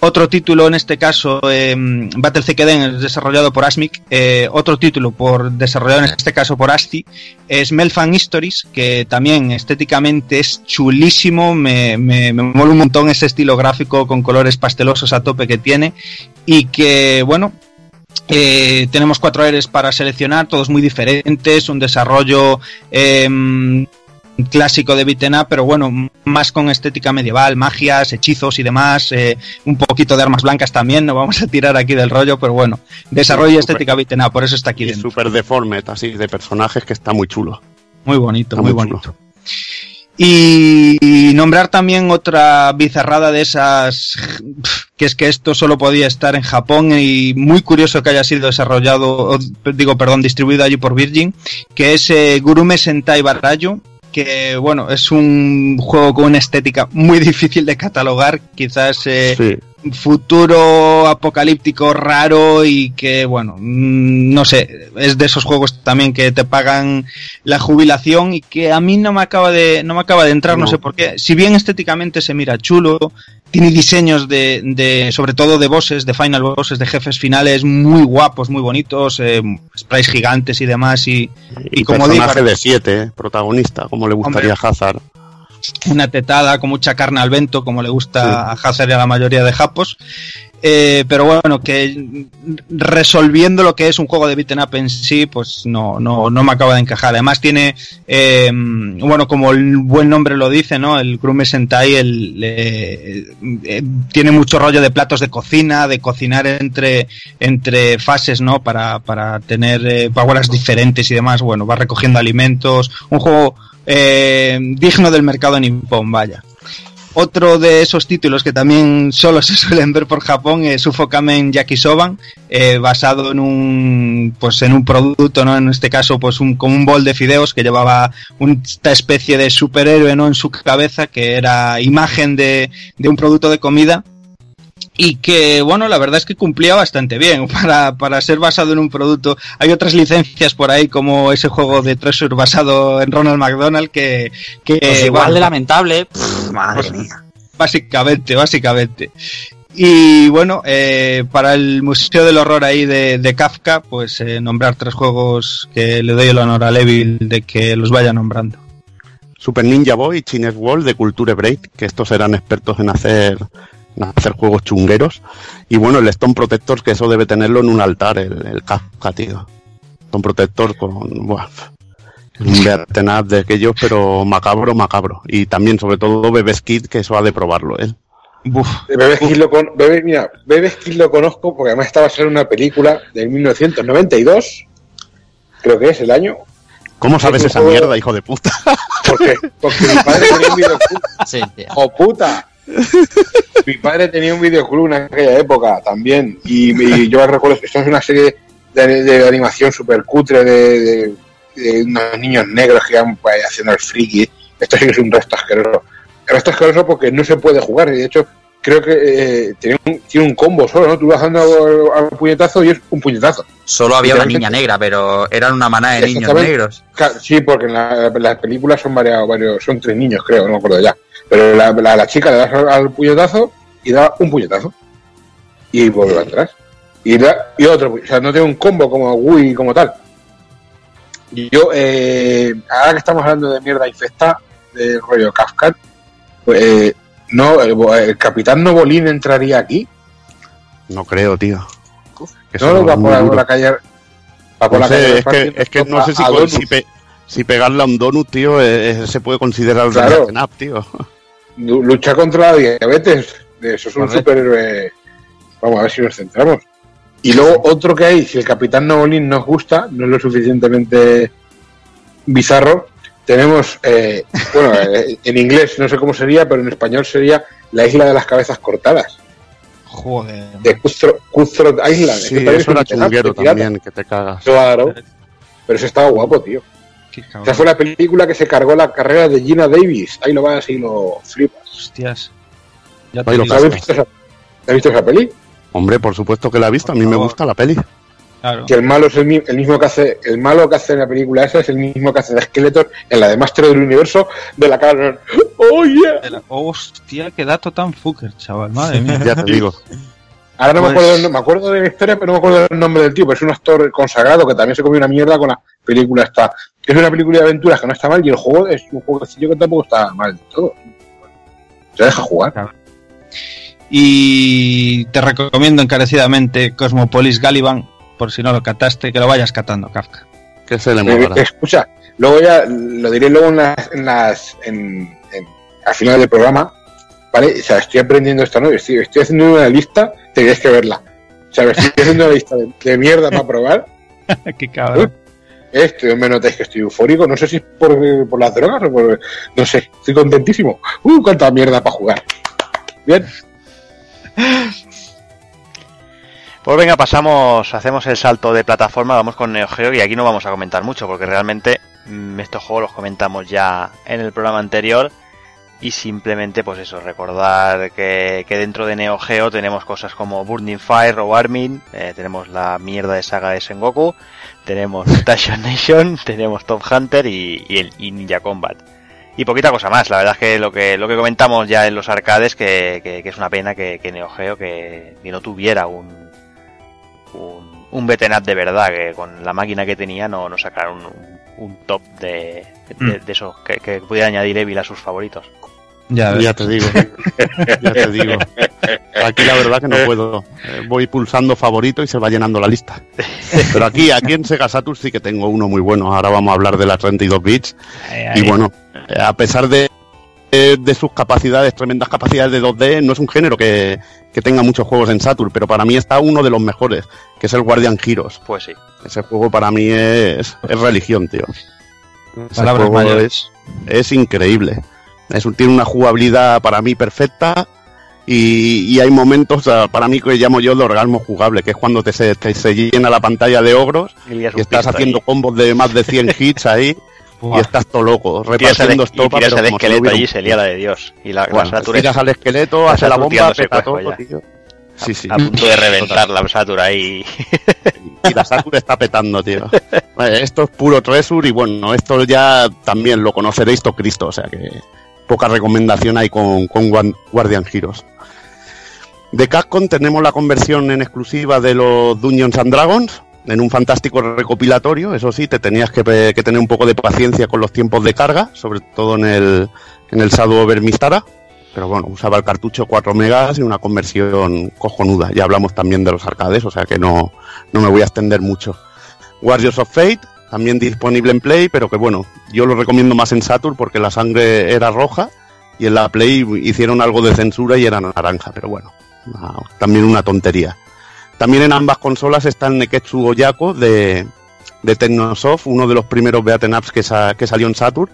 Otro título en este caso, eh, Battle Zekeden, es desarrollado por Asmic, eh, otro título por desarrollado en este caso por Asti, es Melfan Histories, que también estéticamente es chulísimo, me, me, me mola un montón ese estilo gráfico con colores pastelosos a tope que tiene y que, bueno, eh, tenemos cuatro aires para seleccionar, todos muy diferentes, un desarrollo eh, clásico de up, pero bueno, más con estética medieval, magias, hechizos y demás, eh, un poquito de armas blancas también, no vamos a tirar aquí del rollo, pero bueno, desarrollo y estética up, por eso está aquí Y dentro. super deformed, así, de personajes que está muy chulo. Muy bonito, Está muy muy bonito. Y nombrar también otra bizarrada de esas, que es que esto solo podía estar en Japón y muy curioso que haya sido desarrollado, digo, perdón, distribuido allí por Virgin, que es eh, Gurume Sentai Barayo, que bueno, es un juego con una estética muy difícil de catalogar, quizás eh, Sí. Futuro apocalíptico raro y que bueno, mm, no sé, es de esos juegos también que te pagan la jubilación y que a mí no me acaba de no me acaba de entrar, no, No. sé por qué. Si bien estéticamente se mira chulo, tiene diseños de, de sobre todo de bosses, de final bosses, de jefes finales muy guapos, muy bonitos, eh, sprites gigantes y demás y, Y, y como digo, personaje de 7, protagonista, como le gustaría a Hazard. Una tetada con mucha carne al vento, como le gusta a Hazard y a la mayoría de japos. Eh, pero bueno, que resolviendo lo que es un juego de beaten up en sí, pues no, no, no me acaba de encajar. Además tiene, eh, bueno, como el buen nombre lo dice, ¿no? El Grume Sentai el, eh, eh, tiene mucho rollo de platos de cocina, de cocinar entre, entre fases, ¿no? Para, para tener poweras diferentes y demás. Bueno, va recogiendo alimentos. Un juego eh, digno del mercado nippon, vaya. Otro de esos títulos que también solo se suelen ver por Japón es Ufokamen Yakisoban, eh, basado en un pues en un producto, ¿no? En este caso, pues un, un bol de fideos que llevaba un- esta especie de superhéroe ¿no? en su cabeza, que era imagen de, de un producto de comida. Y que, bueno, la verdad es que cumplía bastante bien para, para ser basado en un producto. Hay otras licencias por ahí, como ese juego de Treasure basado en Ronald McDonald, que, que Pues igual bueno, de lamentable. pff, madre Pues- mía. Básicamente, básicamente. Y bueno, eh, para el Museo del Horror ahí de, de Kafka, pues eh, nombrar tres juegos que le doy el honor a Levil de que los vaya nombrando. Super Ninja Boy y Chines World de Culture Break, que estos eran expertos en hacer, hacer juegos chungueros. Y bueno, el Stone Protector, que eso debe tenerlo en un altar, el, el Kafka, tío. Stone Protector con. Buah, un beaten up de aquellos, pero macabro, macabro. Y también, sobre todo, Bebes Kid, que eso ha de probarlo, ¿eh? Buf, Bebé Skill lo, con... Bebé, mira, Bebé Skill lo conozco porque además estaba a ser una película del 1992, creo que es el año. ¿Cómo sabes esa juego- mierda, hijo de puta? Porque, porque mi padre tenía un videoclub. Sí, tío. ¡Oh, puta! Mi padre tenía un videoclub en aquella época también. Y, y yo recuerdo que esto es una serie de, de animación súper cutre de, de- de unos niños negros que iban pues, haciendo el friki. Esto sí que es un resto asqueroso. El resto asqueroso porque no se puede jugar. Y de hecho, creo que eh, tiene, un, tiene un combo solo, ¿no? Tú vas dando al, puñetazo y es un puñetazo. Solo había una niña negra, pero eran una manada de niños negros. Sí, porque en la, en las películas son varios, varios, son tres niños, creo, no me acuerdo ya. Pero la, la, la chica le das al, al puñetazo y da un puñetazo. Y vuelve atrás. Y, da, y otro, o sea, no tiene un combo como Wii como tal. Yo, eh, ahora que estamos hablando de mierda infectada, de rollo Kafka, pues, eh, no, el, el capitán Novolín entraría aquí. No creo, tío. Eso No, va por, por la calle. Va por No la sé, calle es que, es que no sé si, si, pe- si pegarle a un donut, tío, eh, eh, se puede considerar Claro. beaten up, tío. Lu- lucha contra la diabetes. Eso es un superhéroe. Vamos a ver si nos centramos. Y luego otro que hay, si el Capitán Novolín nos gusta, no es lo suficientemente bizarro, tenemos, eh, bueno, eh, en inglés no sé cómo sería, pero en español sería la isla de las cabezas cortadas, joder. de Cutthroat Cutthroat Island. Sí, es eso un era pirata. también, que te cagas. Claro, pero eso estaba guapo, tío. Esa fue la película que se cargó la carrera de Gina Davis. Ahí lo vas y lo flipas. Hostias. Ya te Ahí lo ¿Has visto esa, ¿has visto esa peli? Hombre, por supuesto que la he visto, a mí Por me favor. gusta la peli. claro. que el malo es el, el mismo que hace el malo que hace en la película esa es el mismo que hace de Skeletor en la de Master del Universo de la cara oh yeah la- Hostia, qué dato tan fucker, chaval. Madre mía. Ya te digo. ahora no me Pues- acuerdo del no- me acuerdo de la historia pero no me acuerdo del nombre del tío pero es un actor consagrado que también se comió una mierda con la película esta. Es una película de aventuras que no está mal y el juego es un jueguecillo que tampoco está mal del todo. Se deja jugar. Y te recomiendo encarecidamente Cosmopolis Galiban, por si no lo cataste, que lo vayas catando, Kafka. Que se le Eh, moverá. escucha luego ya lo diré luego en las en las en, en- al final del programa vale o sea estoy aprendiendo esta no estoy, estoy haciendo una lista tenéis que verla o sea me estoy haciendo una lista de, de mierda para probar qué cabrón. Este, me notáis que estoy eufórico. No sé si es por, por las drogas o por. No sé, estoy contentísimo. ¡Uh, cuánta mierda para jugar! Bien. Pues venga, pasamos, hacemos el salto de plataforma, vamos con Neo Geo y aquí no vamos a comentar mucho porque realmente mm, estos juegos los comentamos ya en el programa anterior y simplemente pues eso, recordar que, que dentro de Neo Geo tenemos cosas como Burning Fire o Armin, eh, tenemos la mierda de saga de Sengoku, tenemos Mutation Nation, tenemos Top Hunter y, y el y Ninja Combat. Y poquita cosa más, la verdad es que lo que, lo que comentamos ya en los arcades, que, que, que es una pena que, que Neo Geo que, que no tuviera un, un, un beaten up de verdad, que con la máquina que tenía no, no sacaron un, un top de, de, de esos que, que pudiera añadir Evil a sus favoritos. Ya te digo, ya te digo. Aquí la verdad que no puedo. Eh, Voy pulsando favorito y se va llenando la lista. Pero aquí, aquí en Sega Saturn sí que tengo uno muy bueno. Ahora vamos a hablar de las 32 bits. Ahí, Y ahí. bueno, a pesar de, eh, de sus capacidades, tremendas capacidades de 2D, no es un género que, que tenga muchos juegos en Saturn, pero para mí está uno de los mejores, que es el Guardian Heroes. Pues sí. Ese juego para mí es, es religión, tío. Ese Palabras juego mayores. es, es increíble. Es un- tiene una jugabilidad para mí perfecta y, y hay momentos para mí que llamo yo de orgasmo jugable, que es cuando te se, te se llena la pantalla de ogros Y estás haciendo ahí. combos de más de 100 hits ahí y estás todo loco, repartiendo y estopa, tiras al esqueleto allí se lía la de Dios. Y la, Bueno, la tiras al esqueleto, hace la bomba, peta todo, ya. tío. Sí, sí. a punto de reventar la Saturn ahí. y la Saturn está petando, tío. Esto es puro Treasure y bueno, esto ya también lo conoceréis todo Cristo, o sea que poca recomendación hay con, Guardian Heroes. De Capcom tenemos la conversión en exclusiva de los Dungeons and Dragons en un fantástico recopilatorio, eso sí, te tenías que, que tener un poco de paciencia con los tiempos de carga, sobre todo en el, en el Shadow over Mistara. Pero bueno, usaba el cartucho 4 megas y una conversión cojonuda. Ya hablamos también de los arcades, o sea que no, no me voy a extender mucho. Warriors of Fate, también disponible en Play, pero que bueno, yo lo recomiendo más en Saturn porque la sangre era roja y en la Play hicieron algo de censura y era naranja, pero bueno, no, también una tontería. También en ambas consolas está el Neketsu Oyako de, de Technosoft, uno de los primeros beaten ups que, sa- que salió en Saturn.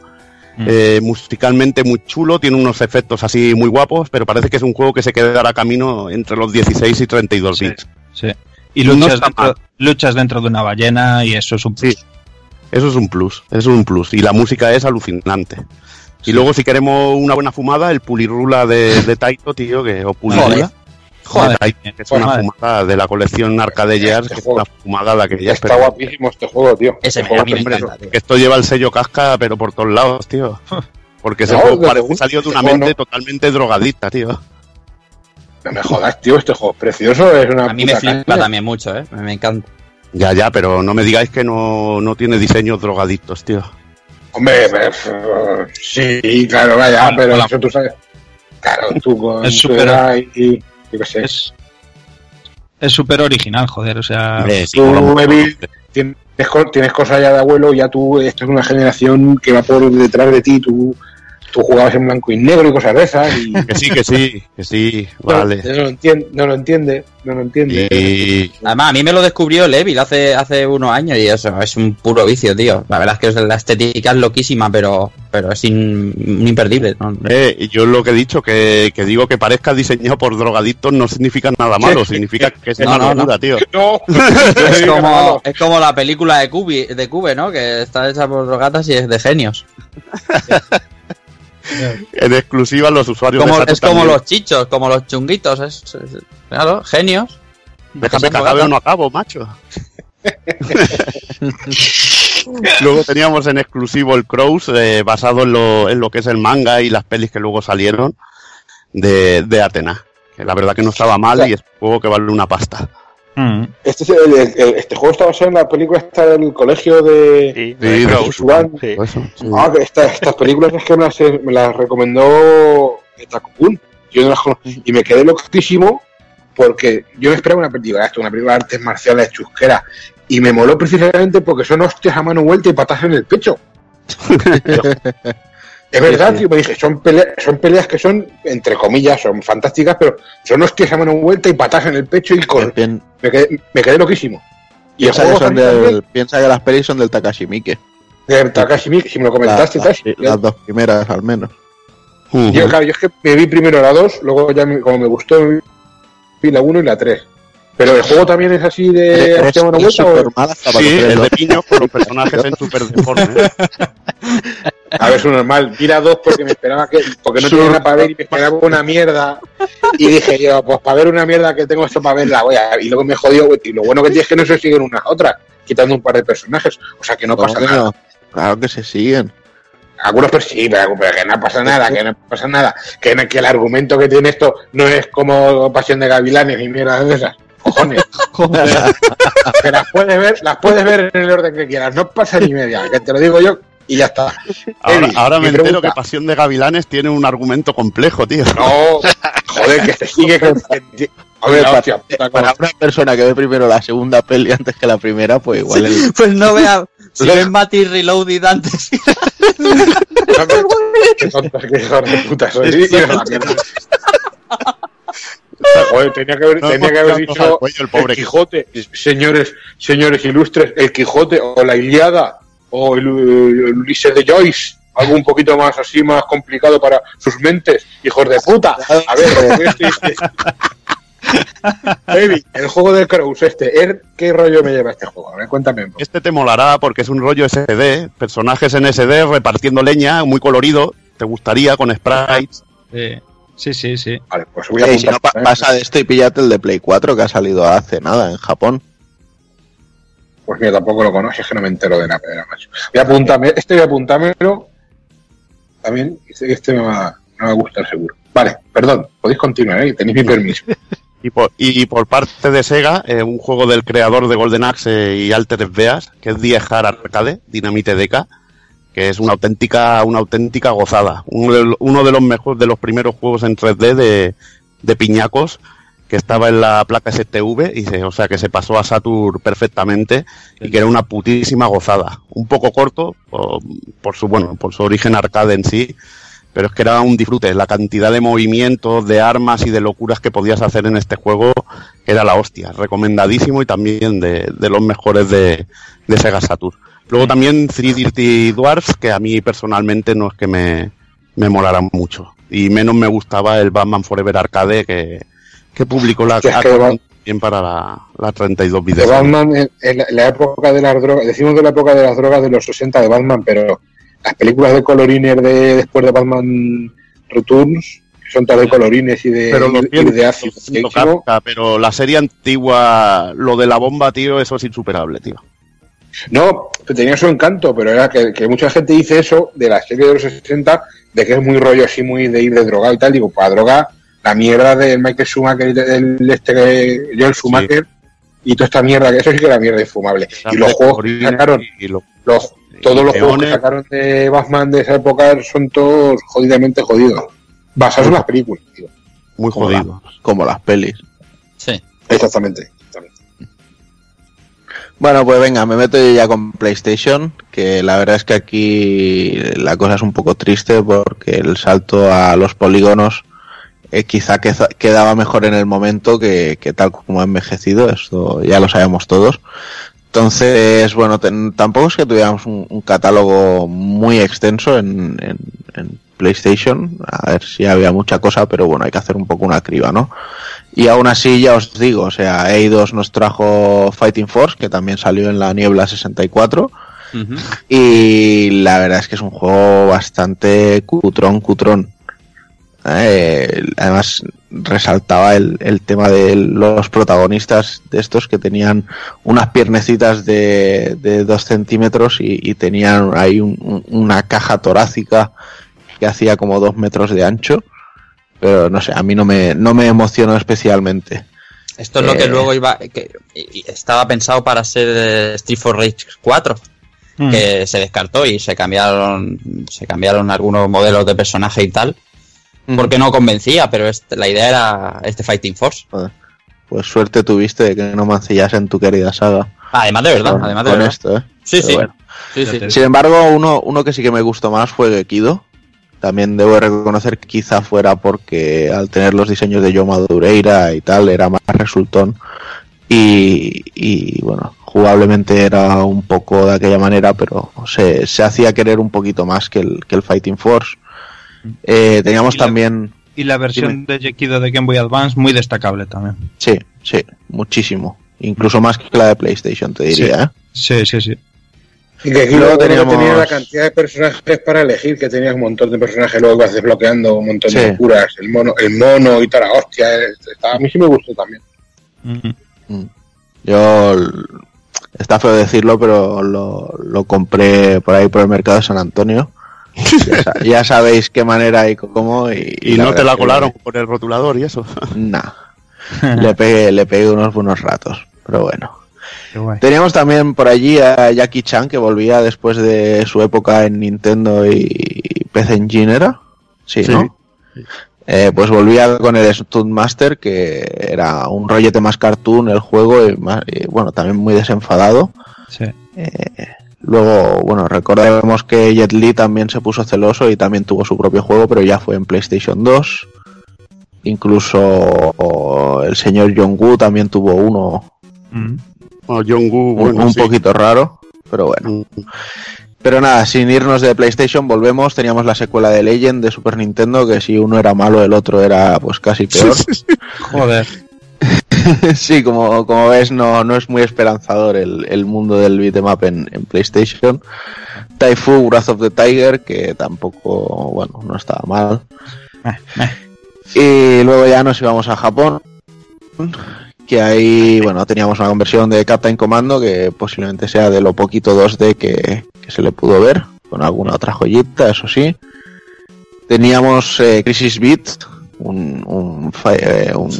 Mm. Eh, musicalmente muy chulo, tiene unos efectos así muy guapos, pero parece que es un juego que se quedará camino entre los 16 y 32 Sí. bits. Sí. Y luchas, dentro, luchas dentro de una ballena y eso es un Sí. Eso es un plus, eso es un plus. Y la música es alucinante. Y luego, si queremos una buena fumada, el Pulirula de, de Taito, tío, que, o Pulirula. Joder. Taito, que es una Madre. fumada de la colección Arcade Jazz, que es una fumada de aquellas. Está pero- guapísimo este juego, tío. Ese Este juego me encanta, tío. que esto lleva el sello casca, pero por todos lados, tío. Porque ese No, juego parece un- salió de una este juego mente no. totalmente drogadicta, tío. No me jodas, tío, este juego es precioso. Es una A mí me flipa caña. también mucho, ¿eh? Me encanta. Ya, ya, pero no me digáis que no, no tiene diseños drogadictos, tío. Hombre, sí, claro, vaya, Hola, pero hola. eso tú sabes. Claro, tú con Es edad y, y yo qué sé. Es es súper original, joder. O sea, Hombre, sí, tú. Evil, tienes, tienes cosas ya de abuelo, ya tú, esto es una generación que va por detrás de ti, tú, tú jugabas en blanco y negro y cosas de esas, y Que sí, que sí, que sí, vale. no, lo entiende, no lo entiende, no lo entiende. Y, Además, a mí me lo descubrió Levil hace, hace unos años y eso es un puro vicio, tío. La verdad es que la estética es loquísima, pero, pero es in- un imperdible. ¿no? Eh, y yo lo que he dicho, que, que digo que parezca diseñado por drogadictos no significa nada malo, significa que es No, una no, locura, tío. No, Es como, es como la película de Cube, de Cube, ¿no? Que está hecha por drogatas y es de genios. En exclusiva los usuarios Como, de es como también. los chichos, como los chunguitos. Es, es- claro, genios. Déjame que acabe o drogatas. no acabo, macho. luego teníamos en exclusivo el Crows, eh, basado en lo, en lo que es el manga y las pelis que luego salieron de, de Atena. Que la verdad que no estaba mal y es un juego que vale una pasta. Mm, este, es el- el- este juego está basado en la película esta del colegio de... Sí, de. Sí. Ah, esta- estas películas es que me las, me las recomendó Takukun. Yo no las conozco. Y me quedé loquísimo porque yo me esperaba una película, esto, una película de artes marciales chusquera. Y me moló precisamente porque son hostias a mano vuelta y patas en el pecho. es verdad, tío, me dije, son, peleas, son peleas que son, entre comillas, son fantásticas, pero son hostias a mano vuelta y patas en el pecho y con... Bien, Me quedé, me quedé loquísimo. Y Piensa que, son del, también piensa que las pelis son del Takashi Miike. de Takashi Miike, si me lo comentaste, Las- tal. las, las dos primeras al menos. Yo, claro, yo es que me vi primero la 2, luego ya me- como me gustó, me vi la 1 y la 3. Pero el juego también es así de hostia, eres vuelta, o- Sí, el dos. de piños con los personajes en super deformes. A ver, es normal. La 2 porque me esperaba que. Porque no tenía nada para ver y me esperaba una mierda. Y dije yo, pues para ver una mierda que tengo esto para verla, voy a. Y luego me jodió, güey, y lo bueno que tiene es que no se siguen unas a otras, quitando un par de personajes. O sea que no pasa ¿Cómo que nada. Claro que se siguen. Algunos pues sí, pero, pero que no pasa nada, que no pasa nada. Que, el argumento que tiene esto no es como Pasión de Gavilanes y mierda de esas. Cojones. que las puedes ver, las puedes ver en el orden que quieras. No pasa ni media, que te lo digo yo y ya está. Ahora, Evi, ahora mi me entero pregunta. que Pasión de Gavilanes tiene un argumento complejo, tío. No, joder, que se sigue ver, Para- hostia, puta, Para una persona que ve primero la segunda peli antes que la primera, pues igual el, Pues no vea. Si ves Mati Reloaded antes. Qué tontos, qué puta soy. Y- y la mierda. Joder, tenía que haber, No, tenía que haber dicho al cuello, el pobre el Quijote, señores, señores ilustres, el Quijote o la Iliada o el, el Ulises de Joyce, algo un poquito más así, más complicado para sus mentes, hijos de puta. A ver, el juego del Crows este, Er, ¿qué rollo me lleva este juego? A ver, cuéntame. un poco. Este te molará porque es un rollo SD, personajes en SD repartiendo leña, muy colorido, te gustaría con sprites. Sí, sí, sí. sí. Vale, pues voy a Ey, si no, pa- ¿eh? pasa de esto y píllate el de Play 4 que ha salido hace nada en Japón. Pues mira, tampoco lo conozco, es que no me entero de nada, macho. Voy a apuntarme, este voy a apuntármelo. También, este, este me, va, me va a gustar seguro. Vale, perdón, podéis continuar, ¿eh? tenéis mi permiso. Y por, y por parte de Sega, eh, un juego del creador de Golden Axe y Altered Beast, que es Die Hard Arcade, Dynamite Deca, que es una auténtica, una auténtica gozada. Uno de, uno de los mejores, de los primeros juegos en 3D de, de piñacos, que estaba en la placa STV, y se, o sea que se pasó a Saturn perfectamente, y que era una putísima gozada. Un poco corto, por, su, bueno, por su origen arcade en sí, pero es que era un disfrute. La cantidad de movimientos, de armas y de locuras que podías hacer en este juego era la hostia. Recomendadísimo y también de, de los mejores de, de Sega Saturn. Luego también Three Dirty Dwarfs, que a mí personalmente no es que me, me molaran mucho. Y menos me gustaba el Batman Forever Arcade que, que publicó la también para la, la 32 De bits. Batman, en, en la, en la época de las drogas, decimos de la época de las drogas de los 60 de Batman, pero las películas de colorines de después de Batman Returns, que son todas de colorines y de, pero y- lo y de ácido, pero la serie antigua, lo de la bomba, tío, eso es insuperable, tío. No, tenía su encanto, pero era que, que mucha gente dice eso de la serie de los 60, de que es muy rollo así, muy de ir de drogado y tal. Digo, para droga, la mierda del Michael Schumacher y del este que- Joel Schumacher y toda esta mierda, que eso sí que era mierda infumable. Y los juegos que sacaron, Y lo- los, todos los juegos que sacaron de Batman de esa época son todos jodidamente jodidos. Basados en las películas, tío. muy Como la- jodido. como las pelis. Sí. Exactamente. Bueno, pues venga, me meto yo ya con PlayStation, que la verdad es que aquí la cosa es un poco triste porque el salto a los polígonos eh, quizá quedaba mejor en el momento que, tal como ha envejecido, esto ya lo sabemos todos. Entonces, bueno, tampoco es que tuviéramos un, un catálogo muy extenso en, en- en PlayStation, a ver si había mucha cosa, pero bueno, hay que hacer un poco una criba, ¿no? Y aún así, ya os digo, o sea, Eidos nos trajo Fighting Force, que también salió en la Niebla 64, Ujú. y la verdad es que es un juego bastante cutrón, cutrón. Eh, además, resaltaba el, el tema de los protagonistas de estos que tenían unas piernecitas de, de dos centímetros y, y tenían ahí un- un- una caja torácica que hacía como dos metros de ancho. Pero no sé, a mí no me, no me emocionó especialmente. Esto es lo que Eh. luego iba. Que, estaba pensado para ser eh, Street for Rage 4. Mm. que se descartó y se cambiaron se cambiaron algunos modelos de personaje y tal porque no convencía pero este- la idea era este Fighting Force Pues suerte tuviste de que no mancillas en tu querida saga. además de verdad con, además de con verdad esto, ¿eh? sí Pero sí. bueno. sí sí Sin embargo, uno, uno que sí que me gustó más fue Gekido. También debo reconocer que quizá fuera porque al tener los diseños de Yoma Madureira y tal, era más resultón. Y, y bueno, jugablemente era un poco de aquella manera, pero se, se hacía querer un poquito más que el, que el Fighting Force. Eh, teníamos Y la- también, Y la versión de Jekido de Game Boy Advance, muy destacable también. sí, sí, muchísimo. Incluso más que la de PlayStation, te diría. ¿eh? Sí, sí, sí. Y que aquí Luego luego teníamos... teníamos- tenía la cantidad de personajes para elegir, que tenías un montón de personajes, luego ibas desbloqueando un montón Sí. de curas, el mono, el mono y toda la hostia. eh, a mí sí me gustó también. Ujú. Yo, l- está feo decirlo, pero lo, lo compré por ahí por el mercado de San Antonio. Ya, sa- ya sabéis qué manera y cómo. Y, Y no te la colaron por el rotulador y eso. Nah. le, pegué, le pegué unos buenos ratos. Pero bueno. Teníamos también por allí a Jackie Chan que volvía después de su época en Nintendo y PC Engine era. Sí, Sí. ¿no? Eh, pues volvía con el Stuntmaster que era un rollete más cartoon el juego y, más- y, bueno también muy desenfadado. Sí. Luego, bueno, recordemos que Jet Li también se puso celoso y también tuvo su propio juego, pero ya fue en PlayStation 2. Incluso el señor John Woo también tuvo uno Mm. Bueno, John Woo, un, bueno, un sí. poquito raro, pero bueno. Mm. Pero nada, sin irnos de PlayStation, volvemos. Teníamos la secuela de Legend de Super Nintendo, que si uno era malo, el otro era pues casi peor. Joder. sí, como, como ves, no, no es muy esperanzador el, el mundo del beat'em en, en PlayStation. Taifu, Wrath of the Tiger, que tampoco, bueno, no estaba mal. Y luego ya nos íbamos a Japón, que ahí, bueno, teníamos una conversión de Captain Commando, que posiblemente sea de lo poquito 2D que, que se le pudo ver, con alguna otra joyita, eso sí. Teníamos eh, Crisis Beat, un, un, eh, un,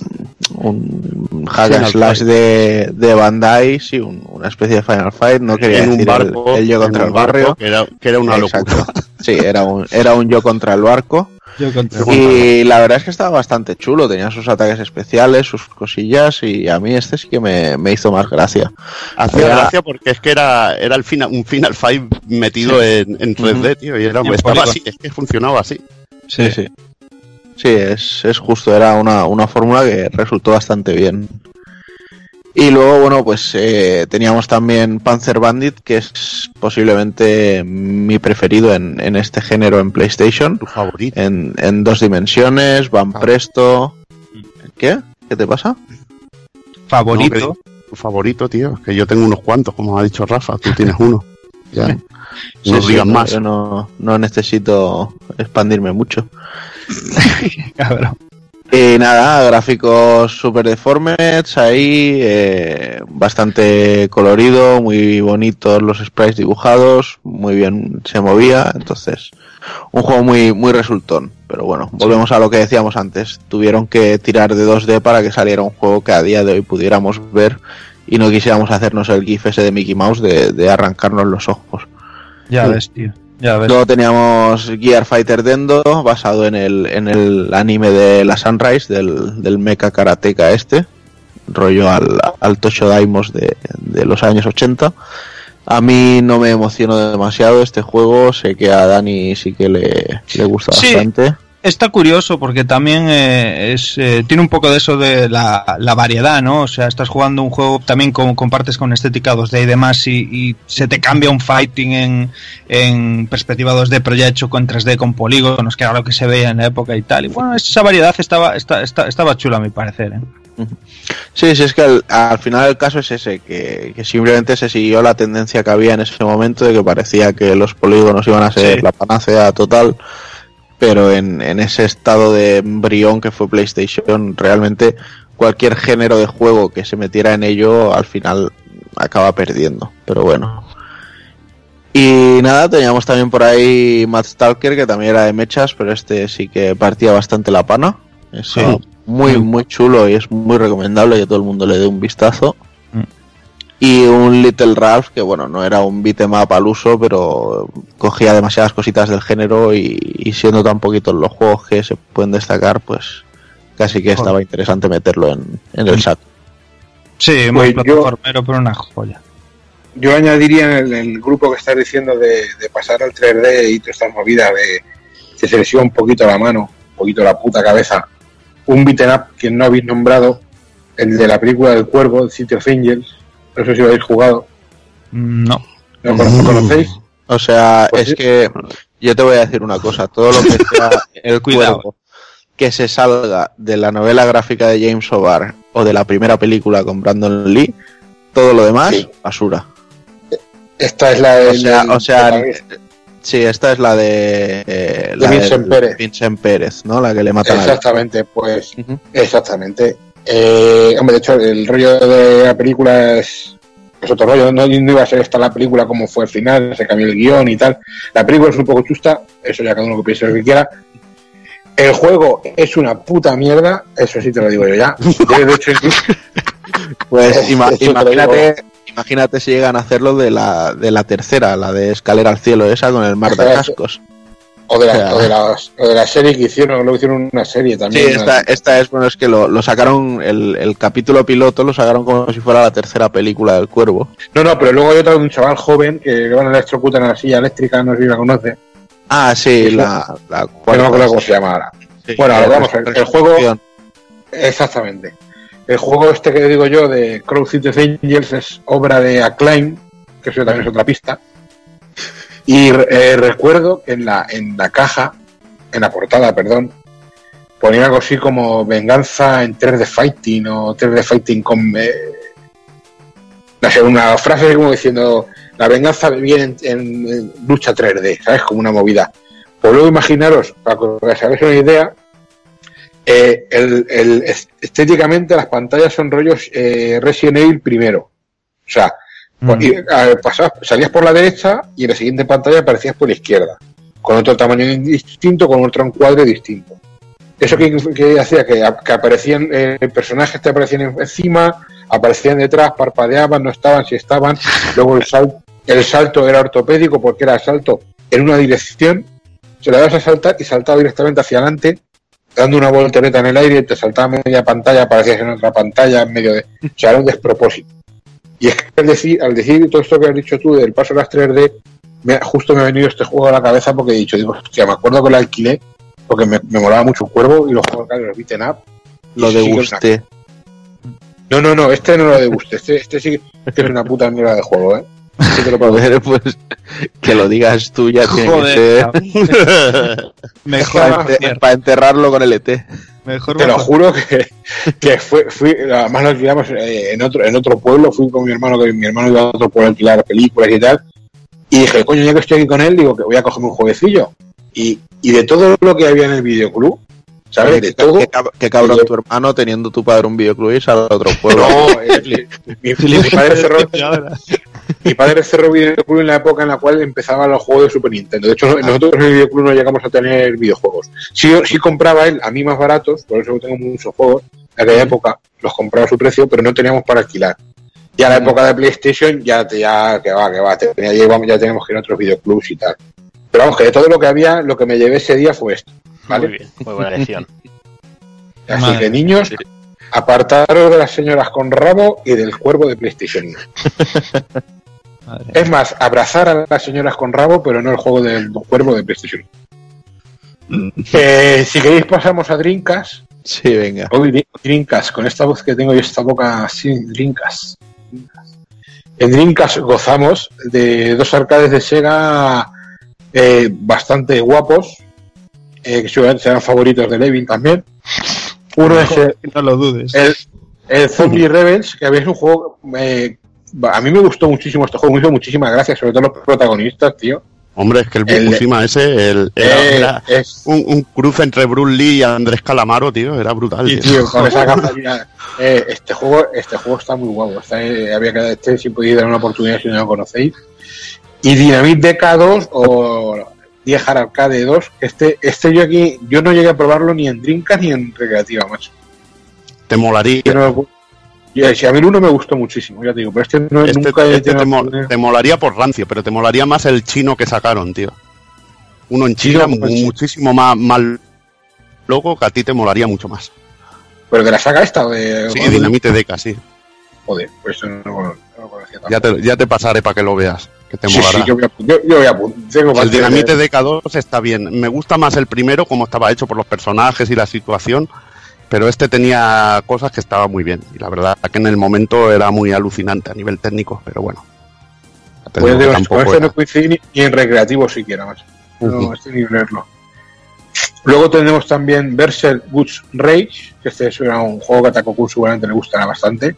un hack and slash de, de Bandai, sí, un- una especie de Final Fight, no quería en un decir barco, el, yo contra el barrio. que era, que era una locura. Sí, era un, era un yo contra el barco. Yo Y la verdad es que estaba bastante chulo, tenía sus ataques especiales, sus cosillas, y a mí este sí que me, me hizo más gracia. Hacía Era- gracia porque es que era, era el final, un Final Fight metido en, en 3D, tío, y era, Y estaba así, es que funcionaba así. Sí, sí. Sí, es, es justo, era una, una fórmula que resultó bastante bien. Y luego, bueno, pues eh, teníamos también Panzer Bandit, que es posiblemente mi preferido en, en este género en PlayStation. Tu favorito. En, en dos dimensiones, van presto. ¿Qué? ¿Qué te pasa? Favorito. No, Tu favorito, tío, que yo tengo unos cuantos, como ha dicho Rafa, tú tienes uno. Ya. No Sí, sí, digas no, más. Yo no, no necesito expandirme mucho. Cabrón. Y nada, gráficos super deformes ahí, eh, bastante colorido, muy bonitos los sprites dibujados, muy bien se movía, entonces un juego muy muy resultón. Pero bueno, volvemos a lo que decíamos antes, tuvieron que tirar de 2D para que saliera un juego que a día de hoy pudiéramos ver y no quisiéramos hacernos el gif ese de Mickey Mouse de, de arrancarnos los ojos. Ya ves, tío. Luego teníamos Gear Fighter Dendo, basado en el, en el anime de la Sunrise, del, del mecha karateka este, rollo al, al Tocho Daimos de, de los años 80. A mí no me emocionó demasiado este juego, sé que a Dani sí que le, le gusta Sí. bastante. Está curioso porque también eh, es, eh, tiene un poco de eso de la, la variedad, ¿no? O sea, estás jugando un juego también con, compartes con estética 2D y demás y, y se te cambia un fighting en, en perspectiva 2D pero ya hecho con 3D con polígonos, que era lo que se veía en la época y tal. Y bueno, esa variedad estaba, está, está- estaba chula a mi parecer. ¿eh? Sí, sí, es que al, al final el caso es ese, que, que simplemente se siguió la tendencia que había en ese momento de que parecía que los polígonos iban a ser Sí. la panacea total, pero en, en ese estado de embrión que fue PlayStation, realmente cualquier género de juego que se metiera en ello al final acaba perdiendo, pero bueno. Y nada, teníamos también por ahí Matt Stalker, que también era de mechas, pero este sí que partía bastante la pana. Es Sí. muy, muy chulo y es muy recomendable que todo el mundo le dé un vistazo. Y un Little Ralph, que bueno, no era un beat'em up al uso, pero cogía demasiadas cositas del género y, y siendo tan poquitos los juegos que se pueden destacar, pues casi que estaba interesante meterlo en, en el saco. Sí, muy Pues yo- plataformero, pero una joya. Yo añadiría en el, el grupo que estás diciendo de, de pasar al 3D y todas estas movidas de que se les iba un poquito la mano, un poquito la puta cabeza, un beaten up que no habéis nombrado, el de la película del cuervo, el City of Angels, No sé si lo habéis jugado. Mm, No. ¿Lo lo conocéis? O sea, Pues es sí. que yo te voy a decir una cosa, todo lo que sea el Cuidado. que se salga de la novela gráfica de James O'Barr o de la primera película con Brandon Lee, todo lo demás, Sí. basura. Esta es la de. O sea, la- o sea, la- sí, esta es la de, eh, la Vincent del Pérez. Vincent Pérez, ¿no? La que le matan a Exactamente, pues. Exactamente. Eh, hombre, de hecho, el rollo de la película es, es otro rollo. No, no iba a ser esta la película como fue el final, se cambió el guion y tal. La película es un poco chusta, eso ya cada uno que piense lo que quiera. El juego es una puta mierda, eso sí te lo digo yo ya. De, hecho, Pues ima- imagínate, imagínate si llegan a hacerlo de la, de la tercera, la de Escalera al Cielo, esa con el mar de cascos. O, de la, O de las- o de la serie que hicieron, luego hicieron una serie Sí, también. esta, esta es, bueno, es que lo, lo sacaron, el, el capítulo piloto lo sacaron como si fuera la tercera película del Cuervo. No, no, pero luego hay otra de un chaval joven que le van a electrocutar en la silla eléctrica, no sé si la conoce. Ah, sí, Sí, la, la que no me acuerdo cómo se llama ahora. Sí, Bueno, la vamos, el- el resurrección. Exactamente. El juego este que digo yo de Crow City Angels es obra de Acclaim, que eso también es otra pista. Y eh, recuerdo que en la, en la caja, en la portada, perdón, ponía algo así como venganza en 3D Fighting o 3D Fighting con... eh, no sé, una frase como diciendo la venganza viene en, en- en lucha 3D, ¿sabes? Como una movida. Pues luego imaginaros, para que os hagáis una idea, eh, el, el- est- estéticamente las pantallas son rollos eh, Resident Evil primero. O sea, pues, Mm. y, pasabas- salías por la derecha y en la siguiente pantalla aparecías por la izquierda, con otro tamaño distinto, con otro encuadre distinto. Eso que, que hacía que, que aparecían eh, personajes te aparecían en- encima, aparecían detrás, parpadeaban, no estaban, si estaban. Luego el, sal- el salto era ortopédico porque era salto en una dirección, se le dabas a saltar y saltaba directamente hacia adelante, dando una voltereta en el aire, y te saltaba media pantalla, aparecías en otra pantalla, en medio de. O sea, era un despropósito. Y es que al decir, al decir todo esto que has dicho tú del paso a las 3D, me- justo me ha venido este juego a la cabeza porque he dicho, digo, hostia, me acuerdo que lo alquilé porque me, me molaba mucho el cuervo y los juegos claro, los beaten up. Lo degusté. No, no, no, este no lo deguste, este, este sí que es una puta mierda de juego, ¿eh? Sí. Joder, pues que lo digas tú ya tiene Joder, que ser Mejor para, enterrarlo con el ET. Mejor Te lo juro que, que fue, fui, además lo alquilamos eh, en otro, en otro pueblo, fui con mi hermano, que mi hermano iba a otro pueblo a alquilar películas y tal, y dije, coño, ya que estoy aquí con él, digo que voy a cogerme un jueguecillo. Y, y de todo lo que había en el videoclub, ¿sabes? Oye, De qué, todo. qué cab- qué cabrón tu hermano teniendo tu padre un videoclub y sale a otro pueblo. No, eh, mi, mi padre cerró, mi padre cerró videoclub en la época en la cual empezaban los juegos de Super Nintendo. De hecho, no- nosotros en el videoclub no llegamos a tener videojuegos. Sí, sí compraba él a mí más baratos, por eso tengo muchos juegos. En aquella época los compraba a su precio, pero no teníamos para alquilar. Y a la época de PlayStation ya, ya que va, que va, tenía- ya, ya teníamos que ir a otros videoclubs y tal. Pero vamos, que de todo lo que había, lo que me llevé ese día fue esto. ¿vale? Muy bien, muy buena elección. Así Madre que niños, apartaros de las señoras con rabo y del cuervo de PlayStation. Madre. Es más, abrazar a las señoras con rabo, pero no el juego del cuervo de PlayStation. Eh, si queréis pasamos a Drinkas. Sí, venga. Hoy Drinkas, con esta voz que tengo y esta boca así, Drinkas. En Drinkas gozamos de dos arcades de Sega eh, bastante guapos, eh, que seguramente serán favoritos de Levin también. Uno es el, No lo dudes. el, el Zombie Rebels, que es un juego. eh, a mí me gustó muchísimo este juego, me hizo muchísimas gracias, sobre todo los protagonistas, tío. Hombre, es que el Fukushima ese el, era, Eh, era es, un, un cruce entre Bruce Lee y Andrés Calamaro, tío. Era brutal. Y, tío. tío, con esa capacidad. Eh, este juego, este juego está muy guapo. Está, eh, había que este si podéis dar una oportunidad si no lo conocéis. Y Dynamite DK2 o Die Hard Arcade 2, este, este yo aquí, yo no llegué a probarlo ni en Drinkas ni en Recreativa, macho. Te molaría. Yo- si a mí el uno me gustó muchísimo, ya te digo, pero este, no, Este, nunca este te, molaría por rancio, pero te molaría más el chino que sacaron, tío. Uno en China, pues, muchísimo más, más loco, que a ti te molaría mucho más. Pero de la saga esta de. Sí, Dinamite Deca, sí. Joder, pues eso no, no lo conocía tanto. Ya te, ya te pasaré para que lo veas, que te Sí, molará. sí, yo voy a, yo, yo voy a apuntar. Tengo El Dinamite DK2 está bien. Me gusta más el primero, como estaba hecho por los personajes y la situación, pero este tenía cosas que estaban muy bien. Y la verdad que en el momento era muy alucinante a nivel técnico, pero bueno. Pues digo tampoco este no coincide ni, ni en recreativo siquiera más. No, Ujú. este ni leerlo. Luego tenemos también Berserk Goods Rage, que este es era un juego que a Takoku seguramente le gustará bastante.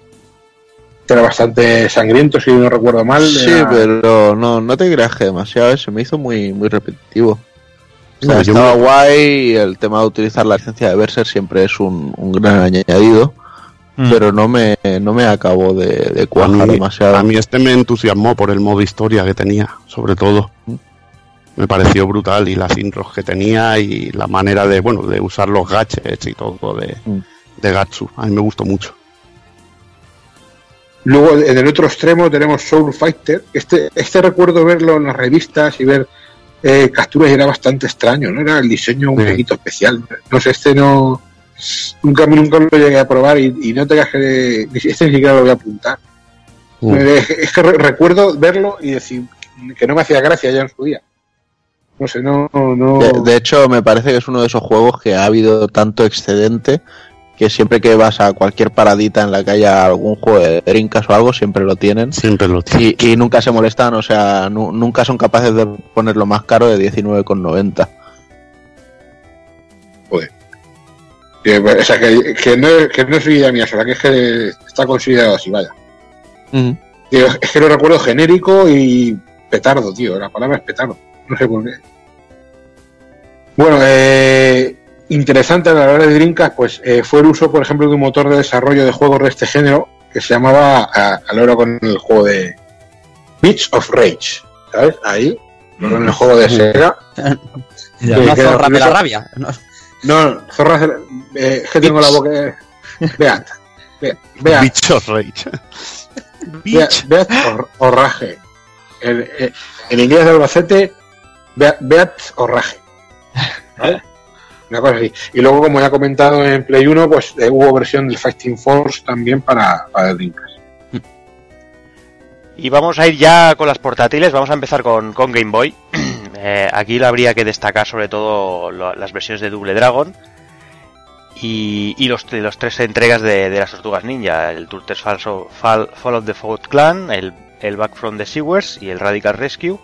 Era bastante sangriento, si no recuerdo mal. Sí, Era- pero no, no te creas que demasiado, se me hizo muy, muy repetitivo. O sea, No, yo estaba guay y el tema de utilizar la licencia de Berserk siempre es un, un gran añadido, Mm. pero no me, no me acabó de, de A cuajar mí, demasiado. a mí este me entusiasmó por el modo historia que tenía, sobre todo. Me pareció brutal y las intros que tenía y la manera de, bueno, de usar los gadgets y todo de, Mm. de Gatsu. A mí me gustó mucho. Luego, en el otro extremo tenemos Soul Fighter. Este, este recuerdo verlo en las revistas y ver eh, era bastante extraño, ¿no? Era el diseño un Sí. poquito especial. No sé, este no... Nunca, nunca lo llegué a probar y, y no te que... Este ni siquiera lo voy a apuntar. Mm. Es, es que re- recuerdo verlo y decir que no me hacía gracia ya en su día. No sé, no... no... De, de hecho, me parece que es uno de esos juegos que ha habido tanto excedente que siempre que vas a cualquier paradita en la que haya algún juego de Dreamcast o algo, siempre lo tienen. Siempre lo tiene. Y, y nunca se molestan, o sea, nu- nunca son capaces de ponerlo más caro de 19,90. Que, o sea, que, que no, que no es idea mía sola, que es que está considerado así, vaya. Tío, es que lo recuerdo genérico y petardo, tío. La palabra es petardo. No sé por qué. Bueno, eh, interesante a la hora de Dreamcast, pues eh, fue el uso, por ejemplo, de un motor de desarrollo de juegos de este género que se llamaba a, a la hora con el juego de Beats of Rage, ¿sabes? Ahí, con el juego de Sega. Ya. Que zorra de la rabia. No, No, zorras, de la- eh, es que tengo la boca. Beat, Beat, Beat, Bichos Rage. Beat, Beat o, Rage. En, en- en inglés de Albacete, Beat, Beat o Rage. ¿Vale? Y luego, como ya comentado en Play 1, pues eh, hubo versión del Fighting Force también para, para Dreamcast. Y vamos a ir ya con las portátiles, vamos a empezar con, Game Boy. Eh, aquí habría que destacar sobre todo las versiones de Double Dragon y, los, los tres entregas de, las Tortugas Ninja, el Turtles Fall, Fall, Fall of the Foot Clan, el, el Back from the Sewers y el Radical Rescue.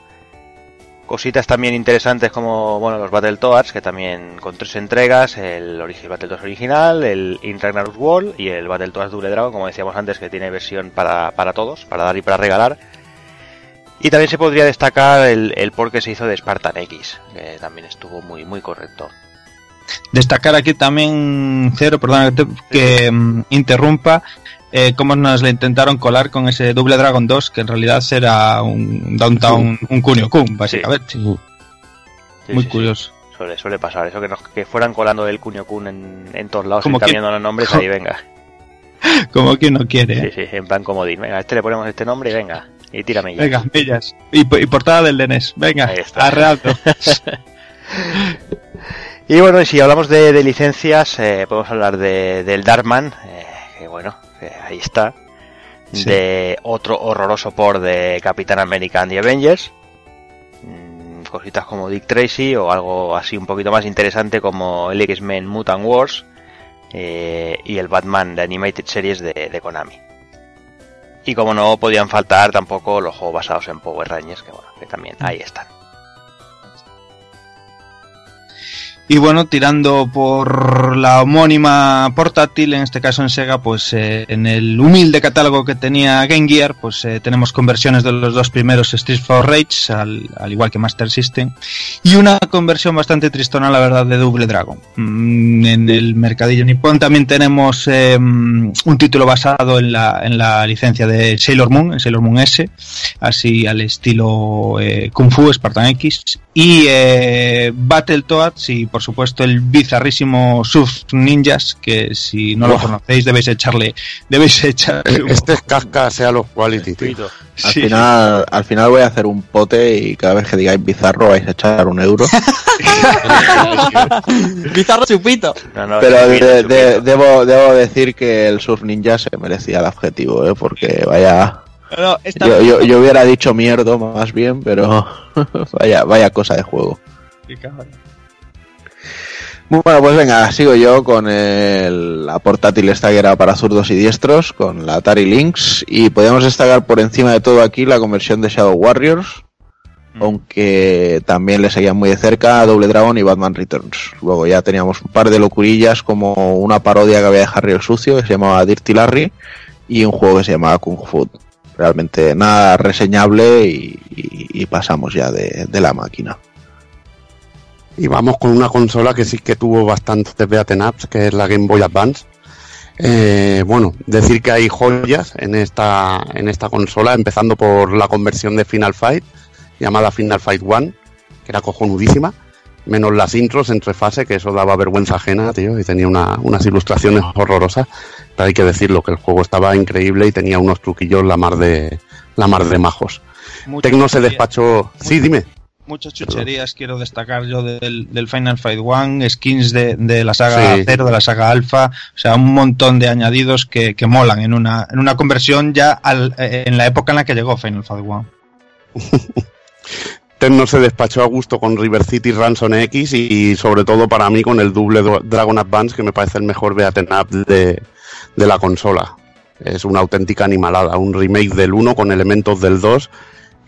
Cositas también interesantes como bueno los Battletoads, que también con tres entregas, el origi- Battletoads original, el In Ragnarok World y el Battletoads Double Dragon, como decíamos antes, que tiene versión para, para todos, para dar y para regalar. Y también se podría destacar el, el port que se hizo de Spartan X, que también estuvo muy, muy correcto. Destacar aquí también, Cero, perdona que, te- que, interrumpa, eh, cómo nos le intentaron colar con ese Double Dragon 2, que en realidad era un Downtown, un Kunio Kun, básicamente. Sí, Muy sí, sí. curioso. Suele, suele pasar eso, que, nos, que fueran colando el Kunio Kun en, en todos lados Como y que- cambiando los nombres, ahí venga. Como quien no quiere. Sí, ¿eh? sí, en plan comodín. Venga, a este le ponemos este nombre y venga, y tírame ya. Venga, millas. Y, y portada del DNS. Venga, arreando. Y bueno, y si hablamos de, de licencias, eh, podemos hablar de, del Darkman, eh, que bueno, que ahí está. Sí. De otro horroroso por de Capitán America and the Avengers. Mm, Cositas como Dick Tracy o algo así un poquito más interesante como el X-Men Mutant Wars eh, y el Batman de Animated Series de, de Konami. Y como no podían faltar tampoco los juegos basados en Power Rangers, que bueno, que también ahí están. Y bueno, tirando por la homónima portátil, en este caso en Sega, pues eh, en el humilde catálogo que tenía Game Gear, pues eh, tenemos conversiones de los dos primeros Street for Rage, al, al igual que Master System, y una conversión bastante tristona, la verdad, de Double Dragon. Mm, en el mercadillo nipón también tenemos eh, un título basado en la, en la licencia de Sailor Moon, en Sailor Moon S, así al estilo eh, Kung Fu, Spartan X, y Battletoads y por supuesto el bizarrísimo Surf Ninjas, que si no lo conocéis debéis echarle, debéis echarle un Este es casca sea los quality, tío. Al, Sí. final, al final voy a hacer un pote y cada vez que digáis bizarro vais a echar un euro. Bizarro chupito. No, no, Pero chupito, de- chupito. de- debo, debo decir que el Surf Ninja se merecía el adjetivo, ¿eh? porque vaya... No, esta- Yo, yo, yo hubiera dicho mierdo más bien, pero vaya, vaya cosa de juego. Bueno, pues venga, sigo yo con el- la portátil esta que era para zurdos y diestros, con la Atari Lynx, y podemos destacar por encima de todo aquí la conversión de Shadow Warriors, aunque también le seguían muy de cerca Double Dragon y Batman Returns. Luego ya teníamos un par de locurillas como una parodia que había de Harry el Sucio, que se llamaba Dirty Larry, y un juego que se llamaba Kung Fu. Realmente nada reseñable y, y- y pasamos ya de- de la máquina. Y vamos con una consola que sí que tuvo bastantes beaten ups, que es la Game Boy Advance. Eh, bueno, decir que hay joyas en esta, en esta consola, empezando por la conversión de Final Fight, llamada Final Fight One, que era cojonudísima, menos las intros entre fase, que eso daba vergüenza ajena, tío, y tenía una- unas ilustraciones horrorosas. Pero hay que decirlo, que el juego estaba increíble y tenía unos truquillos la mar de, la mar de majos. Tecno se despachó. Sí, dime. Muchas chucherías quiero destacar yo del, del Final Fight One, skins de, de la saga Sí. Zero, de la saga Alpha, o sea, un montón de añadidos que, que molan en una, en una conversión ya al- eh, en la época en la que llegó Final Fight One. Tecno se despachó a gusto con River City Ransom X y, y sobre todo para mí con el double Do- Dragon Advance que me parece el mejor beaten up de, de la consola. Es una auténtica animalada, un remake del 1 con elementos del 2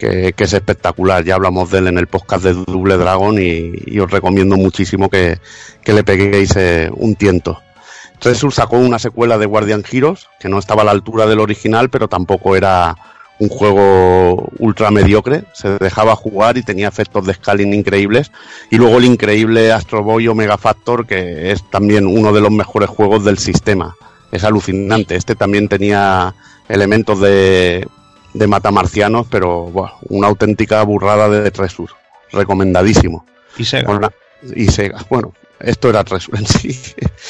que, es espectacular. Ya hablamos de él en el podcast de Double Dragon y, os recomiendo muchísimo que, que le peguéis eh, un tiento. Tresur sacó una secuela de Guardian Heroes que no estaba a la altura del original, pero tampoco era un juego ultra mediocre. Se dejaba jugar y tenía efectos de scaling increíbles. Y luego el increíble Astro Boy Omega Factor, que es también uno de los mejores juegos del sistema. Es alucinante. Este también tenía elementos de, de matamarcianos, pero buah, una auténtica burrada de Tresur. Recomendadísimo. Y Sega. La- y Sega. Bueno, esto era Tresur en sí.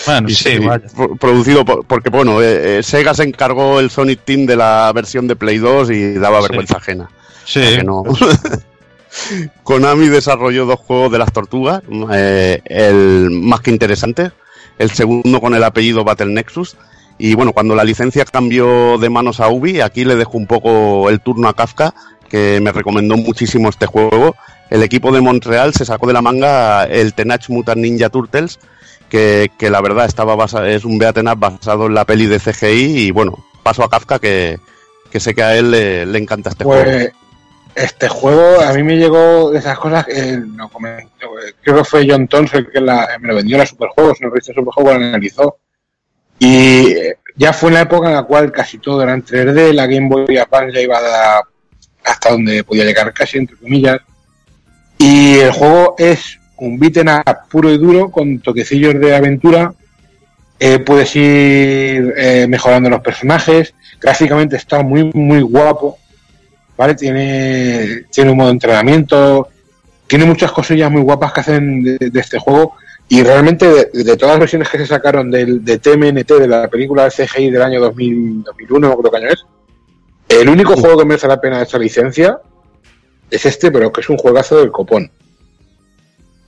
Bueno, Y sí, sí, vaya. pro- producido por- porque bueno eh, eh, Sega se encargó el Sonic Team de la versión de Play 2 y daba Sí. vergüenza ajena Sí, no. Konami desarrolló dos juegos de las tortugas eh, el más que interesante el segundo con el apellido Battle Nexus y bueno cuando la licencia cambió de manos a Ubi aquí le dejo un poco el turno a Kafka que me recomendó muchísimo este juego el equipo de Montreal se sacó de la manga el Teenage Mutant Ninja Turtles que, que la verdad estaba basa- es un beaten up basado en la peli de CGI y bueno, paso a Kafka que, que sé que a él le, le encanta este juego. Pues este juego a mí me llegó de esas cosas que lo comentó, eh, creo que fue John el que la- me lo vendió la Superjuegos, en el revista Superjuegos lo analizó. Y ya fue en la época en la cual casi todo era en 3D, la Game Boy Advance ya iba hasta donde podía llegar casi, entre comillas. Y el juego es un beaten up puro y duro con toquecillos de aventura. Eh, puedes ir eh, mejorando los personajes. Gráficamente está muy, muy guapo. ¿Vale? Tiene, tiene un modo de entrenamiento. Tiene muchas cosillas muy guapas que hacen de este juego. Y realmente, de, de todas las versiones que se sacaron del, de TMNT, de la película de CGI del año 2000, 2001, no creo qué año es, el único juego que merece la pena de esta licencia es este, pero que es un juegazo del copón.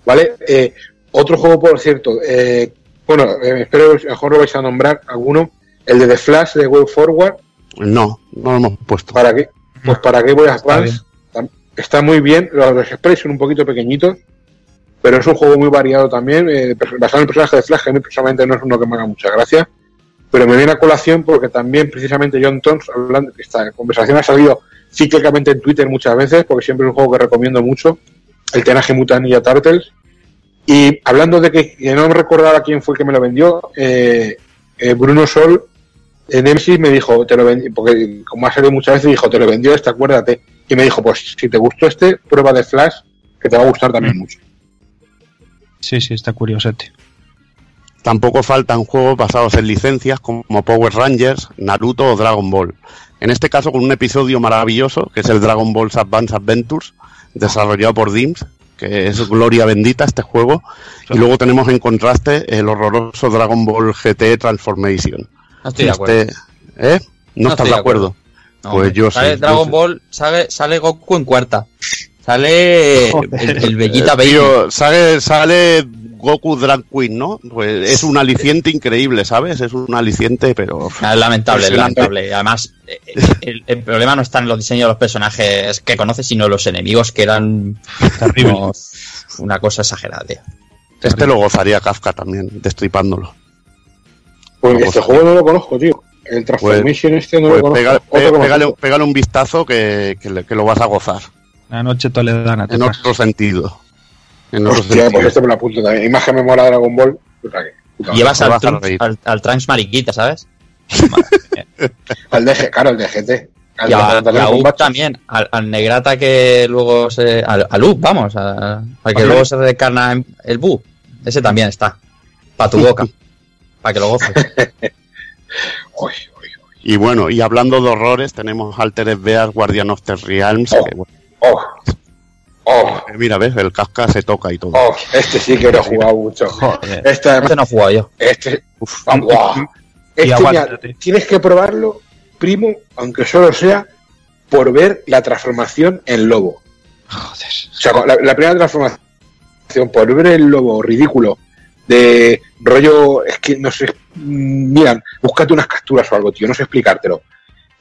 ¿Vale? Eh, otro juego, por cierto, eh, bueno, eh, espero que mejor lo vais a nombrar alguno, el de The Flash de Way Forward, No, no lo hemos puesto. ¿para qué? Pues para qué voy a Está Advance. Está muy bien, los, los sprays son un poquito pequeñitos, pero es un juego muy variado también, eh, basado en el personaje de Flash, que a mí personalmente no es uno que me haga mucha gracia, pero me viene a colación porque también precisamente John Tons, hablando, esta conversación ha salido cíclicamente en Twitter muchas veces, porque siempre es un juego que recomiendo mucho, el Tenaje Mutant Ninja Turtles, y hablando de que, que no me recordaba quién fue el que me lo vendió, eh, eh, Bruno Sol, en Nemesis me dijo, te lo vendí, porque como ha salido muchas veces, dijo, te lo vendió este, acuérdate. Y me dijo, pues si te gustó este, prueba de Flash, que te va a gustar también mucho. Sí, sí, está curiosete. Tampoco faltan juegos basados en licencias como Power Rangers, Naruto o Dragon Ball. En este caso con un episodio maravilloso, que es el Dragon Ball Advance Adventures, desarrollado por DIMS, que es gloria bendita este juego. Y luego tenemos en contraste el horroroso Dragon Ball GT Transformation. No estoy de acuerdo. Este- ¿Eh? ¿No, No estás de acuerdo. acuerdo? No, pues hombre. yo sale sí, Dragon. Ball, sale, sale Goku en cuarta. Sale el, el Bellita Eh, Baby. tío, sale, sale Goku Drag Queen, ¿no? Pues es un aliciente increíble, ¿sabes? Es un aliciente, pero... Es lamentable, es lamentable. Además, eh, el, el problema no está en los diseños de los personajes que conoces, sino en los enemigos que eran Terrible. unos- una cosa exagerada, tío. Este lo gozaría Kafka también, destripándolo. Pues este juego no lo conozco, tío. El Transformation este no Pues lo conozco. que me pégale, un vistazo que, que lo vas a gozar. La noche toledana. En otro sentido. En otro Hostia, pues sentido. este me lo apunto también. Imagen me mola Dragon Ball. Puta Llevas al, Trunks- al, al Trunks mariquita, ¿sabes? Al DG, claro, el DGT. Al Y a, de a Up también, al, al Negrata que luego se. Al, al Up, vamos, a, para que luego se recarna en el Bu. Ese también está. Para tu boca. para que lo goces. Uy, uy, uy. Y bueno, y hablando de horrores, tenemos Altered Beast, Guardian of the Realms. Oh. que, bueno, Oh. Oh. eh, mira, ves, el casca se toca y todo. Oh, este sí que lo he jugado mucho. Joder. Este además, Este no he jugado yo. este, Uf, ah, Este, mira, tienes que probarlo, primo, aunque solo sea por ver la transformación en lobo. Joder. O sea, la, la primera transformación, por ver el lobo ridículo de rollo, es que no sé, mm, miran, búscate unas capturas o algo, tío, no sé explicártelo.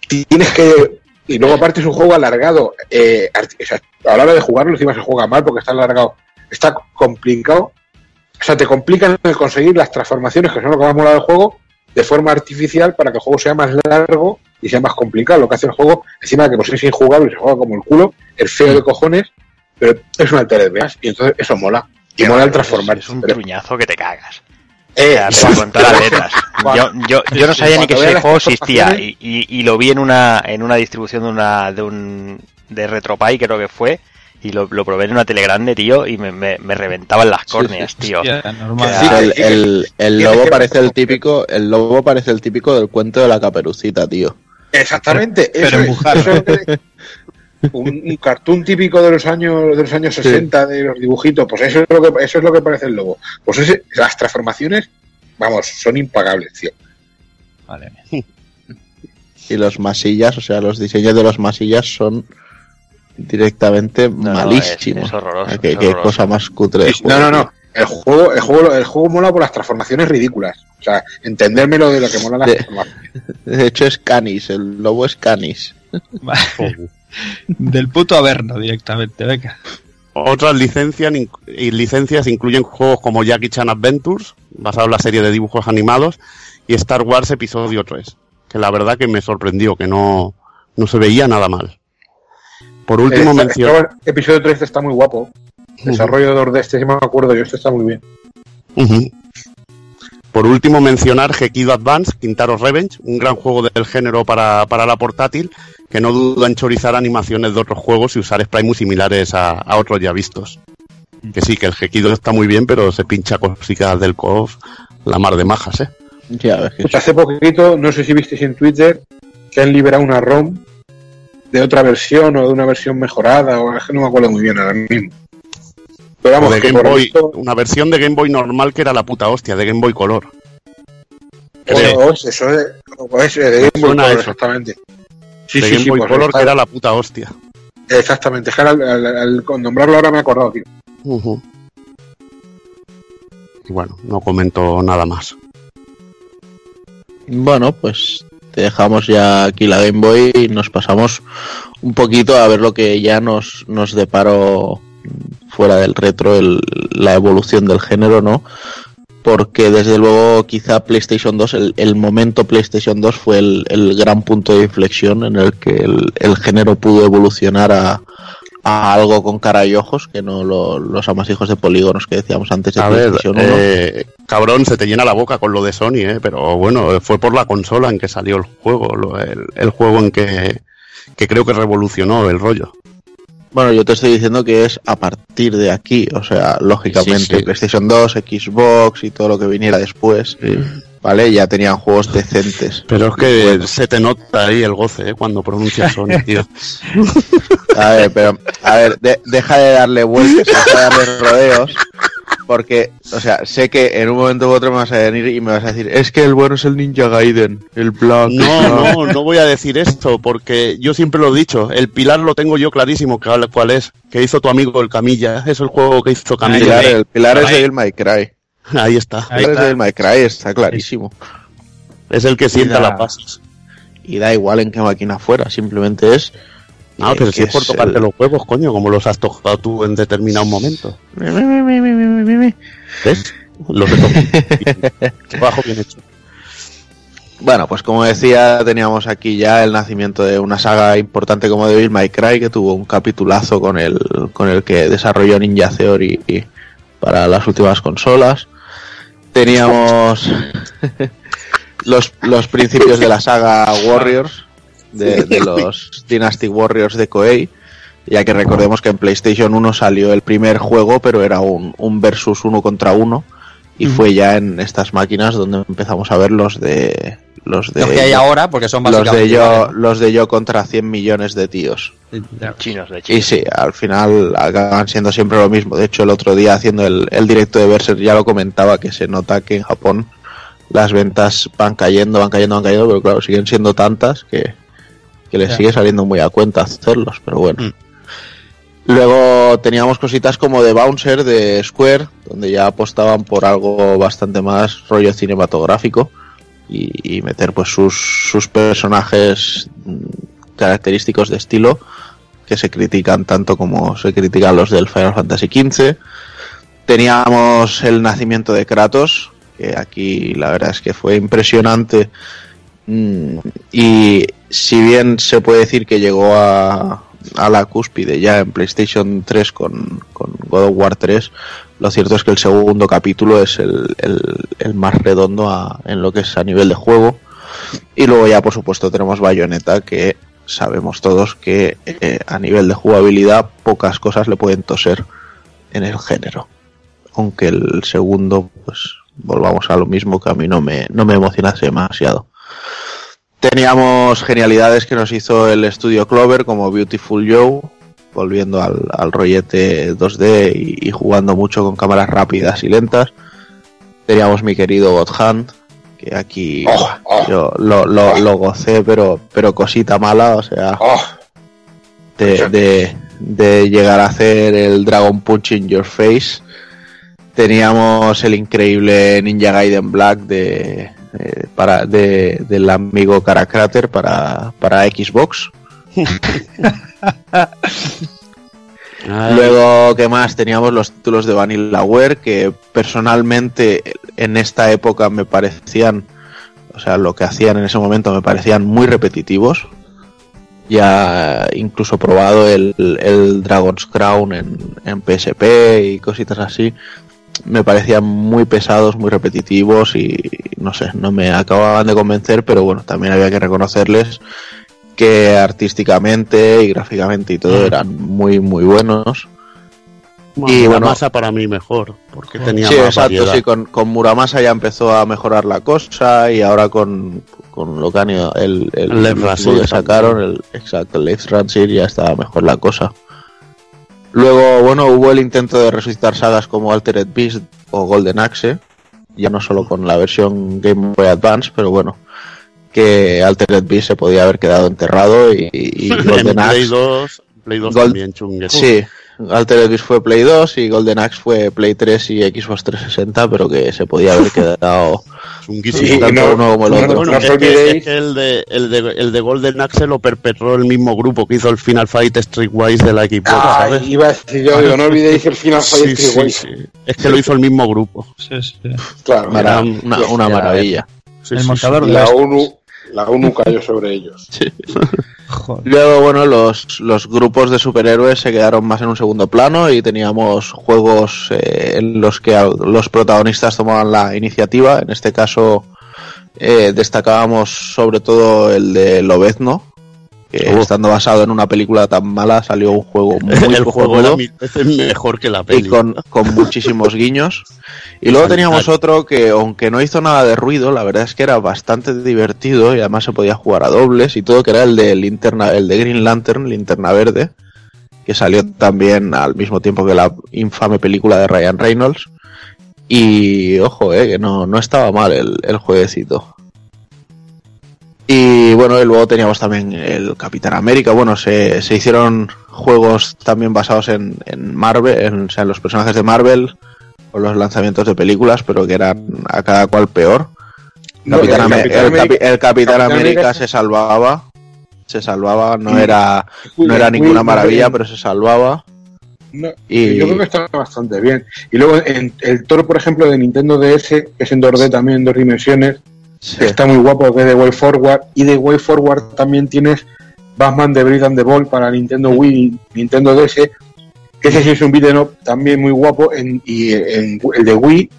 Tienes que, y luego aparte es un juego alargado, eh, arti- o sea, a la hora de jugarlo encima se juega mal porque está alargado, está complicado, o sea, te complican el conseguir las transformaciones que son lo que más mola del juego de forma artificial para que el juego sea más largo y sea más complicado. Lo que hace el juego, encima de que pues es injugable y se juega como el culo, es feo de cojones, pero es una Altered Beast y entonces eso mola. Y mola el transformar. Es un truñazo que te cagas. Eh, pero con todas las letras. Yo, yo, yo no sabía ni que ese juego existía transformaciones- y, y, y lo vi en una en una distribución de una de un de Retropie creo que fue y lo, lo probé en una tele grande, tío, y me, me, me reventaban las córneas, tío. Hostia, normal. Sí, el, el- lobo parece el típico, el lobo parece el típico del cuento de la caperucita, tío. Exactamente. Pero eso es- empujar. eso un, un cartoon típico de los años de los años 60 de los dibujitos, pues eso es lo que eso es lo que parece el lobo. Pues ese- las transformaciones, vamos, son impagables, tío. Vale. Y los masillas, o sea, los diseños de los masillas son directamente No, no, malísimos. es- es horroroso, Qué, es qué horroroso. cosa más cutre. de No, juego, no, no. El juego, el juego, el juego mola por las transformaciones ridículas. O sea, entendérmelo de lo que mola las De- transformaciones. De hecho es Canis, el lobo es Canis. Del puto Averno directamente, venga. Otras licencias, incluyen juegos como Jackie Chan Adventures, basado en la serie de dibujos animados, y Star Wars Episodio 3, que la verdad que me sorprendió, que no, no se veía nada mal. Por último, Eh, menciono... Episodio 3 está muy guapo. Desarrollador de este, si me acuerdo yo, este está muy bien. Por último, mencionar Gekido Advance, Quintaro Revenge, un gran juego del género para, para la portátil, que no duda en chorizar animaciones de otros juegos y usar sprites muy similares a, a otros ya vistos. Que sí, que el Gekido está muy bien, pero se pincha cositas del COF la mar de majas, ¿eh? Ya ves que Pues hace poquito, no sé si visteis en Twitter, que han liberado una ROM de otra versión o de una versión mejorada, o es que no me acuerdo muy bien ahora mismo. Pero vamos, de que Game por Boy, esto, una versión de Game Boy normal que era la puta hostia, de Game Boy Color. o- o es eso o es de Game Boy Color, eso. exactamente. Sí, de sí, Game sí, Boy pues Color está- que era la puta hostia. Exactamente, es que al, al- nombrarlo ahora me he acordado, tío. Y bueno, no comento nada más. Bueno, pues te dejamos ya aquí la Game Boy y nos pasamos un poquito a ver lo que ya nos, nos deparó fuera del retro, el- la evolución del género, ¿no? Porque desde luego quizá PlayStation 2, el, el momento PlayStation 2 fue el, el gran punto de inflexión en el que el, género pudo evolucionar a, a algo con cara y ojos, que no lo- los amasijos de polígonos que decíamos antes de A ver, PlayStation 1. eh, cabrón, se te llena la boca con lo de Sony, ¿eh? pero bueno, fue por la consola en que salió el juego, lo- el, el juego en que, que creo que revolucionó el rollo. Bueno, yo te estoy diciendo que es a partir de aquí, o sea, lógicamente Sí, sí. PlayStation 2, Xbox y todo lo que viniera después, ¿vale? Ya tenían juegos decentes. Pero es que se te nota ahí el goce ¿eh? cuando pronuncias Sony, tío. A ver, pero, a ver, de- deja de darle vueltas, deja de darle rodeos, porque, o sea, sé que en un momento u otro me vas a venir y me vas a decir, es que el bueno es el Ninja Gaiden, el Black. el No, Black". no, no voy a decir esto, porque yo siempre lo he dicho, el pilar lo tengo yo clarísimo cuál, cuál es, que hizo tu amigo el Camilla, es el juego que hizo El Camilla. pilar, el pilar es. Devil May Cry. Ahí está, El Ahí pilar es está. Devil May Cry, está clarísimo. es el que sienta la- las bases. y da igual en qué máquina fuera, simplemente es No, que- pero si es por tocarte el- los huevos, coño, como los has tocado tú en determinado momento. ¿Ves? Los he tocado. Trabajo bien hecho. Bueno, pues como decía, teníamos aquí ya el nacimiento de una saga importante como Devil May Cry, que tuvo un capitulazo con el, con el que desarrolló Ninja Theory para las últimas consolas. Teníamos los, los principios de la saga Warriors, de, de los Dynasty Warriors de Koei, ya que recordemos que en PlayStation 1 salió el primer juego, pero era un, un versus uno contra uno, y fue ya en estas máquinas donde empezamos a ver los de... Los de Los que hay ahora, porque son los de yo los de yo contra 100 millones de tíos. Chinos de y chinos. sí al final acaban siendo siempre lo mismo. De hecho el otro día haciendo el, el directo de Berserk ya lo comentaba que se nota que en Japón las ventas van cayendo van cayendo van cayendo pero claro siguen siendo tantas que, que les Ya. sigue saliendo muy a cuenta hacerlos pero bueno Mm. Luego teníamos cositas como de Bouncer de Square, donde ya apostaban por algo bastante más rollo cinematográfico y, y meter pues sus, sus personajes mm, característicos de estilo que se critican tanto como se critican los del Final Fantasy XV. Teníamos el nacimiento de Kratos, que aquí la verdad es que fue impresionante y si bien se puede decir que llegó a, la cúspide ya en PlayStation 3 con, God of War 3, lo cierto es que el segundo capítulo es el, más redondo en lo que es a nivel de juego. Y luego ya por supuesto tenemos Bayonetta que sabemos todos que eh, a nivel de jugabilidad pocas cosas le pueden toser en el género. Aunque el segundo, pues volvamos a lo mismo que a mí no me, no me emocionase demasiado. Teníamos genialidades que nos hizo el estudio Clover como Beautiful Joe, volviendo al, al rollete 2D y, y jugando mucho con cámaras rápidas y lentas. Teníamos mi querido God Hand, que aquí Oh, oh. yo lo, lo- lo gocé, pero, pero cosita mala, o sea, Oh, de, de- de llegar a hacer el Dragon Punch in Your Face. Teníamos el increíble Ninja Gaiden Black de, eh, para, de, del amigo Caracrater para, para Xbox. Luego, ¿qué más? Teníamos los títulos de Vanillaware que personalmente en esta época me parecían, o sea, lo que hacían en ese momento me parecían muy repetitivos. Ya incluso probado el, el Dragon's Crown en, en PSP y cositas así. Me parecían muy pesados, muy repetitivos y no sé, no me acababan de convencer, pero bueno, también había que reconocerles que artísticamente y gráficamente y todo eran muy muy buenos. bueno, y la bueno- masa para mí mejor, porque tenía sí, más exacto, variedad. sí, con, con Muramasa ya empezó a mejorar la cosa y ahora con, con lo que han ido- el, el, El que sacaron, el, exacto, el Left ya estaba mejor la cosa. Luego, bueno, hubo el intento de resucitar sagas como Altered Beast o Golden Axe, ya no solo con la versión Game Boy Advance, pero bueno, que Altered Beast se podía haber quedado enterrado y, y en Golden Play Axe 2, Play 2 Gold- también chungue. Sí, Altered Beast fue Play 2 y Golden Axe fue Play 3 y Xbox 360, pero que se podía haber quedado Chunguísimo. Sí, tanto no, uno como el otro. Bueno, no es, que, olvidéis- es que el, de, el, de, el de Golden Axe lo perpetró el mismo grupo que hizo el Final Fight Streetwise de la Xbox, Ah, ¿sabes? iba a decir yo, digo, no olvidéis que el final Sí, fue sí, sí. Es que lo hizo el mismo grupo. Sí, sí. Claro, Era una, una maravilla. Sí, el sí, montador y de la la... ONU, la ONU cayó sobre ellos. Luego, bueno, los, los grupos de superhéroes se quedaron más en un segundo plano y teníamos juegos eh, en los que los protagonistas tomaban la iniciativa. En este caso, eh, destacábamos sobre todo el de Lobezno, que Oh. estando basado en una película tan mala salió un juego muy el juego era mil veces mejor que la y peli. con, con muchísimos guiños. Y luego teníamos otro que, aunque no hizo nada de ruido, la verdad es que era bastante divertido y además se podía jugar a dobles y todo, que era el de linterna, el de Green Lantern, Linterna Verde, que salió también al mismo tiempo que la infame película de Ryan Reynolds. Y ojo, eh, que no, no estaba mal el, el jueguecito. Y bueno, y luego teníamos también el Capitán América. Bueno, se, se hicieron juegos también basados en, en Marvel, en, o sea, en los personajes de Marvel o los lanzamientos de películas, pero que eran a cada cual peor. No, Capitán el Capitán el, Capi- América- el Capitán Capitán América América se salvaba. se salvaba, no era, no era ninguna maravilla, pero se salvaba. No, Y- Yo creo que está bastante bien. Y luego en el Thor, por ejemplo, de Nintendo DS, que es en 2D también, en dos dimensiones, Sí. está muy guapo, que es de Way Forward. Y de Way Forward también tienes Batman de Breed and the Ball para Nintendo Wii y Nintendo DS, que ese sí es un beat'em up también muy guapo. En, y en, el de Wii,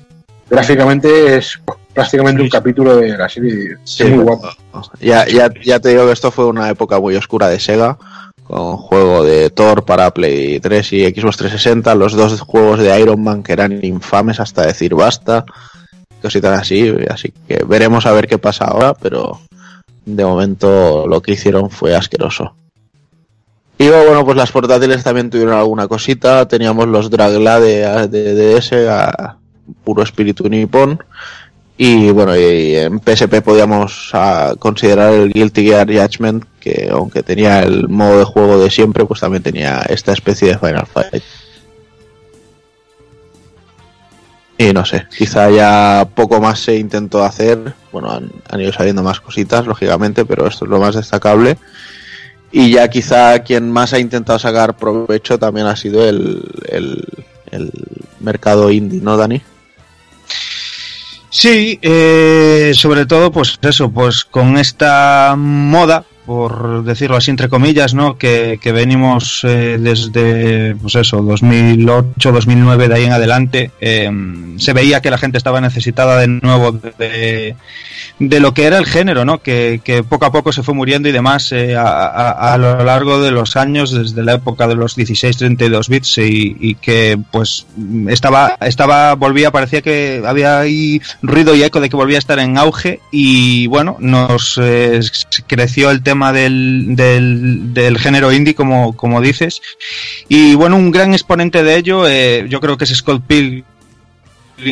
gráficamente es pues, prácticamente un capítulo de la serie. Sí. es muy guapo. Ya, ya, ya te digo que esto fue una época muy oscura de Sega, con juego de Thor para Play 3 y Xbox 360, los dos juegos de Iron Man que eran infames hasta decir basta, cositas así, así que veremos a ver qué pasa ahora, pero de momento lo que hicieron fue asqueroso. Y bueno, pues las portátiles también tuvieron alguna cosita, teníamos los Dragla de, de DS a puro espíritu nipón, y bueno, en PSP podíamos considerar el Guilty Gear Judgment, que aunque tenía el modo de juego de siempre, pues también tenía esta especie de Final Fight. Y no sé, quizá ya poco más se intentó hacer. Bueno, han, han ido saliendo más cositas, lógicamente, pero esto es lo más destacable. Y ya quizá quien más ha intentado sacar provecho también ha sido el, el, el mercado indie, ¿no, Dani? Sí, eh, sobre todo, pues eso, pues con esta moda, por decirlo así entre comillas, ¿no? Que, venimos eh, desde, pues eso, 2008, 2009, de ahí en adelante, eh, se veía que la gente estaba necesitada de nuevo de, de lo que era el género, ¿no? Que, poco a poco se fue muriendo y demás eh, a, lo largo de los años, desde la época de los 16-32 bits y, y que pues estaba, estaba, volvía, parecía que había ahí ruido y eco de que volvía a estar en auge y bueno, nos eh, creció el tema del, género indie, como, dices, y bueno, un gran exponente de ello, eh, yo creo que es Scott Pilgrim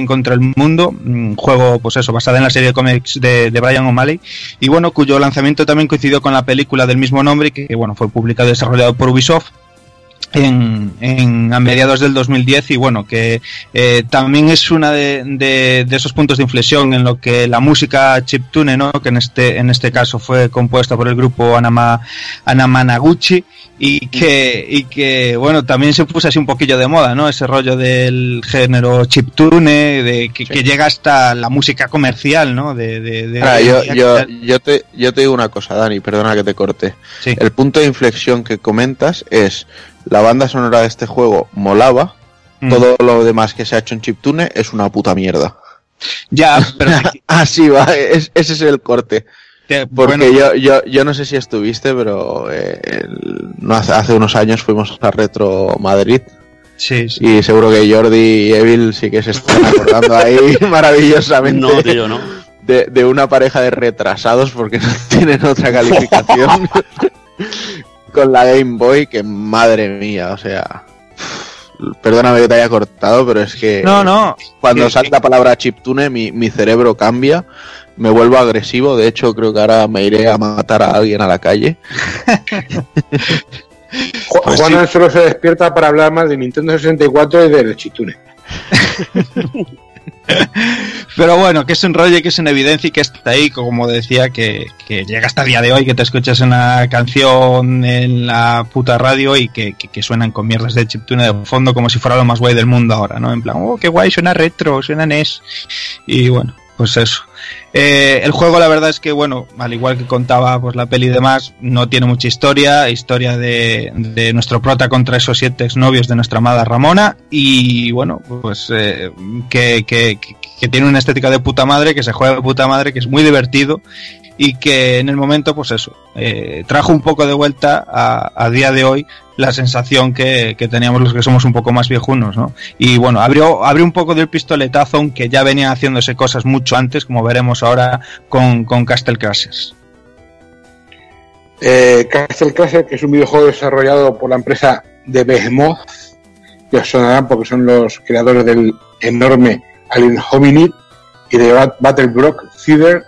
contra el mundo, un juego pues eso, basado en la serie de cómics de, de Brian O'Malley. Y bueno, cuyo lanzamiento también coincidió con la película del mismo nombre que, bueno, fue publicado y desarrollado por Ubisoft en, en- a mediados del 2010 y bueno que eh, también es una de, de- de esos puntos de inflexión en lo que la música chiptune no que en este en este caso fue compuesta por el grupo Anama Anamanaguchi y que y que bueno también se puso así un poquillo de moda no ese rollo del género chiptune de que, que llega hasta la música comercial no de, de- Ahora, yo, yo, yo, te, yo te digo una cosa, Dani, perdona que te corte. Sí. El punto de inflexión que comentas es la banda sonora de este juego molaba, Mm. todo lo demás que se ha hecho en chiptune es una puta mierda. ya pero Así va, es- ese es el corte. que- Porque bueno, yo, yo, yo no sé si estuviste, pero eh, el- no hace, hace unos años fuimos a Retro Madrid sí, sí. y seguro que Jordi y Evil sí que se están acordando ahí maravillosamente No, tío, no. de, de una pareja de retrasados porque no tienen otra calificación con la Game Boy que madre mía, o sea, perdóname que te haya cortado, pero es que no no cuando que- sale la palabra chiptune mi, mi cerebro cambia, me vuelvo agresivo, de hecho creo que ahora me iré a matar a alguien a la calle. Pues Juan solo se despierta para hablar más de Nintendo 64 y del Chitune. Pero bueno, que es un rollo que es en evidencia y que está ahí, como decía, que, llega hasta el día de hoy, que te escuchas una canción en la puta radio y que suenan con mierdas de chiptune de fondo como si fuera lo más guay del mundo ahora, ¿no? En plan, oh, qué guay, suena retro, suena NES. Y bueno, pues eso. Eh, el juego, la verdad es que, bueno, al igual que contaba pues la peli y demás, no tiene mucha historia, historia de, de nuestro prota contra esos siete exnovios de nuestra amada Ramona, y bueno, pues eh, que, que, que- tiene una estética de puta madre, que se juega de puta madre, que es muy divertido, y que en el momento, pues eso, eh, trajo un poco de vuelta a, día de hoy la sensación que, teníamos los que somos un poco más viejunos, ¿no? Y bueno, abrió, abrió un poco del pistoletazo, aunque ya venía haciéndose cosas mucho antes, como veremos ahora con, con Castle Crashers. Eh, Castle Crasher, que es un videojuego desarrollado por la empresa de Behemoth, que os sonarán porque son los creadores del enorme Alien Hominid y de Bat- Battlebrock Theater.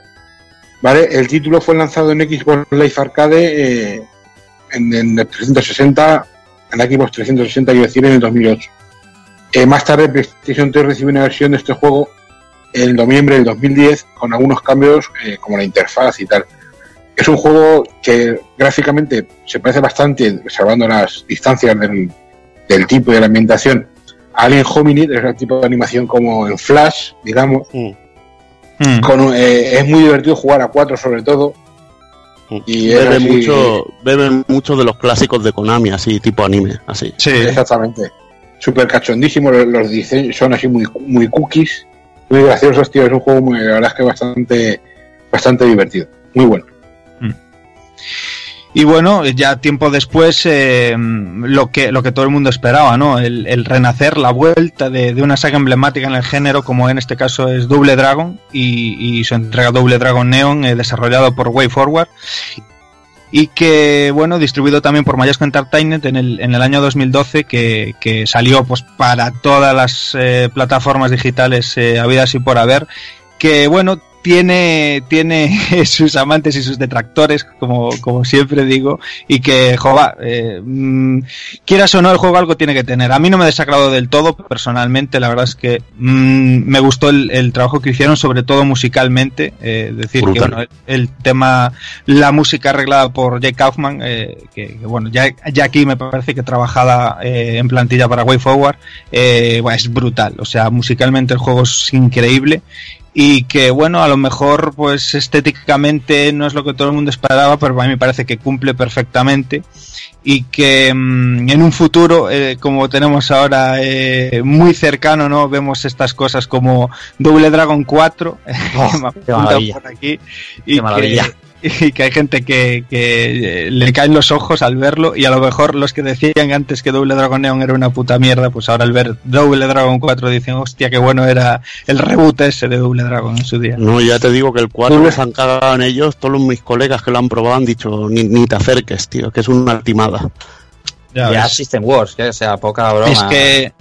El título fue lanzado en Xbox Live Arcade eh, en, en el 360, en Xbox 360, quiero decir, en el 2008. Eh, más tarde, PlayStation 3 recibió una versión de este juego en noviembre del 2010 con algunos cambios eh, como la interfaz y tal. es un juego que gráficamente se parece bastante, salvando las distancias del, del tipo y de la ambientación, a Alien Hominid, es el tipo de animación como en Flash, digamos. Mm. Mm. Con, eh, es muy divertido jugar a cuatro sobre todo. Y es bebe así- mucho, bebe mucho de los clásicos de Konami, así, tipo anime, así. Sí, Exactamente. Súper cachondísimo, los, los diseños son así muy, muy cookies, muy graciosos, tío. Es un juego muy, la verdad es que bastante, bastante divertido. Muy bueno. Y bueno, ya tiempo después, eh, lo, que, lo que todo el mundo esperaba, ¿no? El, renacer, la vuelta de, de una saga emblemática en el género, como en este caso es Double Dragon, y, y su entrega Double Dragon Neon, eh, desarrollado por Way Forward. Y que, bueno, distribuido también por Mayasco Entertainment en el, en el año 2012, que, que salió pues para todas las eh, plataformas digitales eh, habidas y por haber. Que, bueno, tiene, tiene sus amantes y sus detractores, como, como siempre digo, y que, jova, eh, mm, quieras o no, el juego algo tiene que tener. A mí no me desagradó del todo, personalmente, la verdad es que mm, me gustó el, el trabajo que hicieron, sobre todo musicalmente, eh, decir que, bueno, el, el tema, la música arreglada por Jake Kaufman, eh, que, que, bueno, ya, ya aquí me parece que trabajada eh, en plantilla para Way Forward, eh, bueno, es brutal, o sea, musicalmente el juego es increíble y que bueno, a lo mejor pues estéticamente no es lo que todo el mundo esperaba, pero a mí me parece que cumple perfectamente y que mm, en un futuro, eh, como tenemos ahora eh, muy cercano, ¿no? Vemos estas cosas como Double Dragon 4, Oh, que me qué apuntan maravilla. por aquí, y Qué maravilla. que, y que hay gente que, que eh, le caen los ojos al verlo y a lo mejor los que decían antes que Double Dragon Neon era una puta mierda, pues ahora al ver Double Dragon 4 dicen, hostia, qué bueno era el reboot ese de Double Dragon en su día. No, ya te digo que el 4 se han cagado en ellos, todos mis colegas que lo han probado han dicho, ni, ni te acerques, tío, que es una timada. Ya Ya. System Wars, que sea poca broma. es que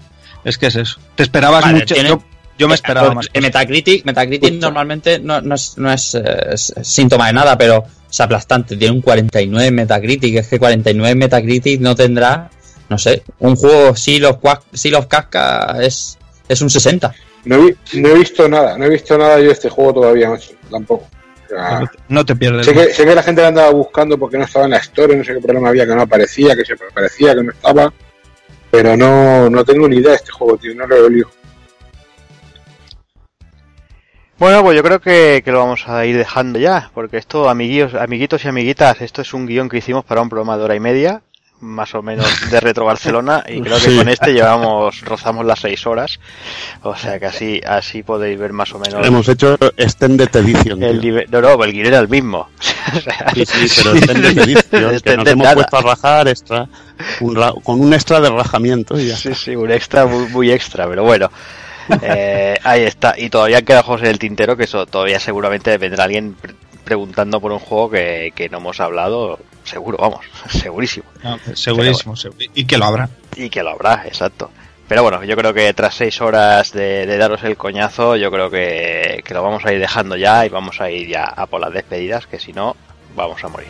es que es eso. Te esperabas Vale, mucho. tiene- Yo, yo me esperaba Por- más. En Metacritic, Metacritic normalmente no, no es, no es, eh, es síntoma de nada, pero es aplastante. Tiene un 49 en Metacritic. Es que 49 en Metacritic no tendrá, no sé, un juego of, Qua- Seal of Casca es, es un 60. No he, vi- no he visto nada, no he visto nada yo de este juego todavía, macho, tampoco. O sea, No te- No te pierdes. sé, que, sé que la gente lo andaba buscando porque no estaba en la historia, no sé qué problema había, que no aparecía, que se aparecía, que no estaba. Pero no, no tengo ni idea de este juego, tío, no lo he leído. Bueno, pues yo creo que, que lo vamos a ir dejando ya, porque esto, amiguitos, amiguitos y amiguitas, esto es un guion que hicimos para un programa de hora y media, más o menos de Retro Barcelona, y creo que Sí. con este llevamos, rozamos las seis horas, o sea que así, así podéis ver más o menos Hemos hecho Extended Edition. el. No, no, el guion era el mismo. O sea, Sí, sí, pero Extended Edition, que nos hemos nada. puesto a rajar extra, un ra- con un extra de rajamiento y ya. Sí, sí, un extra muy, muy extra, pero bueno. Eh, ahí está. Y todavía quedan juegos en el tintero que eso todavía seguramente vendrá alguien pre- preguntando por un juego que, que no hemos hablado. Seguro, vamos, segurísimo. No, segurísimo, Y que lo habrá. Y que lo habrá, exacto. Pero bueno, yo creo que tras seis horas de, de daros el coñazo, yo creo que, que lo vamos a ir dejando ya y vamos a ir ya a por las despedidas, que si no, vamos a morir.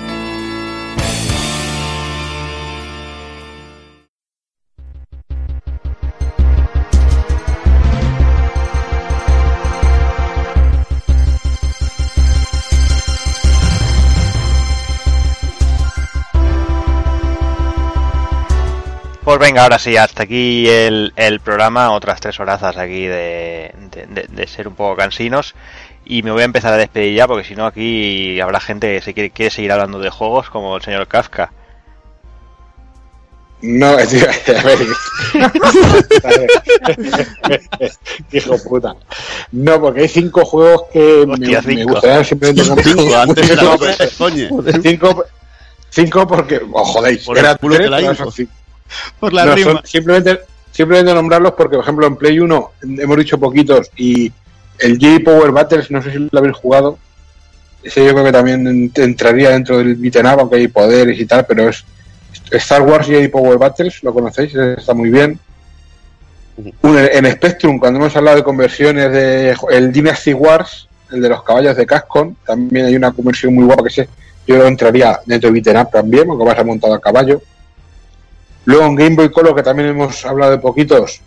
Pues venga, ahora sí, hasta aquí el, el programa, otras tres horazas aquí de, de- de- de ser un poco cansinos. Y me voy a empezar a despedir ya, porque si no aquí habrá gente que se quiere, quiere seguir hablando de juegos, como el señor Kafka. No, tío, a ver. Hijo puta. No, porque hay cinco juegos que Hostia, me, me cinco. gustaría simplemente Cinco, antes era Cinco, dos, coño. cinco, cinco porque, os jodéis, Por el eran culo tres, que la pero info. son cinco. Por la No, rima. son simplemente, simplemente nombrarlos porque, por ejemplo, en Play 1 hemos dicho poquitos y el J Power Battles, no sé si lo habéis jugado. ese yo creo que también entraría dentro del beat'em up, aunque hay poderes y tal, pero es Star Wars y Power Battles, lo conocéis, está muy bien. Un- en Spectrum, cuando hemos hablado de conversiones de el Dynasty Wars, el de los caballos de Cascon, también hay una conversión muy guapa que sé, yo creo que entraría dentro de beat'em up también, porque vas a montado a caballo. Luego en Game Boy Color, que también hemos hablado de poquitos,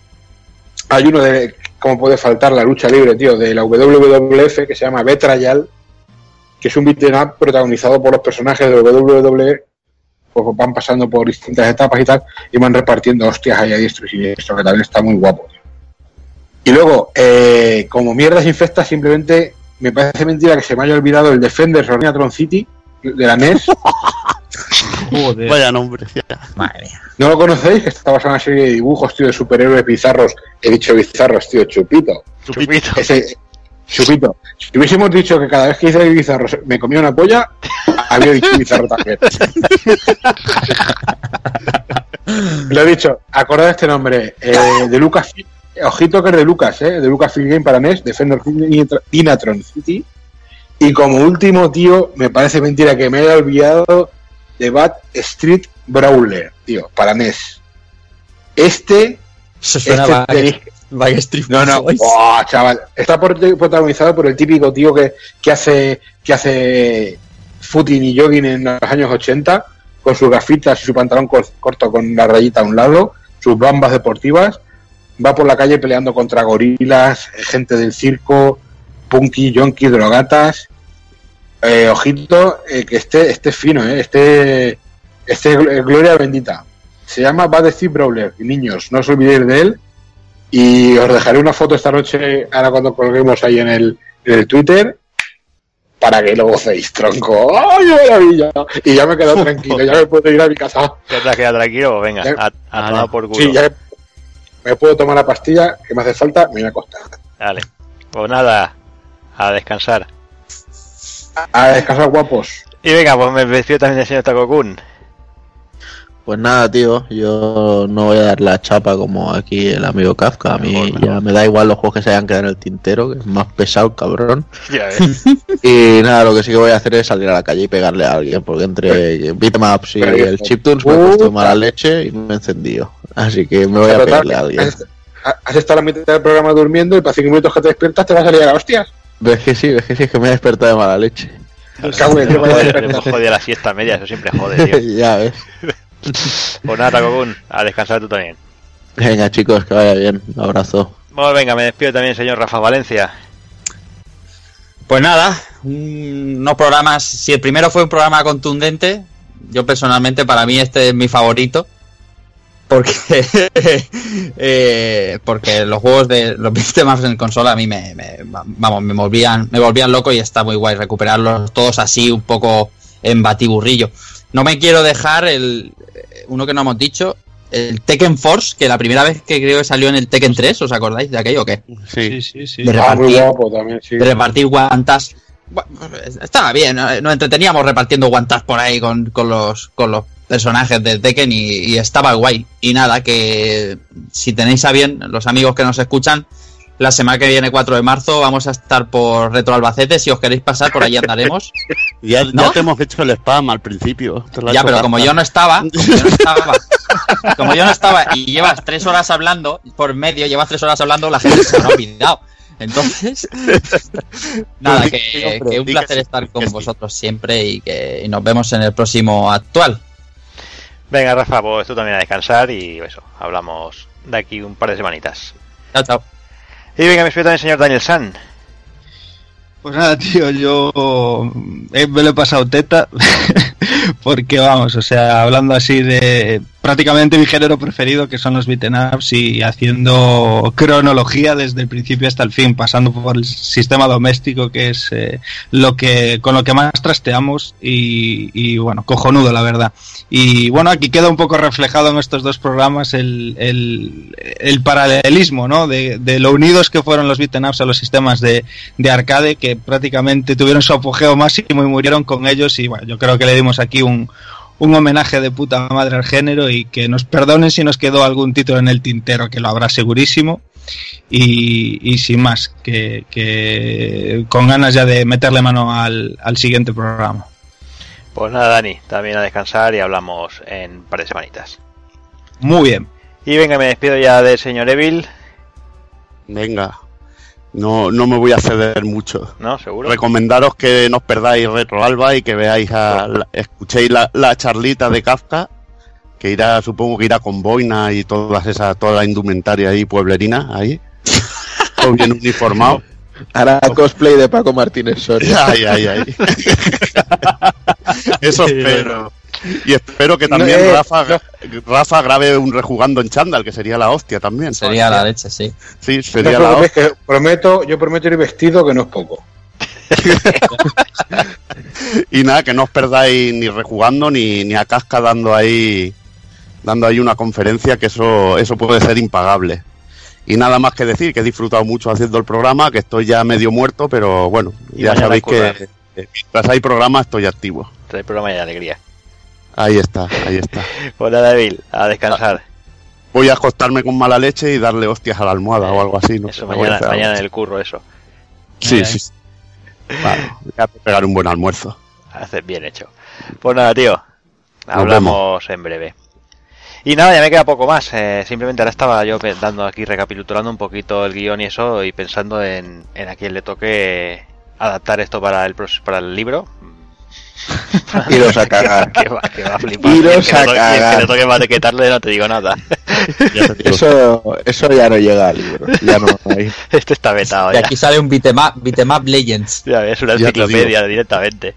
hay uno de, como puede faltar, la lucha libre, tío, de la WWF, que se llama Betrayal, que es un beat'em up protagonizado por los personajes de WWE, pues van pasando por distintas etapas y tal, y van repartiendo hostias ahí a diestro y siniestro, que también está muy guapo. tío. Y luego, eh, como mierdas infectas, simplemente me parece mentira que se me haya olvidado el Defender Tron City de la NES. Joder. Vaya nombre. Madre mía. ¿No lo conocéis? Que está basado en una serie de dibujos, tío, de superhéroes bizarros. He dicho bizarros, tío, chupito. Chupito. Ese, chupito. Si hubiésemos dicho que cada vez que hice bizarros me comía una polla, habría dicho bizarro también. Lo he dicho, acordad este nombre, eh, de Lucas, ojito que es de Lucas, eh, de Lucas Film Game para NES, Defender Dinatron City. Y como último, tío, me parece mentira que me haya olvidado de Bat Street Brawler, tío, para NES. Este, este suena Vaya Street no, no. ¡buah, chaval. Está protagonizado por el típico tío que, que hace que hace footing y jogging en los años 80, con sus gafitas y su pantalón cor- corto con la rayita a un lado, sus bambas deportivas, va por la calle peleando contra gorilas, gente del circo, punky, yonki, drogatas. Eh, ojito, eh, que esté, esté fino, eh, este, este gl- Gloria Bendita. Se llama Bad Steve Brawler. Y niños, no os olvidéis de él. Y os dejaré una foto esta noche, ahora cuando colguemos ahí en el, en el Twitter, para que lo gocéis, tronco. ¡Ay, maravilla! Y ya me he quedado tranquilo, ya me puedo ir a mi casa. ¿Ya te has quedado tranquilo? Venga, Ya. a, a Vale. tomar por culo. Sí, ya me puedo tomar la pastilla que me hace falta, me voy a acostar. Dale. Pues nada, a descansar. A descansar guapos. Y venga, pues me despido también del señor Takokun. Pues nada, tío, yo no voy a dar la chapa como aquí el amigo Kafka. A mí Mejor, mejor. ya me da igual los juegos que se hayan quedado en el tintero, que es más pesado, el cabrón. Ya ves. Y nada, lo que sí que voy a hacer es salir a la calle y pegarle a alguien, porque entre beatmaps y Pero, el chiptunes me he puesto mala leche y me he encendido. Así que me voy a pegarle a alguien. has, estado a la mitad del programa durmiendo y para cinco minutos que te despiertas te vas a salir a la hostias. Ves que sí, ves que sí, es que me he despertado de mala leche. cago en Joder, la siesta media, eso siempre jode, tío. ya ves. Pues nada, Takokun, a descansar tú también. Venga, chicos, que vaya bien. Un abrazo. Bueno, venga, me despido también, señor Rafa Valencia. Pues nada, un- unos programas. Si el primero fue un programa contundente, yo personalmente, para mí, este es mi favorito. Porque, eh, porque los juegos de los temas en consola a mí me, me- vamos, me volvían, me volvían loco y está muy guay recuperarlos todos así un poco en batiburrillo. No me quiero dejar el uno que no hemos dicho, el Tekken Force, que la primera vez que creo que salió en el Tekken 3, ¿os acordáis de aquello o qué? Sí. Sí, sí, sí. De Ah, muy repartir, guapo también, sí. de repartir guantas. Bueno, Estaba bien, ¿no? nos entreteníamos repartiendo guantas por ahí con, con los, con los personajes de Tekken y, y estaba guay. Y nada, que si tenéis a bien, los amigos que nos escuchan, la semana que viene, 4 de marzo, vamos a estar por Retro Albacete. Si os queréis pasar, por allí andaremos. Ya, ¿No? ya te hemos hecho el spam al principio. Ya, pero como yo no estaba, como yo no estaba, como yo no estaba y llevas tres horas hablando, por medio, llevas tres horas hablando, la gente se ha olvidado. Entonces, nada, Di que, un placer estar con vosotros siempre y que y nos vemos en el próximo actual. Venga, Rafa, pues tú también a descansar y eso, hablamos de aquí un par de semanitas. Chao, chao. Y venga, me despido también, señor Daniel San. Pues nada, tío, yo eh, me lo he pasado teta. Porque vamos, o sea, hablando así de prácticamente mi género preferido, que son los beaten ups, y haciendo cronología desde el principio hasta el fin, pasando por el sistema doméstico, que es eh, lo que con lo que más trasteamos, y, bueno, cojonudo, la verdad. Y bueno, aquí queda un poco reflejado en estos dos programas el, el, el paralelismo, ¿no? De, de, lo unidos que fueron los beaten ups a los sistemas de, de arcade, que prácticamente tuvieron su apogeo máximo y murieron con ellos, y bueno, yo creo que le aquí un, un homenaje de puta madre al género y que nos perdonen si nos quedó algún título en el tintero, que lo habrá segurísimo. Y, y sin más, que, que con ganas ya de meterle mano al, al siguiente programa. Pues nada, Dani, también a descansar y hablamos en un par de semanitas. Muy bien. Y venga, me despido ya del señor Evil, Venga, no, no me voy a ceder mucho. ¿no? Seguro. Recomendaros que no os perdáis Retro Alba y que veáis, a, la- escuchéis la, la charlita de Kafka, que irá, supongo que irá con boina y todas esas, toda la indumentaria ahí pueblerina, ahí. Todo bien uniformado. Hará cosplay de Paco Martínez Soria. Ay, ay, ay. Eso espero. Y espero que No, también eh, Rafa, Rafa grabe un rejugando en chándal, que sería la hostia también. Sería la leche, sí. Sí, sería la hostia. que prometo, yo prometo ir vestido, que no es poco. Y nada, que no os perdáis ni rejugando ni, ni a casca dando ahí dando ahí una conferencia que eso eso puede ser impagable. Y nada más que decir, que he disfrutado mucho haciendo el programa, que estoy ya medio muerto, pero bueno, Y ya sabéis que mientras hay programa estoy activo. Trae programa de alegría. Ahí está, ahí está. Pues nada, Evil, a descansar. Voy a acostarme con mala leche y darle hostias a la almohada o algo así. No eso, mañana, mañana en el curro, eso. Sí, sí. sí. Vale, voy a pegar un buen almuerzo. Haces bien hecho. Pues nada, tío. Hablamos en breve. Y nada, ya me queda poco más. eh, simplemente ahora estaba yo dando aquí, recapitulando un poquito el guion y eso, y pensando en, en a quién le toque adaptar esto para el, para el libro. Iros a cagar. que, va, que va a flipar. Iros a le toque- y el que cagar. le toque maquetarle no te digo nada. Ya te digo. Eso, eso ya no llega al libro. Ya no hay. Este está vetado Y ya. aquí sale un beatemap, beatemap Legends. Ya ves, una enciclopedia directamente.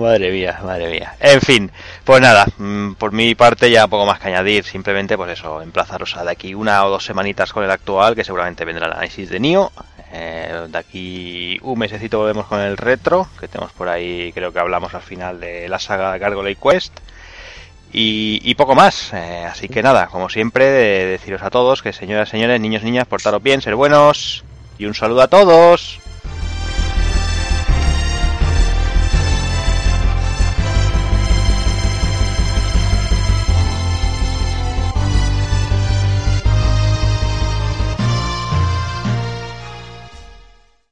Madre mía, madre mía. En fin, pues nada, mm, por mi parte ya poco más que añadir, simplemente pues eso, emplazaros a de aquí una o dos semanitas con el actual, que seguramente vendrá el análisis de Nio. Eh, de aquí un mesecito volvemos con el retro, que tenemos por ahí, creo que hablamos al final de la saga Gargoyle Quest. Y, poco más, eh, así que nada, como siempre, de deciros a todos que señoras, señores, niños, niñas, portaros bien, ser buenos. Y un saludo a todos.